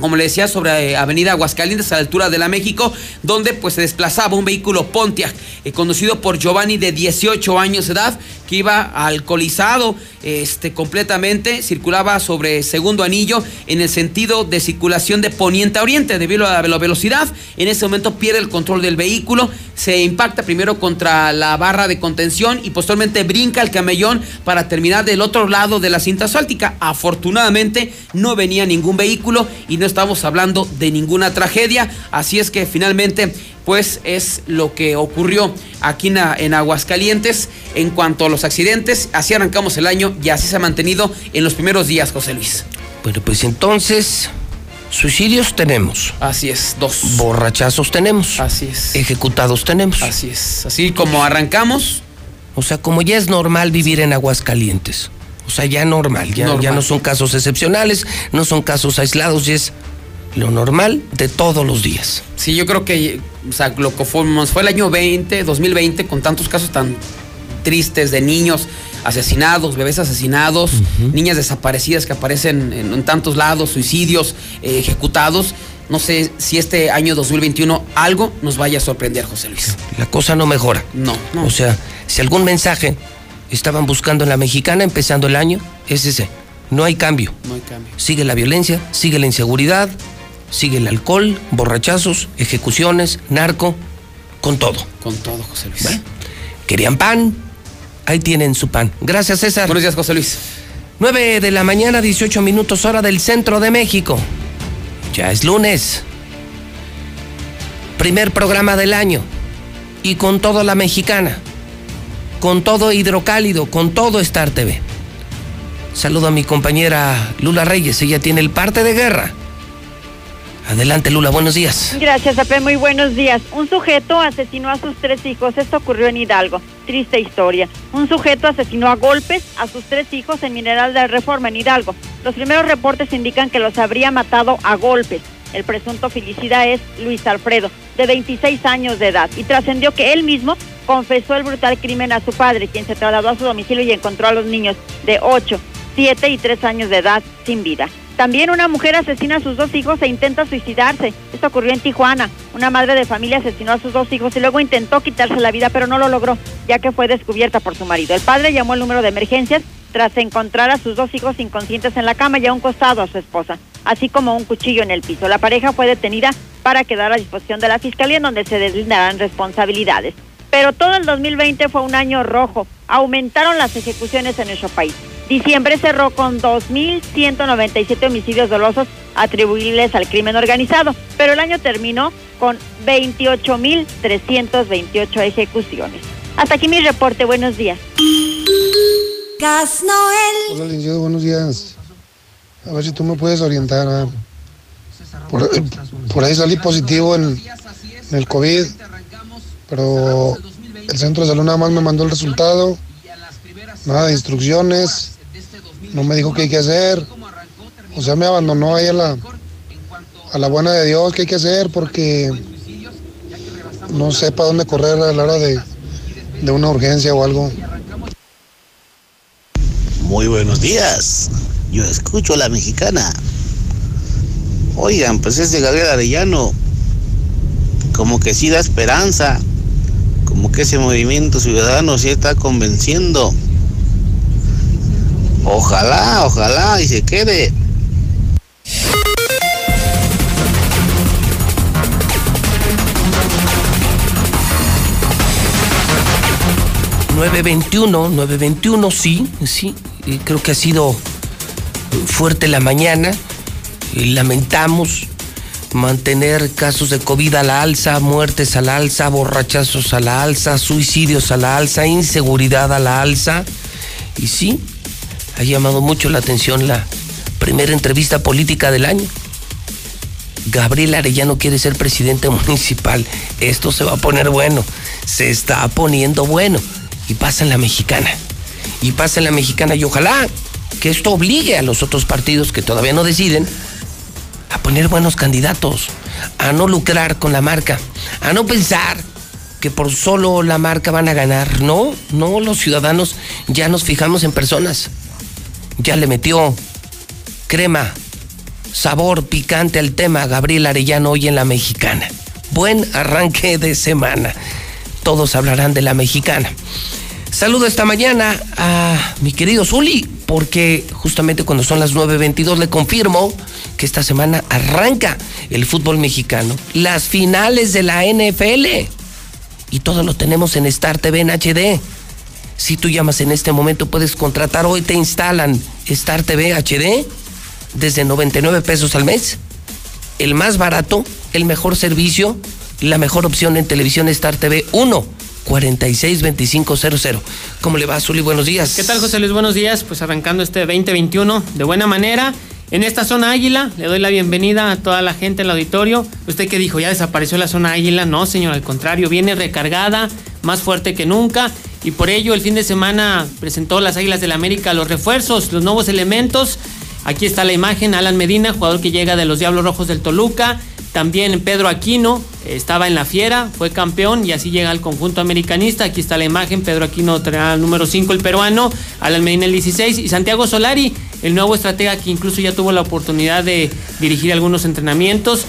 como le decía, sobre eh, Avenida Aguascalientes, a la altura de la México, donde pues se desplazaba un vehículo Pontiac, eh, conducido por Giovanni de 18 años de edad, que iba alcoholizado este, completamente, circulaba sobre segundo anillo en el sentido de circulación de poniente a oriente, debido a la velocidad. En ese momento pierde el control del vehículo, se impacta primero contra la barra de contención y posteriormente brinca el camellón para terminar del otro lado de la cinta asfáltica. Afortunadamente no venía ningún vehículo y no estamos hablando de ninguna tragedia, así es que finalmente pues es lo que ocurrió aquí en, en Aguascalientes en cuanto a los accidentes. Así arrancamos el año y así se ha mantenido en los primeros días, José Luis. Bueno, pues entonces, suicidios tenemos. Así es, dos. Borrachazos tenemos. Así es. Ejecutados tenemos. Así es. Así como arrancamos. O sea, como ya es normal vivir en Aguascalientes. O sea, ya normal, ya, Normal. ya no son casos excepcionales, no son casos aislados, ya es lo normal de todos los días. Sí, yo creo que o sea, lo que fue, fue el año 20, 2020, con tantos casos tan tristes de niños asesinados, bebés asesinados, niñas desaparecidas que aparecen en, en tantos lados, suicidios eh, ejecutados. No sé si este año 2021 algo nos vaya a sorprender, José Luis. La cosa no mejora. No, no. O sea, si algún mensaje estaban buscando en la mexicana empezando el año, es ese. No hay cambio. No hay cambio. Sigue la violencia, sigue la inseguridad, sigue el alcohol, borrachazos, ejecuciones, narco, con todo. Con todo, José Luis. ¿Querían pan? Ahí tienen su pan. Gracias, César. Buenos días, José Luis. 9 de la mañana, 18 minutos hora del centro de México. Ya es lunes. Primer programa del año. Y con todo la mexicana. Con todo hidrocálido, con todo Star TV. Saludo a mi compañera Lula Reyes. Ella tiene el parte de guerra. Adelante, Lula, buenos días. Gracias, Pepe. Muy buenos días. Un sujeto asesinó a sus tres hijos. Esto ocurrió en Hidalgo. Triste historia. Un sujeto asesinó a golpes a sus tres hijos en Mineral de Reforma, en Hidalgo. Los primeros reportes indican que los habría matado a golpes. El presunto filicida es Luis Alfredo, de 26 años de edad, y trascendió que él mismo confesó el brutal crimen a su padre, quien se trasladó a su domicilio y encontró a los niños de 8, 7 y 3 años de edad sin vida. También una mujer asesina a sus dos hijos e intenta suicidarse. Esto ocurrió en Tijuana. Una madre de familia asesinó a sus dos hijos y luego intentó quitarse la vida, pero no lo logró, ya que fue descubierta por su marido. El padre llamó al número de emergencias tras encontrar a sus dos hijos inconscientes en la cama y a un costado a su esposa, así como un cuchillo en el piso. La pareja fue detenida para quedar a disposición de la fiscalía en donde se deslindarán responsabilidades. Pero todo el 2020 fue un año rojo. Aumentaron las ejecuciones en nuestro país. Diciembre cerró con 2.197 homicidios dolosos atribuibles al crimen organizado, pero el año terminó con 28.328 ejecuciones. Hasta aquí mi reporte. Buenos días. Gas Noel. Hola, licenciado, buenos días. A ver si tú me puedes orientar. Por, ahí salí positivo en, en el COVID, pero el centro de salud nada más me mandó el resultado, nada de instrucciones, no me dijo qué hay que hacer. O sea, me abandonó ahí a la, a la buena de Dios, qué hay que hacer, porque no sé para dónde correr a la hora de, de una urgencia o algo. Muy buenos días. Yo escucho a la mexicana. Oigan, pues ese Gabriel Arellano, como que sí da esperanza, como que ese movimiento ciudadano sí está convenciendo. Ojalá, ojalá y se quede. 921, 921, sí, sí, creo que ha sido fuerte la mañana. Lamentamos mantener casos de COVID a la alza, muertes a la alza, borrachazos a la alza, suicidios a la alza, inseguridad a la alza. Y sí, ha llamado mucho la atención la primera entrevista política del año. Gabriel Arellano quiere ser presidente municipal. Esto se va a poner bueno. Se está poniendo bueno. Y pasa en la mexicana. Y pasa en la mexicana. Y ojalá que esto obligue a los otros partidos que todavía no deciden a poner buenos candidatos, a no lucrar con la marca, a no pensar que por solo la marca van a ganar. No, no, los ciudadanos ya nos fijamos en personas. Ya le metió crema, sabor picante al tema Gabriel Arellano hoy en la mexicana. Buen arranque de semana. Todos hablarán de la mexicana. Saludo esta mañana a mi querido Zuli, porque justamente cuando son las 9.22 le confirmo que esta semana arranca el fútbol mexicano, las finales de la NFL. Y todo lo tenemos en Star TV en HD. Si tú llamas en este momento, puedes contratar hoy, te instalan Star TV HD desde 99 pesos al mes. El más barato, el mejor servicio, la mejor opción en televisión Star TV 1. 462500. ¿Cómo le va, Zuli? Buenos días. ¿Qué tal, José Luis? Buenos días. Pues arrancando este 2021 de buena manera. En esta zona Águila, le doy la bienvenida a toda la gente en el auditorio. ¿Usted qué dijo? ¿Ya desapareció la zona Águila? No, señor, al contrario, viene recargada, más fuerte que nunca. Y por ello, el fin de semana presentó las Águilas del América los refuerzos, los nuevos elementos. Aquí está la imagen, Alan Medina, jugador que llega de los Diablos Rojos del Toluca. También Pedro Aquino estaba en la fiera, fue campeón y así llega al conjunto americanista. Aquí está la imagen, Pedro Aquino traerá el número 5, el peruano, Alan Medina el 16 y Santiago Solari, el nuevo estratega que incluso ya tuvo la oportunidad de dirigir algunos entrenamientos.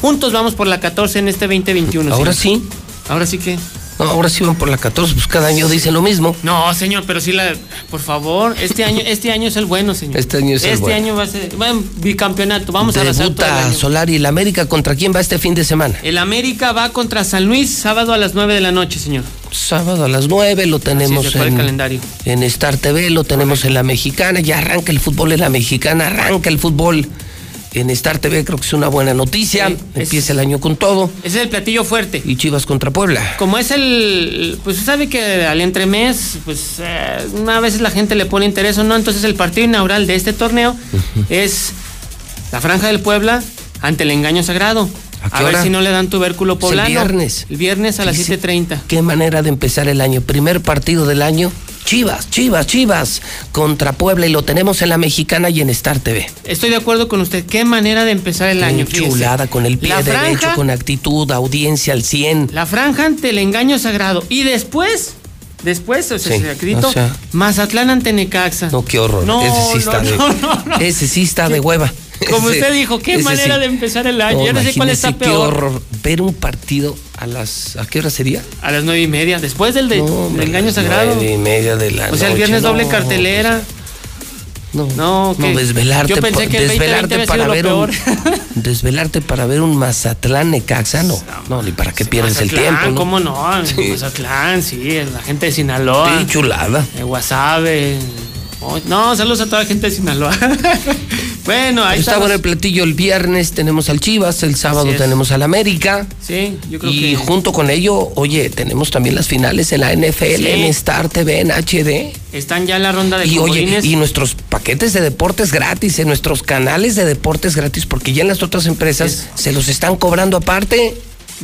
Juntos vamos por la 14 en este 2021. Ahora sí. Ahora sí que. No, ahora sí van por la 14, pues cada año dicen lo mismo. No, señor, pero sí la. Por favor, este año, este año es el bueno, señor. Este año es el Este bueno. año va a ser. Bueno, bicampeonato. Vamos a arrasar todo el Debuta. Solari, ¿la América contra quién va este fin de semana? El América va contra San Luis sábado a las 9 de la noche, señor. Sábado a las 9 lo tenemos en, calendario. en Star TV, lo tenemos en la mexicana, ya arranca el fútbol en la mexicana, arranca el fútbol en Star TV, creo que es una buena noticia, empieza el año con todo. Ese es el platillo fuerte. Y Chivas contra Puebla. Como es el. Pues sabe que al entremés, pues eh, a veces la gente le pone interés o no. Entonces el partido inaugural de este torneo es la Franja del Puebla ante el engaño sagrado. ¿A A, ver si no le dan tuberculo Es el poblano. viernes. El viernes a las Fíjese 7.30. Qué manera de empezar el año. Primer partido del año. Chivas, Chivas, Chivas contra Puebla y lo tenemos en la mexicana y en Star TV. Estoy de acuerdo con usted. Qué manera de empezar el Qué año. fíjese. chulada, con el pie La derecho, franja- con actitud, audiencia al 100. La franja ante el engaño sagrado. Y después, después, o sea, Sí, se acreditó, o sea. Mazatlán ante Necaxa. No, qué horror. No, ese sí está no, de, no. Ese sí está de hueva. Como Ese- usted dijo, qué manera sí. de empezar el año. Yo no sé cuál está imagínese peor. Qué horror. Ver un partido a las. ¿A qué hora sería? A las nueve y media, después del, de, No, del engaño las sagrado. nueve y media de la O sea, el noche, viernes doble no, cartelera. No, No, no, que- desvelarte, Yo pensé pa- que el 2020 desvelarte para ver un, desvelarte para ver un Mazatlán Necaxa, no, no, ni para que pierdas el Mazatlán, tiempo, ¿no? ¿Cómo no? Sí. Mazatlán, sí, la gente de Sinaloa. Sí, chulada. De Guasave. No, saludos a toda la gente de Sinaloa. bueno, ahí Está estamos. bueno el platillo. El viernes tenemos al Chivas, el sábado tenemos al América. Sí, yo creo y que. junto con ello, oye, tenemos también las finales en la NFL, Sí. en Star TV, en HD. Están ya en la ronda de Y oye, y nuestros paquetes de deportes gratis, en nuestros canales de deportes gratis, porque ya en las otras empresas se los están cobrando aparte.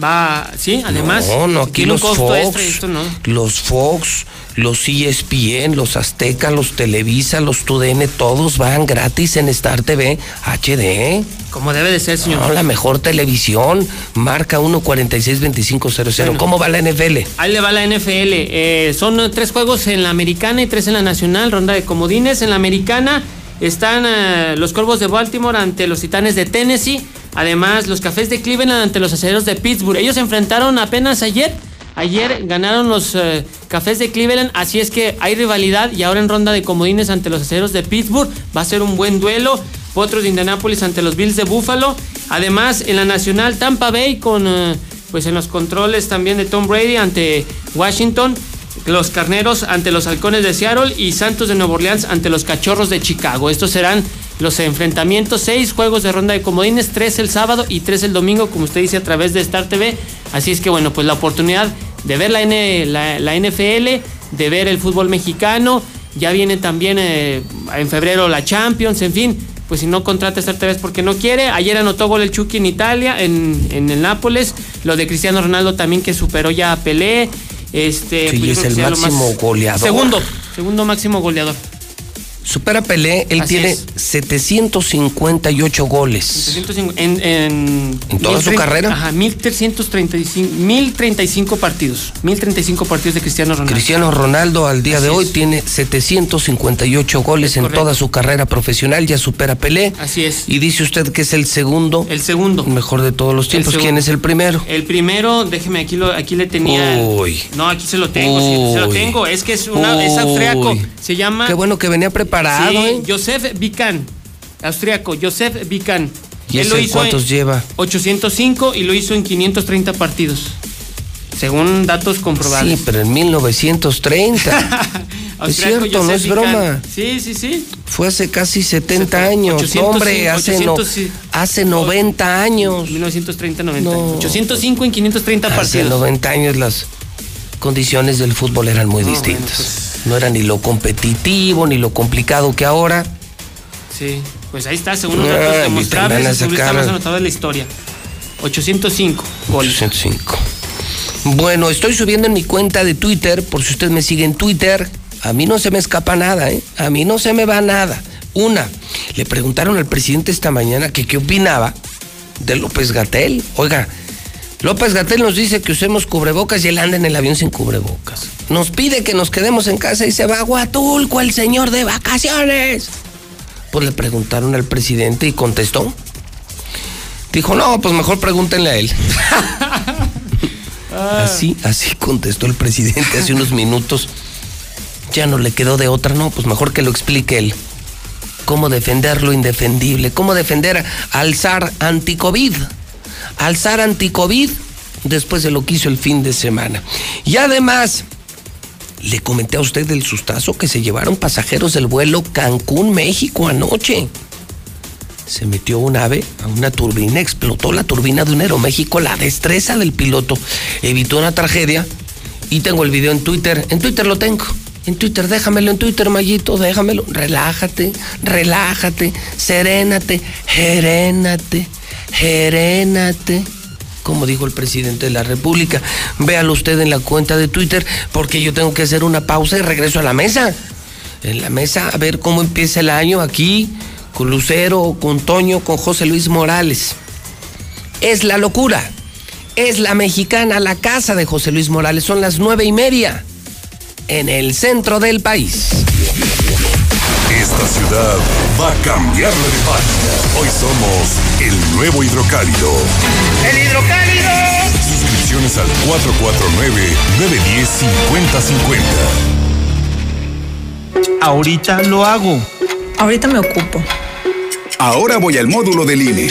Va, sí, además. No, no, aquí los Fox, extra y esto no. los Fox, los E ESPN, los Azteca, los Televisa, los TUDN, todos van gratis en Star TV HD. Como debe de ser, señor. No, la mejor televisión, marca 1462500. Bueno. ¿Cómo va la NFL? Ahí le va la NFL. Eh, son eh, tres juegos en la americana y tres en la nacional, ronda de comodines. En la americana están eh, los Corvos de Baltimore ante los Titanes de Tennessee. Además, los Cafés de Cleveland ante los Acereros de Pittsburgh. Ellos se enfrentaron apenas ayer. Ayer ganaron los eh, Cafés de Cleveland, así es que hay rivalidad y ahora en ronda de comodines ante los Acereros de Pittsburgh va a ser un buen duelo. Potros de Indianápolis ante los Bills de Buffalo. Además, en la nacional Tampa Bay con eh, pues en los controles también de Tom Brady ante Washington, los Carneros ante los Halcones de Seattle y Santos de Nueva Orleans ante los Cachorros de Chicago. Estos serán los enfrentamientos, seis juegos de ronda de comodines, tres el sábado y tres el domingo, como usted dice, a través de Star TV. Así es que bueno, pues la oportunidad de ver la, NFL, de ver el fútbol mexicano, ya viene también eh, en febrero la Champions, en fin, pues si no contrata esta vez porque no quiere. Ayer anotó gol el Chucky en Italia, en, en el Nápoles. Lo de Cristiano Ronaldo también que superó ya a Pelé. Este, Sí, pues es el máximo más- goleador. Segundo, segundo máximo goleador. Supera a Pelé, él Así tiene es. 758 goles. 705 En, en, ¿En toda su 1300 carrera? Ajá, 1335, 1035 partidos. 1035 partidos de Cristiano Ronaldo. Cristiano Ronaldo al día de hoy tiene 758 goles en toda su carrera profesional, ya supera a Pelé. Así es. Y dice usted que es el segundo. El segundo. Mejor de todos los tiempos. ¿Quién es el primero? El primero, déjeme, aquí, lo, aquí le tenía. Uy. No, aquí se lo tengo, sí, se lo tengo. Es que es, una, es austriaco. Se llama. Qué bueno que venía preparado, Sí, ¿eh? Josef Vican. Austriaco, Josef Vican. ¿Y Él lo hizo cuántos en lleva? 805 y lo hizo en 530 partidos. Según datos comprobados. Sí, pero en 1930. es cierto, no es Vican. broma. Sí, sí, sí. Fue hace casi 70 años. 805, no, hombre, hace, no- 800, sí. hace 90 años. 1930, 90. No. 805 en 530 Hace partidos. 90 años las condiciones del fútbol eran muy No, distintas. No era ni lo competitivo ni lo complicado que ahora. Sí, pues ahí está, según los datos mi demostrables, el sacar- más anotado de la historia. 805 goles. 805. Bueno, estoy subiendo en mi cuenta de Twitter, por si usted me sigue en Twitter. A mí no se me escapa nada, ¿eh? A mí no se me va nada. Una, le preguntaron al presidente esta mañana que qué opinaba de López Gatel. Oiga, López Gatel nos dice que usemos cubrebocas y él anda en el avión sin cubrebocas. Nos pide que nos quedemos en casa y se va a Huatulco el señor de vacaciones. Pues le preguntaron al presidente y contestó. Dijo, no, pues mejor pregúntenle a él. Así, así contestó el presidente hace unos minutos. Ya no le quedó de otra, no, pues mejor que lo explique él. Cómo defender lo indefendible, cómo defender al zar anticovid. Al zar anticovid después de lo que hizo el fin de semana. Y además, le comenté a usted del sustazo que se llevaron pasajeros del vuelo Cancún, México anoche. Se metió un ave a una turbina, explotó la turbina de un Aeroméxico, la destreza del piloto evitó una tragedia. Y tengo el video en Twitter, en Twitter lo tengo, en Twitter, déjamelo en Twitter, Mayito, déjamelo, relájate, relájate, serénate, gerénate, gerénate, como dijo el presidente de la República. Véalo usted en la cuenta de Twitter porque yo tengo que hacer una pausa y regreso a la mesa. En la mesa a ver cómo empieza el año aquí con Lucero, con Toño, con José Luis Morales. Es la locura. Es la mexicana, la casa de José Luis Morales. Son las nueve y media en el centro del país. Esta ciudad va a cambiarle de página. Hoy somos el nuevo hidrocálido. ¡El hidrocálido! Suscripciones al 449-910-5050. Ahorita lo hago. Ahorita me ocupo. Ahora voy al módulo del INE.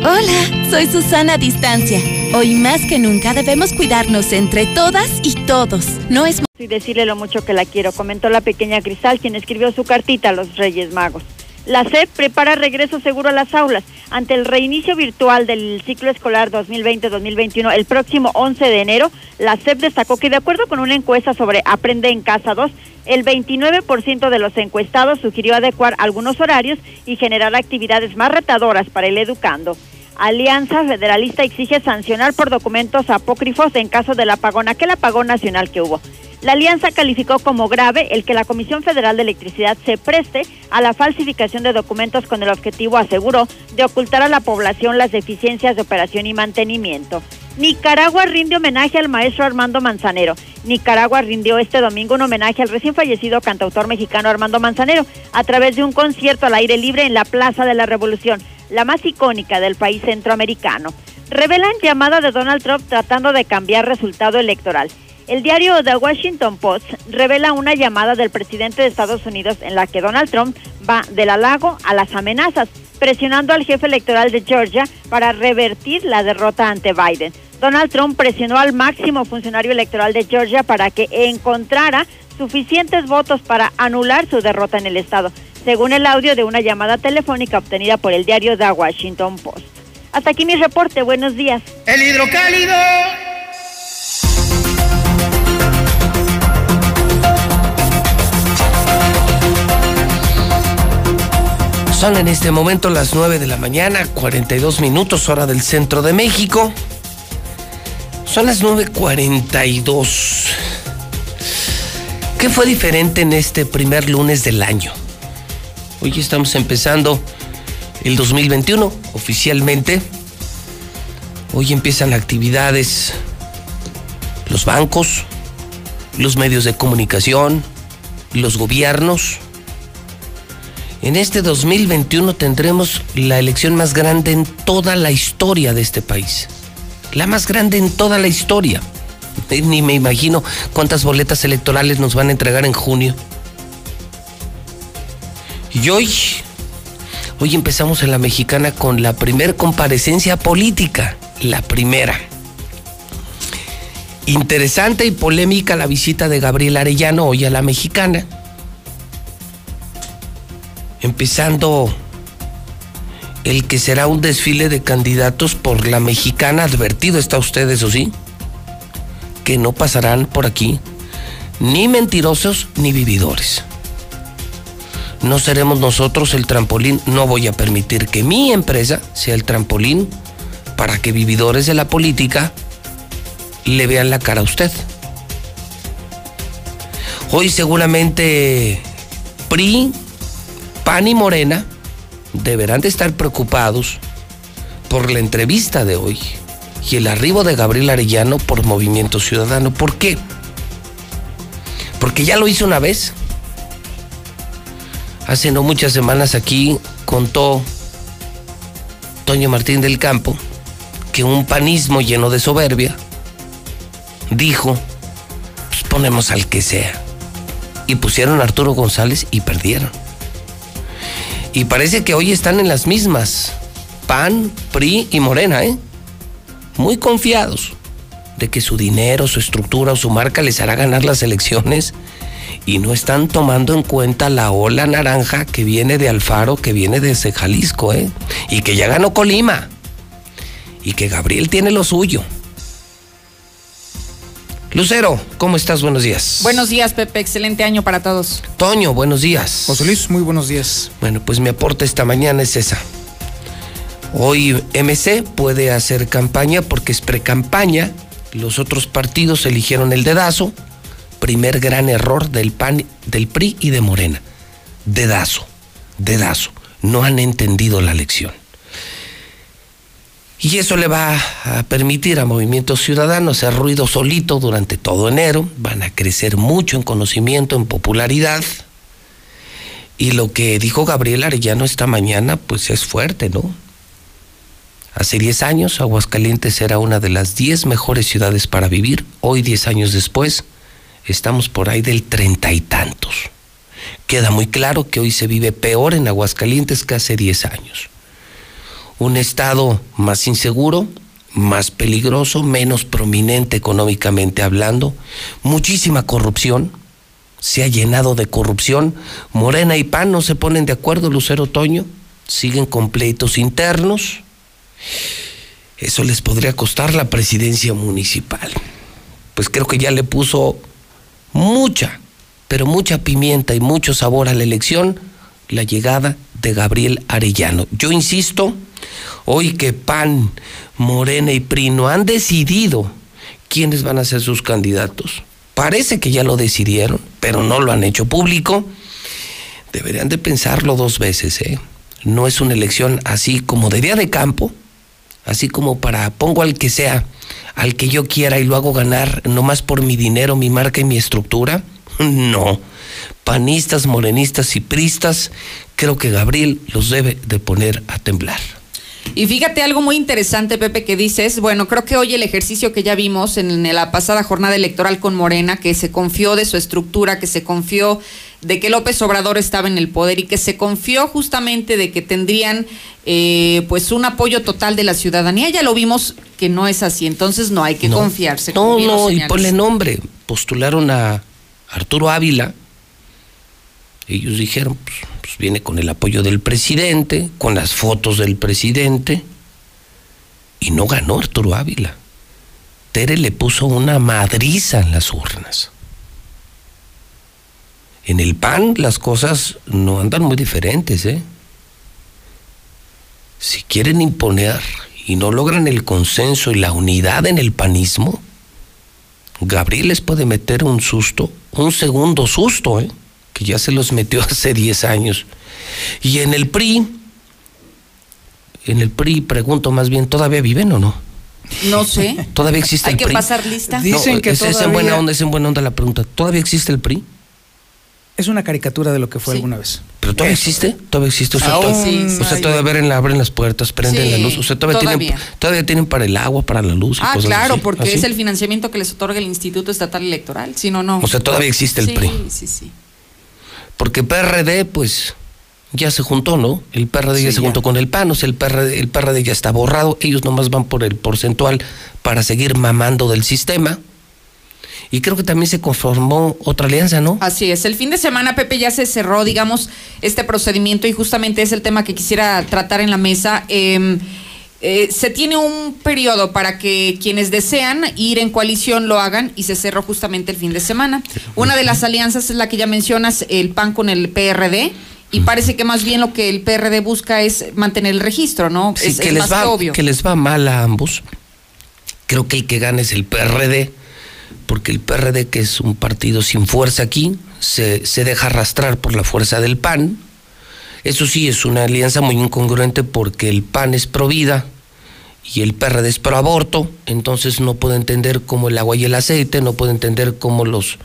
Hola, soy Susana Distancia. Hoy más que nunca debemos cuidarnos entre todas y todos. No es y decirle lo mucho que la quiero, comentó la pequeña Cristal, quien escribió su cartita a los Reyes Magos. La SEP prepara regreso seguro a las aulas. Ante el reinicio virtual del ciclo escolar 2020-2021 el próximo 11 de enero, la SEP destacó que de acuerdo con una encuesta sobre Aprende en Casa 2, el 29% de los encuestados sugirió adecuar algunos horarios y generar actividades más retadoras para el educando. Alianza Federalista exige sancionar por documentos apócrifos en caso del apagón, aquel apagón nacional que hubo. La alianza calificó como grave el que la Comisión Federal de Electricidad se preste a la falsificación de documentos con el objetivo, aseguró, de ocultar a la población las deficiencias de operación y mantenimiento. Nicaragua rinde homenaje al maestro Armando Manzanero. Nicaragua rindió este domingo un homenaje al recién fallecido cantautor mexicano Armando Manzanero a través de un concierto al aire libre en la Plaza de la Revolución, la más icónica del país centroamericano. Revelan llamada de Donald Trump tratando de cambiar resultado electoral. El diario The Washington Post revela una llamada del presidente de Estados Unidos en la que Donald Trump va del halago a las amenazas, presionando al jefe electoral de Georgia para revertir la derrota ante Biden. Donald Trump presionó al máximo funcionario electoral de Georgia para que encontrara suficientes votos para anular su derrota en el estado, según el audio de una llamada telefónica obtenida por el diario The Washington Post. Hasta aquí mi reporte, buenos días. El hidrocálido. Son en este momento las 9 de la mañana, 42 minutos hora del centro de México. Son las 9.42. ¿Qué fue diferente en este primer lunes del año? Hoy estamos empezando el 2021 oficialmente. Hoy empiezan actividades los bancos, los medios de comunicación, los gobiernos. En este 2021 tendremos la elección más grande en toda la historia de este país. La más grande en toda la historia. Ni me imagino cuántas boletas electorales nos van a entregar en junio. Y hoy, hoy empezamos en la mexicana con la primer comparecencia política. La primera. Interesante y polémica la visita de Gabriel Arellano hoy a la mexicana empezando el que será un desfile de candidatos por la mexicana. Advertido está usted, eso sí, que no pasarán por aquí ni mentirosos ni vividores. No seremos nosotros el trampolín, no voy a permitir que mi empresa sea el trampolín para que vividores de la política le vean la cara a usted. Hoy seguramente PRI, PAN y Morena deberán de estar preocupados por la entrevista de hoy y el arribo de Gabriel Arellano por Movimiento Ciudadano. ¿Por qué? Porque ya lo hizo una vez. Hace no muchas semanas aquí contó Toño Martín del Campo que un panismo lleno de soberbia dijo, pues ponemos al que sea. Y pusieron a Arturo González y perdieron. Y parece que hoy están en las mismas. PAN, PRI y Morena, ¿eh? Muy confiados de que su dinero, su estructura o su marca les hará ganar las elecciones y no están tomando en cuenta la ola naranja que viene de Alfaro, que viene desde Jalisco, ¿eh? Y que ya ganó Colima. Y que Gabriel tiene lo suyo. Lucero, ¿cómo estás? Buenos días. Buenos días, Pepe. Excelente año para todos. Toño, buenos días. José Luis, muy buenos días. Bueno, pues mi aporte esta mañana es esa. Hoy MC puede hacer campaña porque es pre-campaña. Los otros partidos eligieron el dedazo. Primer gran error del PAN, del PRI y de Morena. Dedazo, dedazo. No han entendido la lección. Y eso le va a permitir a Movimiento Ciudadano hacer ruido solito durante todo enero. Van a crecer mucho en conocimiento, en popularidad. Y lo que dijo Gabriel Arellano esta mañana, pues es fuerte, ¿no? Hace 10 años, Aguascalientes era una de las 10 mejores ciudades para vivir. Hoy, 10 años después, estamos por ahí del treinta y tantos. Queda muy claro que hoy se vive peor en Aguascalientes que hace 10 años un estado más inseguro, más peligroso, menos prominente económicamente hablando, muchísima corrupción, se ha llenado de corrupción, Morena y PAN no se ponen de acuerdo, Lucero Toño, siguen completos internos, eso les podría costar la presidencia municipal. Pues creo que ya le puso mucha, pero mucha pimienta y mucho sabor a la elección la llegada de Gabriel Arellano. Yo insisto, hoy que PAN, Morena y PRI no han decidido quiénes van a ser sus candidatos. Parece que ya lo decidieron, pero no lo han hecho público. Deberían de pensarlo dos veces, ¿eh? No es una elección así como de día de campo, así como para pongo al que sea, al que yo quiera y lo hago ganar nomás por mi dinero, mi marca y mi estructura. No. Panistas, morenistas y pristas, creo que Gabriel los debe de poner a temblar. Y fíjate algo muy interesante, Pepe, que dices. Bueno, creo que hoy el ejercicio que ya vimos en la pasada jornada electoral con Morena, que se confió de su estructura, que se confió de que López Obrador estaba en el poder y que se confió justamente de que tendrían eh, pues un apoyo total de la ciudadanía. Ya lo vimos que no es así, entonces no hay que No. confiarse. No, no, y ponle nombre. Postularon a Arturo Ávila. Ellos dijeron, pues, pues viene con el apoyo del presidente, con las fotos del presidente. Y no ganó Arturo Ávila. Tere le puso una madriza en las urnas. En el PAN las cosas no andan muy diferentes, ¿eh? Si quieren imponer y no logran el consenso y la unidad en el panismo, Gabriel les puede meter un susto, un segundo susto, ¿eh? que ya se los metió hace 10 años. Y en el PRI, en el PRI pregunto más bien, ¿todavía viven o no? No sé. ¿Todavía existe Hay el que PRI? pasar lista. No, Dicen que es, es en buena onda, es en buena onda la pregunta. ¿Todavía existe el PRI? Es una caricatura de lo que fue alguna vez. ¿Pero todavía existe? ¿Todavía existe? O sea, Aún Sí, o sea, todavía abren, abren las puertas, prenden Sí, la luz. O sea, todavía, todavía. Tienen, todavía tienen para el agua, para la luz y Ah, cosas claro, así. porque ¿Ah, sí? es el financiamiento que les otorga el Instituto Estatal Electoral, si no, no. O sea, todavía existe el sí, PRI. Sí, sí, Porque PRD, pues, ya se juntó, ¿no? El PRD ya Sí, se ya. juntó con el PAN, o sea, el PRD, el PRD ya está borrado. Ellos nomás van por el porcentual para seguir mamando del sistema. Y creo que también se conformó otra alianza, ¿no? Así es. El fin de semana, Pepe, ya se cerró, digamos, este procedimiento y justamente es el tema que quisiera tratar en la mesa. Eh, eh, se tiene un periodo para que quienes desean ir en coalición lo hagan y se cerró justamente el fin de semana. Una de las alianzas es la que ya mencionas, el PAN con el PRD. Y parece que más bien lo que el PRD busca es mantener el registro, ¿no? Sí, es, que es les más va, que obvio. que les va mal a ambos. Creo que el que gana es el PRD, porque el PRD, que es un partido sin fuerza aquí, se, se deja arrastrar por la fuerza del PAN. Eso sí, es una alianza muy incongruente porque el PAN es pro vida y el PRD es pro aborto, entonces no puedo entender cómo el agua y el aceite, no puedo entender cómo los,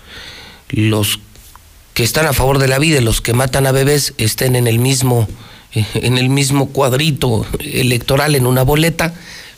los que están a favor de la vida y los que matan a bebés estén en el mismo en el mismo cuadrito electoral en una boleta,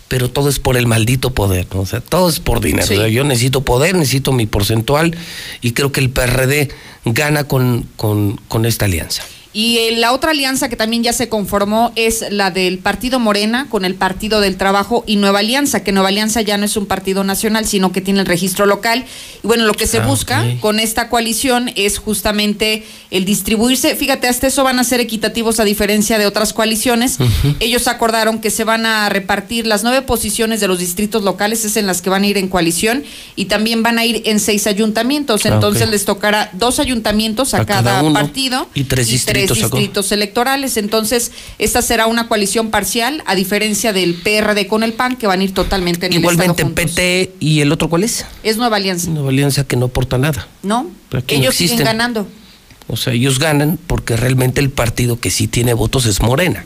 pero todo es por el maldito poder, ¿no? o sea, todo es por dinero. Sí. O sea, yo necesito poder, necesito mi porcentual y creo que el PRD gana con, con, con esta alianza. Y eh, la otra alianza que también ya se conformó es la del Partido Morena con el Partido del Trabajo y Nueva Alianza, que Nueva Alianza ya no es un partido nacional, sino que tiene el registro local. Y bueno, lo que se Ah, busca con esta coalición es justamente el distribuirse. Fíjate, hasta eso van a ser equitativos a diferencia de otras coaliciones. Ellos acordaron que se van a repartir las nueve posiciones de los distritos locales, es en las que van a ir en coalición, y también van a ir en seis ayuntamientos. Ah, Entonces les tocará dos ayuntamientos a, A cada partido Y tres distritos sacó. Distritos electorales. Entonces, esta será una coalición parcial, a diferencia del PRD con el PAN, que van a ir totalmente en Igualmente el juntos. PT y el otro cuál es? Es Nueva Alianza, Nueva alianza que no aporta nada. ¿no? Ellos siguen ganando. O sea, ellos ganan porque realmente el partido que sí tiene votos es Morena.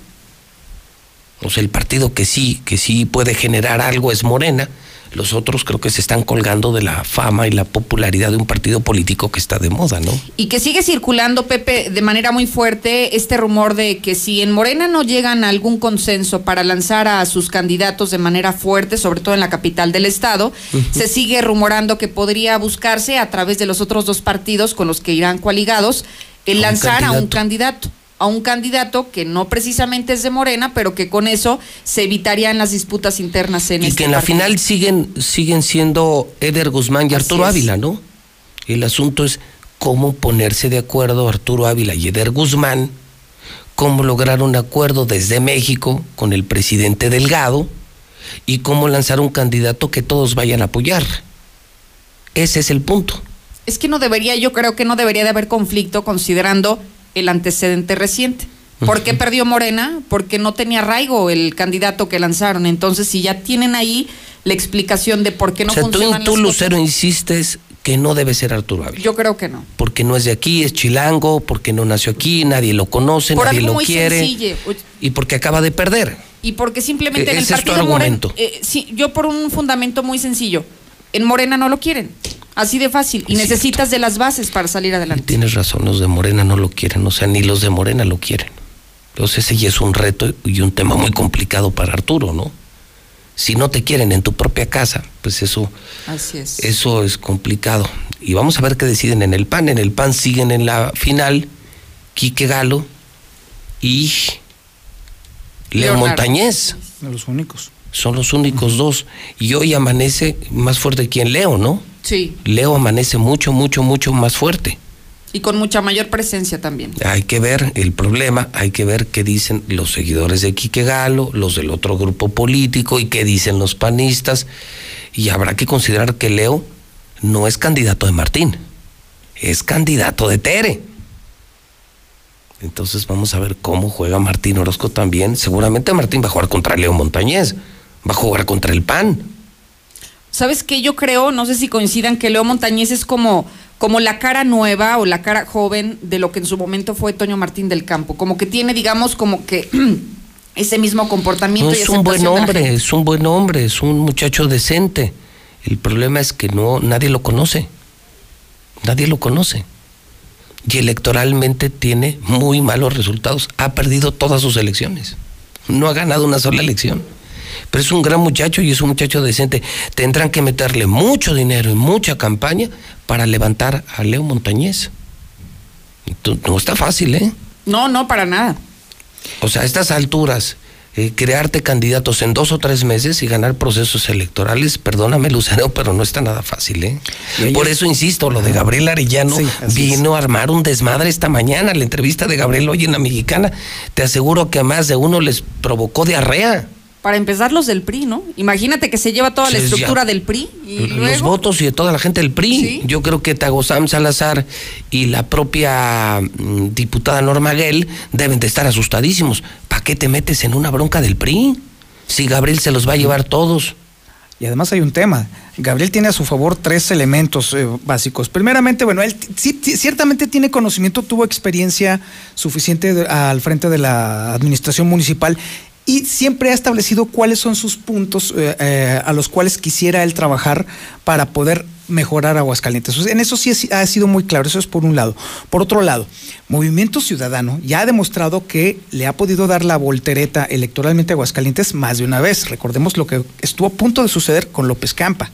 O sea, el partido que sí, que sí puede generar algo es Morena. Los otros creo que se están colgando de la fama y la popularidad de un partido político que está de moda, ¿no? Y que sigue circulando, Pepe, de manera muy fuerte este rumor de que si en Morena no llegan a algún consenso para lanzar a sus candidatos de manera fuerte, sobre todo en la capital del estado, se sigue rumorando que podría buscarse a través de los otros dos partidos con los que irán coaligados el A un lanzar a un candidato. A un candidato que no precisamente es de Morena, pero que con eso se evitarían las disputas internas en y este que en la final siguen, siguen siendo Eder Guzmán y Así Arturo es. Ávila, ¿no? El asunto es cómo ponerse de acuerdo Arturo Ávila y Eder Guzmán, cómo lograr un acuerdo desde México con el presidente Delgado y cómo lanzar un candidato que todos vayan a apoyar. Ese es el punto. Es que no debería, yo creo que no debería de haber conflicto considerando el antecedente reciente. ¿Por qué perdió Morena? Porque no tenía arraigo el candidato que lanzaron. Entonces, si ya tienen ahí la explicación de por qué no o sea, tú, funcionan tú las Lucero, cosas, insistes que no debe ser Arturo Ávila. yo creo que no. Porque no es de aquí, es chilango, porque no nació aquí, nadie lo conoce, Por nadie algo lo muy quiere. Y porque acaba de perder. Y porque simplemente E- en el ese es tu partido Morena, argumento. eh, sí, yo por un fundamento muy sencillo, en Morena no lo quieren, así de fácil, y Es necesitas de las bases para salir adelante. Tienes razón, los de Morena no lo quieren, o sea, ni los de Morena lo quieren. Entonces ese ya es un reto y un tema muy complicado para Arturo, ¿no? Si no te quieren en tu propia casa, pues eso, Así es. eso es complicado. Y vamos a ver qué deciden en el PAN. En el PAN siguen en la final Quique Galo y Leo Leonardo. Montañez. Los únicos. Son los únicos dos. Y hoy amanece más fuerte que en Leo, ¿no? Sí, Leo amanece mucho, mucho, mucho más fuerte. y con mucha mayor presencia también. Hay que ver el problema, hay que ver qué dicen los seguidores de Quique Galo, los del otro grupo político y qué dicen los panistas. Y habrá que considerar que Leo no es candidato de Martín, es candidato de Tere. Entonces vamos a ver cómo juega Martín Orozco también. Seguramente Martín va a jugar contra Leo Montañez, va a jugar contra el PAN. ¿Sabes qué? Yo creo, no sé si coincidan, que Leo Montañez es como, como la cara nueva o la cara joven de lo que en su momento fue Toño Martín del Campo. Como que tiene, digamos, como que ese mismo comportamiento No, y es un buen hombre, es un buen hombre, es un muchacho decente. El problema es que no, nadie lo conoce. Nadie lo conoce. Y electoralmente tiene muy malos resultados. Ha perdido todas sus elecciones. No ha ganado una sola elección. Pero es un gran muchacho y es un muchacho decente. Tendrán que meterle mucho dinero y mucha campaña para levantar a Leo Montañez. No está fácil, ¿eh? No, no, para nada. O sea, a estas alturas, eh, crearte candidatos en dos o tres meses y ganar procesos electorales, perdóname, Lucero, pero no está nada fácil, ¿eh? Por eso insisto, lo de Gabriel Arellano vino a armar un desmadre esta mañana. La entrevista de Gabriel hoy en la mexicana, te aseguro que a más de uno les provocó diarrea. Para empezar, los del PRI, ¿no? Imagínate que se lleva toda la Sí, estructura ya. del PRI y Los luego... votos y de toda la gente del PRI. Yo creo que Tagosam Salazar y la propia mm, diputada Norma Gell deben de estar asustadísimos. ¿Para qué te metes en una bronca del PRI? Si Gabriel se los va a llevar todos. Y además hay un tema. Gabriel tiene a su favor tres elementos eh, básicos. Primeramente, bueno, él sí, ciertamente tiene conocimiento, tuvo experiencia suficiente de- al frente de la administración municipal y siempre ha establecido cuáles son sus puntos eh, eh, a los cuales quisiera él trabajar para poder mejorar Aguascalientes. En eso sí ha sido muy claro, eso es por un lado. Por otro lado, Movimiento Ciudadano ya ha demostrado que le ha podido dar la voltereta electoralmente a Aguascalientes más de una vez. Recordemos lo que estuvo a punto de suceder con López Campa.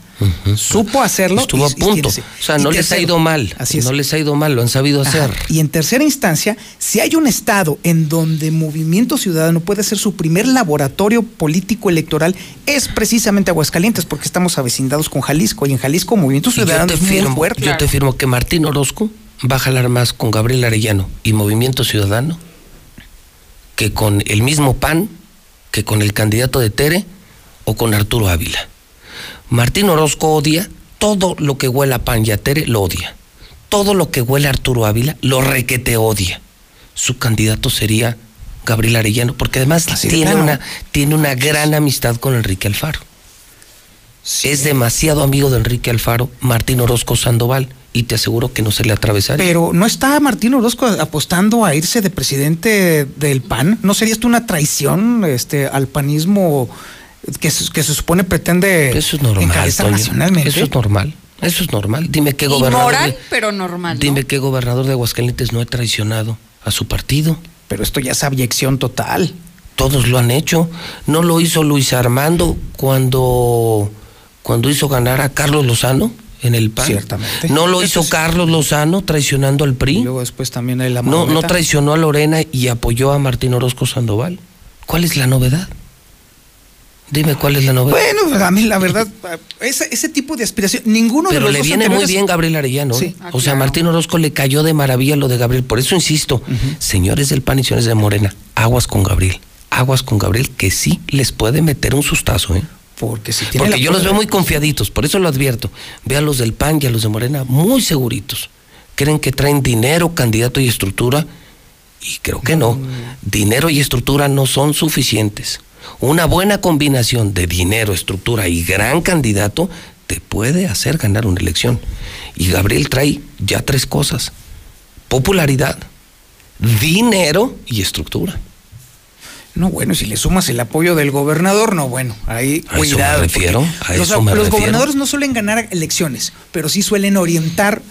Supo hacerlo. Estuvo y- a punto. O sea, no les ha ido mal. Así es. No les ha ido mal, lo han sabido hacer. Ajá. Y en tercera instancia, si hay un estado en donde Movimiento Ciudadano puede ser su primer laboratorio político electoral, es precisamente Aguascalientes, porque estamos avecindados con Jalisco. Y en Jalisco Movimiento Y yo te firmo, fuerte. yo te firmo que Martín Orozco va a jalar más con Gabriel Arellano y Movimiento Ciudadano que con el mismo PAN, que con el candidato de Tere o con Arturo Ávila. Martín Orozco odia todo lo que huela a PAN y a Tere, lo odia. Todo lo que huele a Arturo Ávila, lo requete odia. Su candidato sería Gabriel Arellano, porque además Así tiene, una, tiene una gran amistad con Enrique Alfaro. Es demasiado amigo de Enrique Alfaro, Martín Orozco Sandoval, y te aseguro que no se le atravesaría. Pero ¿no está Martín Orozco apostando a irse de presidente del PAN? ¿No sería esto una traición este, al panismo que, se- que se supone pretende Eso es normal, encabezar Toño. nacionalmente? Eso es normal. Eso es normal. Dime qué gobernador. Inmoral, de- pero normal. ¿no? Dime qué gobernador de Aguascalientes no ha traicionado a su partido. Pero esto ya es abyección total. Todos lo han hecho. No lo hizo Luis Armando cuando, cuando hizo ganar a Carlos Lozano en el PAN. Ciertamente. No lo hizo sí. Carlos Lozano traicionando al PRI. Y luego después también hay la No, no traicionó a Lorena y apoyó a Martín Orozco Sandoval. ¿Cuál es la novedad? Dime cuál es la novedad. Bueno, a mí la verdad, ese, ese tipo de aspiración, ninguno de Pero los le dos viene muy bien Gabriel Arellano. Sí. ¿eh? Ah, o sea, a claro. Martín Orozco le cayó de maravilla lo de Gabriel. Por eso insisto, señores del PAN y señores de Morena, aguas con Gabriel. Aguas con Gabriel, que sí les puede meter un sustazo, ¿eh? Porque si tiene Porque yo los veo muy confiaditos, por eso lo advierto. Ve a los del PAN y a los de Morena muy seguritos. Creen que traen dinero, candidato y estructura. Y creo que no. Dinero y estructura no son suficientes. Una buena combinación de dinero, estructura y gran candidato te puede hacer ganar una elección. Y Gabriel trae ya tres cosas. Popularidad, dinero y estructura. No, bueno, si le sumas el apoyo del gobernador, no, bueno, ahí A eso me cuidado. porque refiero, a los, eso me los refiero. gobernadores no suelen ganar elecciones, pero sí suelen orientar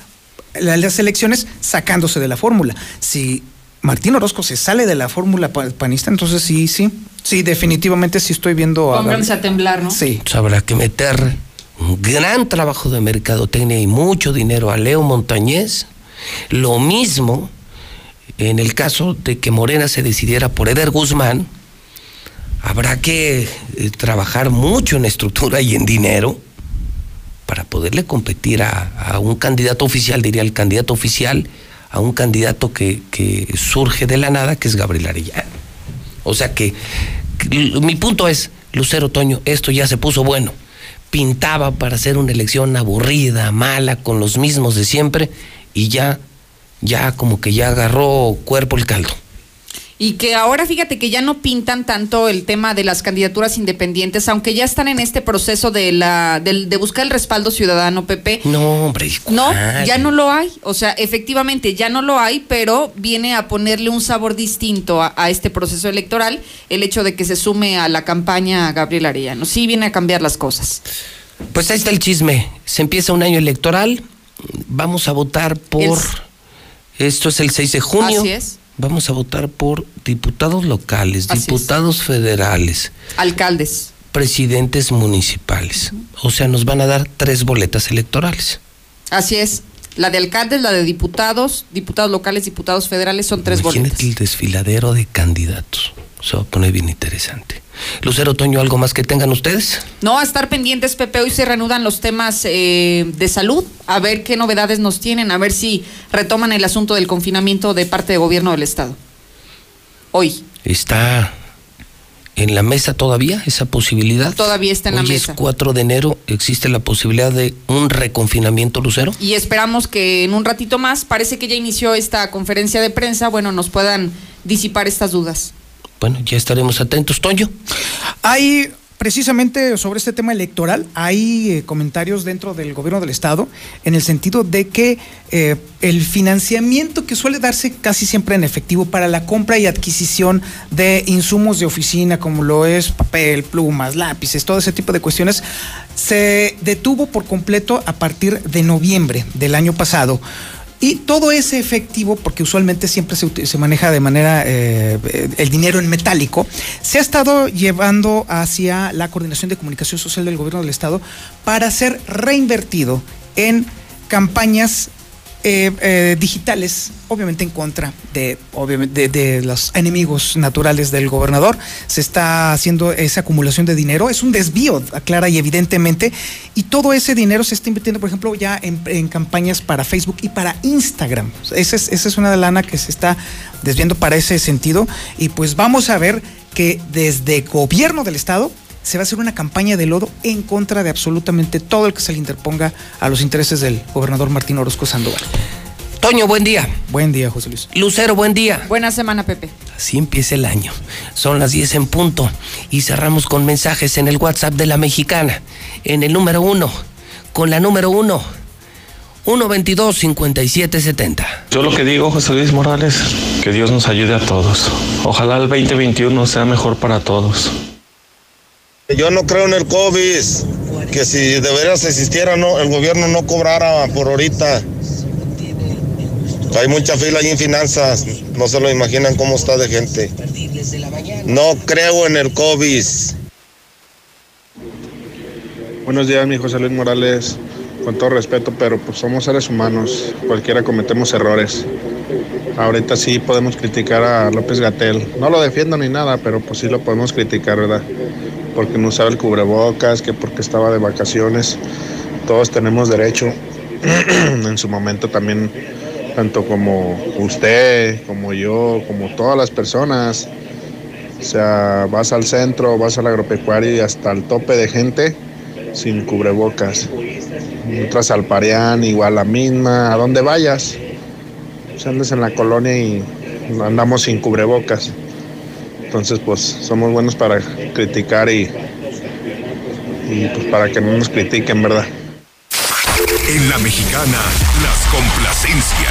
la- las elecciones sacándose de la fórmula. Si Martín Orozco se sale de la fórmula pa- panista, entonces sí, sí, sí, definitivamente sí estoy viendo a Pónganse a temblar, ¿no? Sí. Pues habrá que meter un gran trabajo de mercadotecnia y mucho dinero a Leo Montañez. Lo mismo en el caso de que Morena se decidiera por Eder Guzmán, habrá que eh, trabajar mucho en estructura y en dinero para poderle competir a, un candidato oficial, diría el candidato oficial, a un candidato que, que surge de la nada, que es Gabriel Arellano. O sea que, que mi punto es, Lucero Toño, esto ya se puso bueno. Pintaba para hacer una elección aburrida, mala, con los mismos de siempre, y ya, ya como que ya agarró cuerpo el caldo. Y que ahora fíjate que ya no pintan tanto el tema de las candidaturas independientes, aunque ya están en este proceso de la del- de buscar el respaldo ciudadano, Pepe. No, hombre, No, ¿cuál? ya no lo hay. O sea, efectivamente ya no lo hay, pero viene a ponerle un sabor distinto a, a este proceso electoral el hecho de que se sume a la campaña Gabriel Arellano. Sí viene a cambiar las cosas. Pues ahí está el chisme. Se empieza un año electoral. Vamos a votar por. Esto es el 6 de junio. Así es. Vamos a votar por diputados locales, Así es. diputados federales, Alcaldes. presidentes municipales. O sea, nos van a dar tres boletas electorales. Así es. La de alcaldes, la de diputados, diputados locales, diputados federales son tres boletas. Imagínate el desfiladero de candidatos. Se va a poner bien interesante. Lucero Toño, ¿algo más que tengan ustedes? No, a estar pendientes, Pepe. Hoy se reanudan los temas eh, de salud. A ver qué novedades nos tienen. A ver si retoman el asunto del confinamiento de parte del gobierno del Estado. Hoy. ¿Está en la mesa todavía esa posibilidad? Todavía está en la Hoy mesa. es 4 de enero. ¿Existe la posibilidad de un reconfinamiento, Lucero? Y esperamos que en un ratito más, parece que ya inició esta conferencia de prensa, bueno, nos puedan disipar estas dudas. Bueno, ya estaremos atentos, Toño. Hay, precisamente sobre este tema electoral, hay eh, comentarios dentro del gobierno del Estado en el sentido de que eh, el financiamiento que suele darse casi siempre en efectivo para la compra y adquisición de insumos de oficina, como lo es papel, plumas, lápices, todo ese tipo de cuestiones, se detuvo por completo a partir de noviembre del año pasado. Y todo ese efectivo, porque usualmente siempre se, se maneja de manera eh, el dinero en metálico, se ha estado llevando hacia la Coordinación de Comunicación Social del Gobierno del Estado para ser reinvertido en campañas eh, eh, digitales, obviamente en contra de, obviamente, de, los enemigos naturales del gobernador. Se está haciendo esa acumulación de dinero, es un desvío, clara y evidentemente, y todo ese dinero se está invirtiendo, por ejemplo, ya en, en campañas para Facebook y para Instagram. Esa es, esa es una lana que se está desviando para ese sentido, y pues vamos a ver que desde gobierno del Estado se va a hacer una campaña de lodo en contra de absolutamente todo el que se le interponga a los intereses del gobernador Martín Orozco Sandoval. Toño, buen día. Buen día, José Luis. Lucero, buen día. Buena semana, Pepe. Así empieza el año. Son las 10 en punto y cerramos con mensajes en el WhatsApp de la mexicana. En el número uno, con la número uno, 122-5770. Yo lo que digo, José Luis Morales, que Dios nos ayude a todos. Ojalá el 2021 sea mejor para todos. Yo no creo en el COVID, que si de veras existiera, no, el gobierno no cobrara por ahorita. Hay mucha fila ahí en finanzas, no se lo imaginan cómo está de gente. No creo en el COVID. Buenos días, mi José Luis Morales. Con todo respeto, pero pues somos seres humanos. Cualquiera cometemos errores. Ahorita sí podemos criticar a López Gatel. No lo defiendo ni nada, pero pues sí lo podemos criticar, ¿verdad? Porque no usaba el cubrebocas, que porque estaba de vacaciones. Todos tenemos derecho. en su momento también, tanto como usted, como yo, como todas las personas. O sea, vas al centro, vas al agropecuario y hasta el tope de gente sin cubrebocas. Entras al Parián, igual la misma, a donde vayas. Pues en la colonia y andamos sin cubrebocas. Entonces, pues somos buenos para criticar y, y pues para que no nos critiquen, ¿verdad? En la mexicana, las complacencias.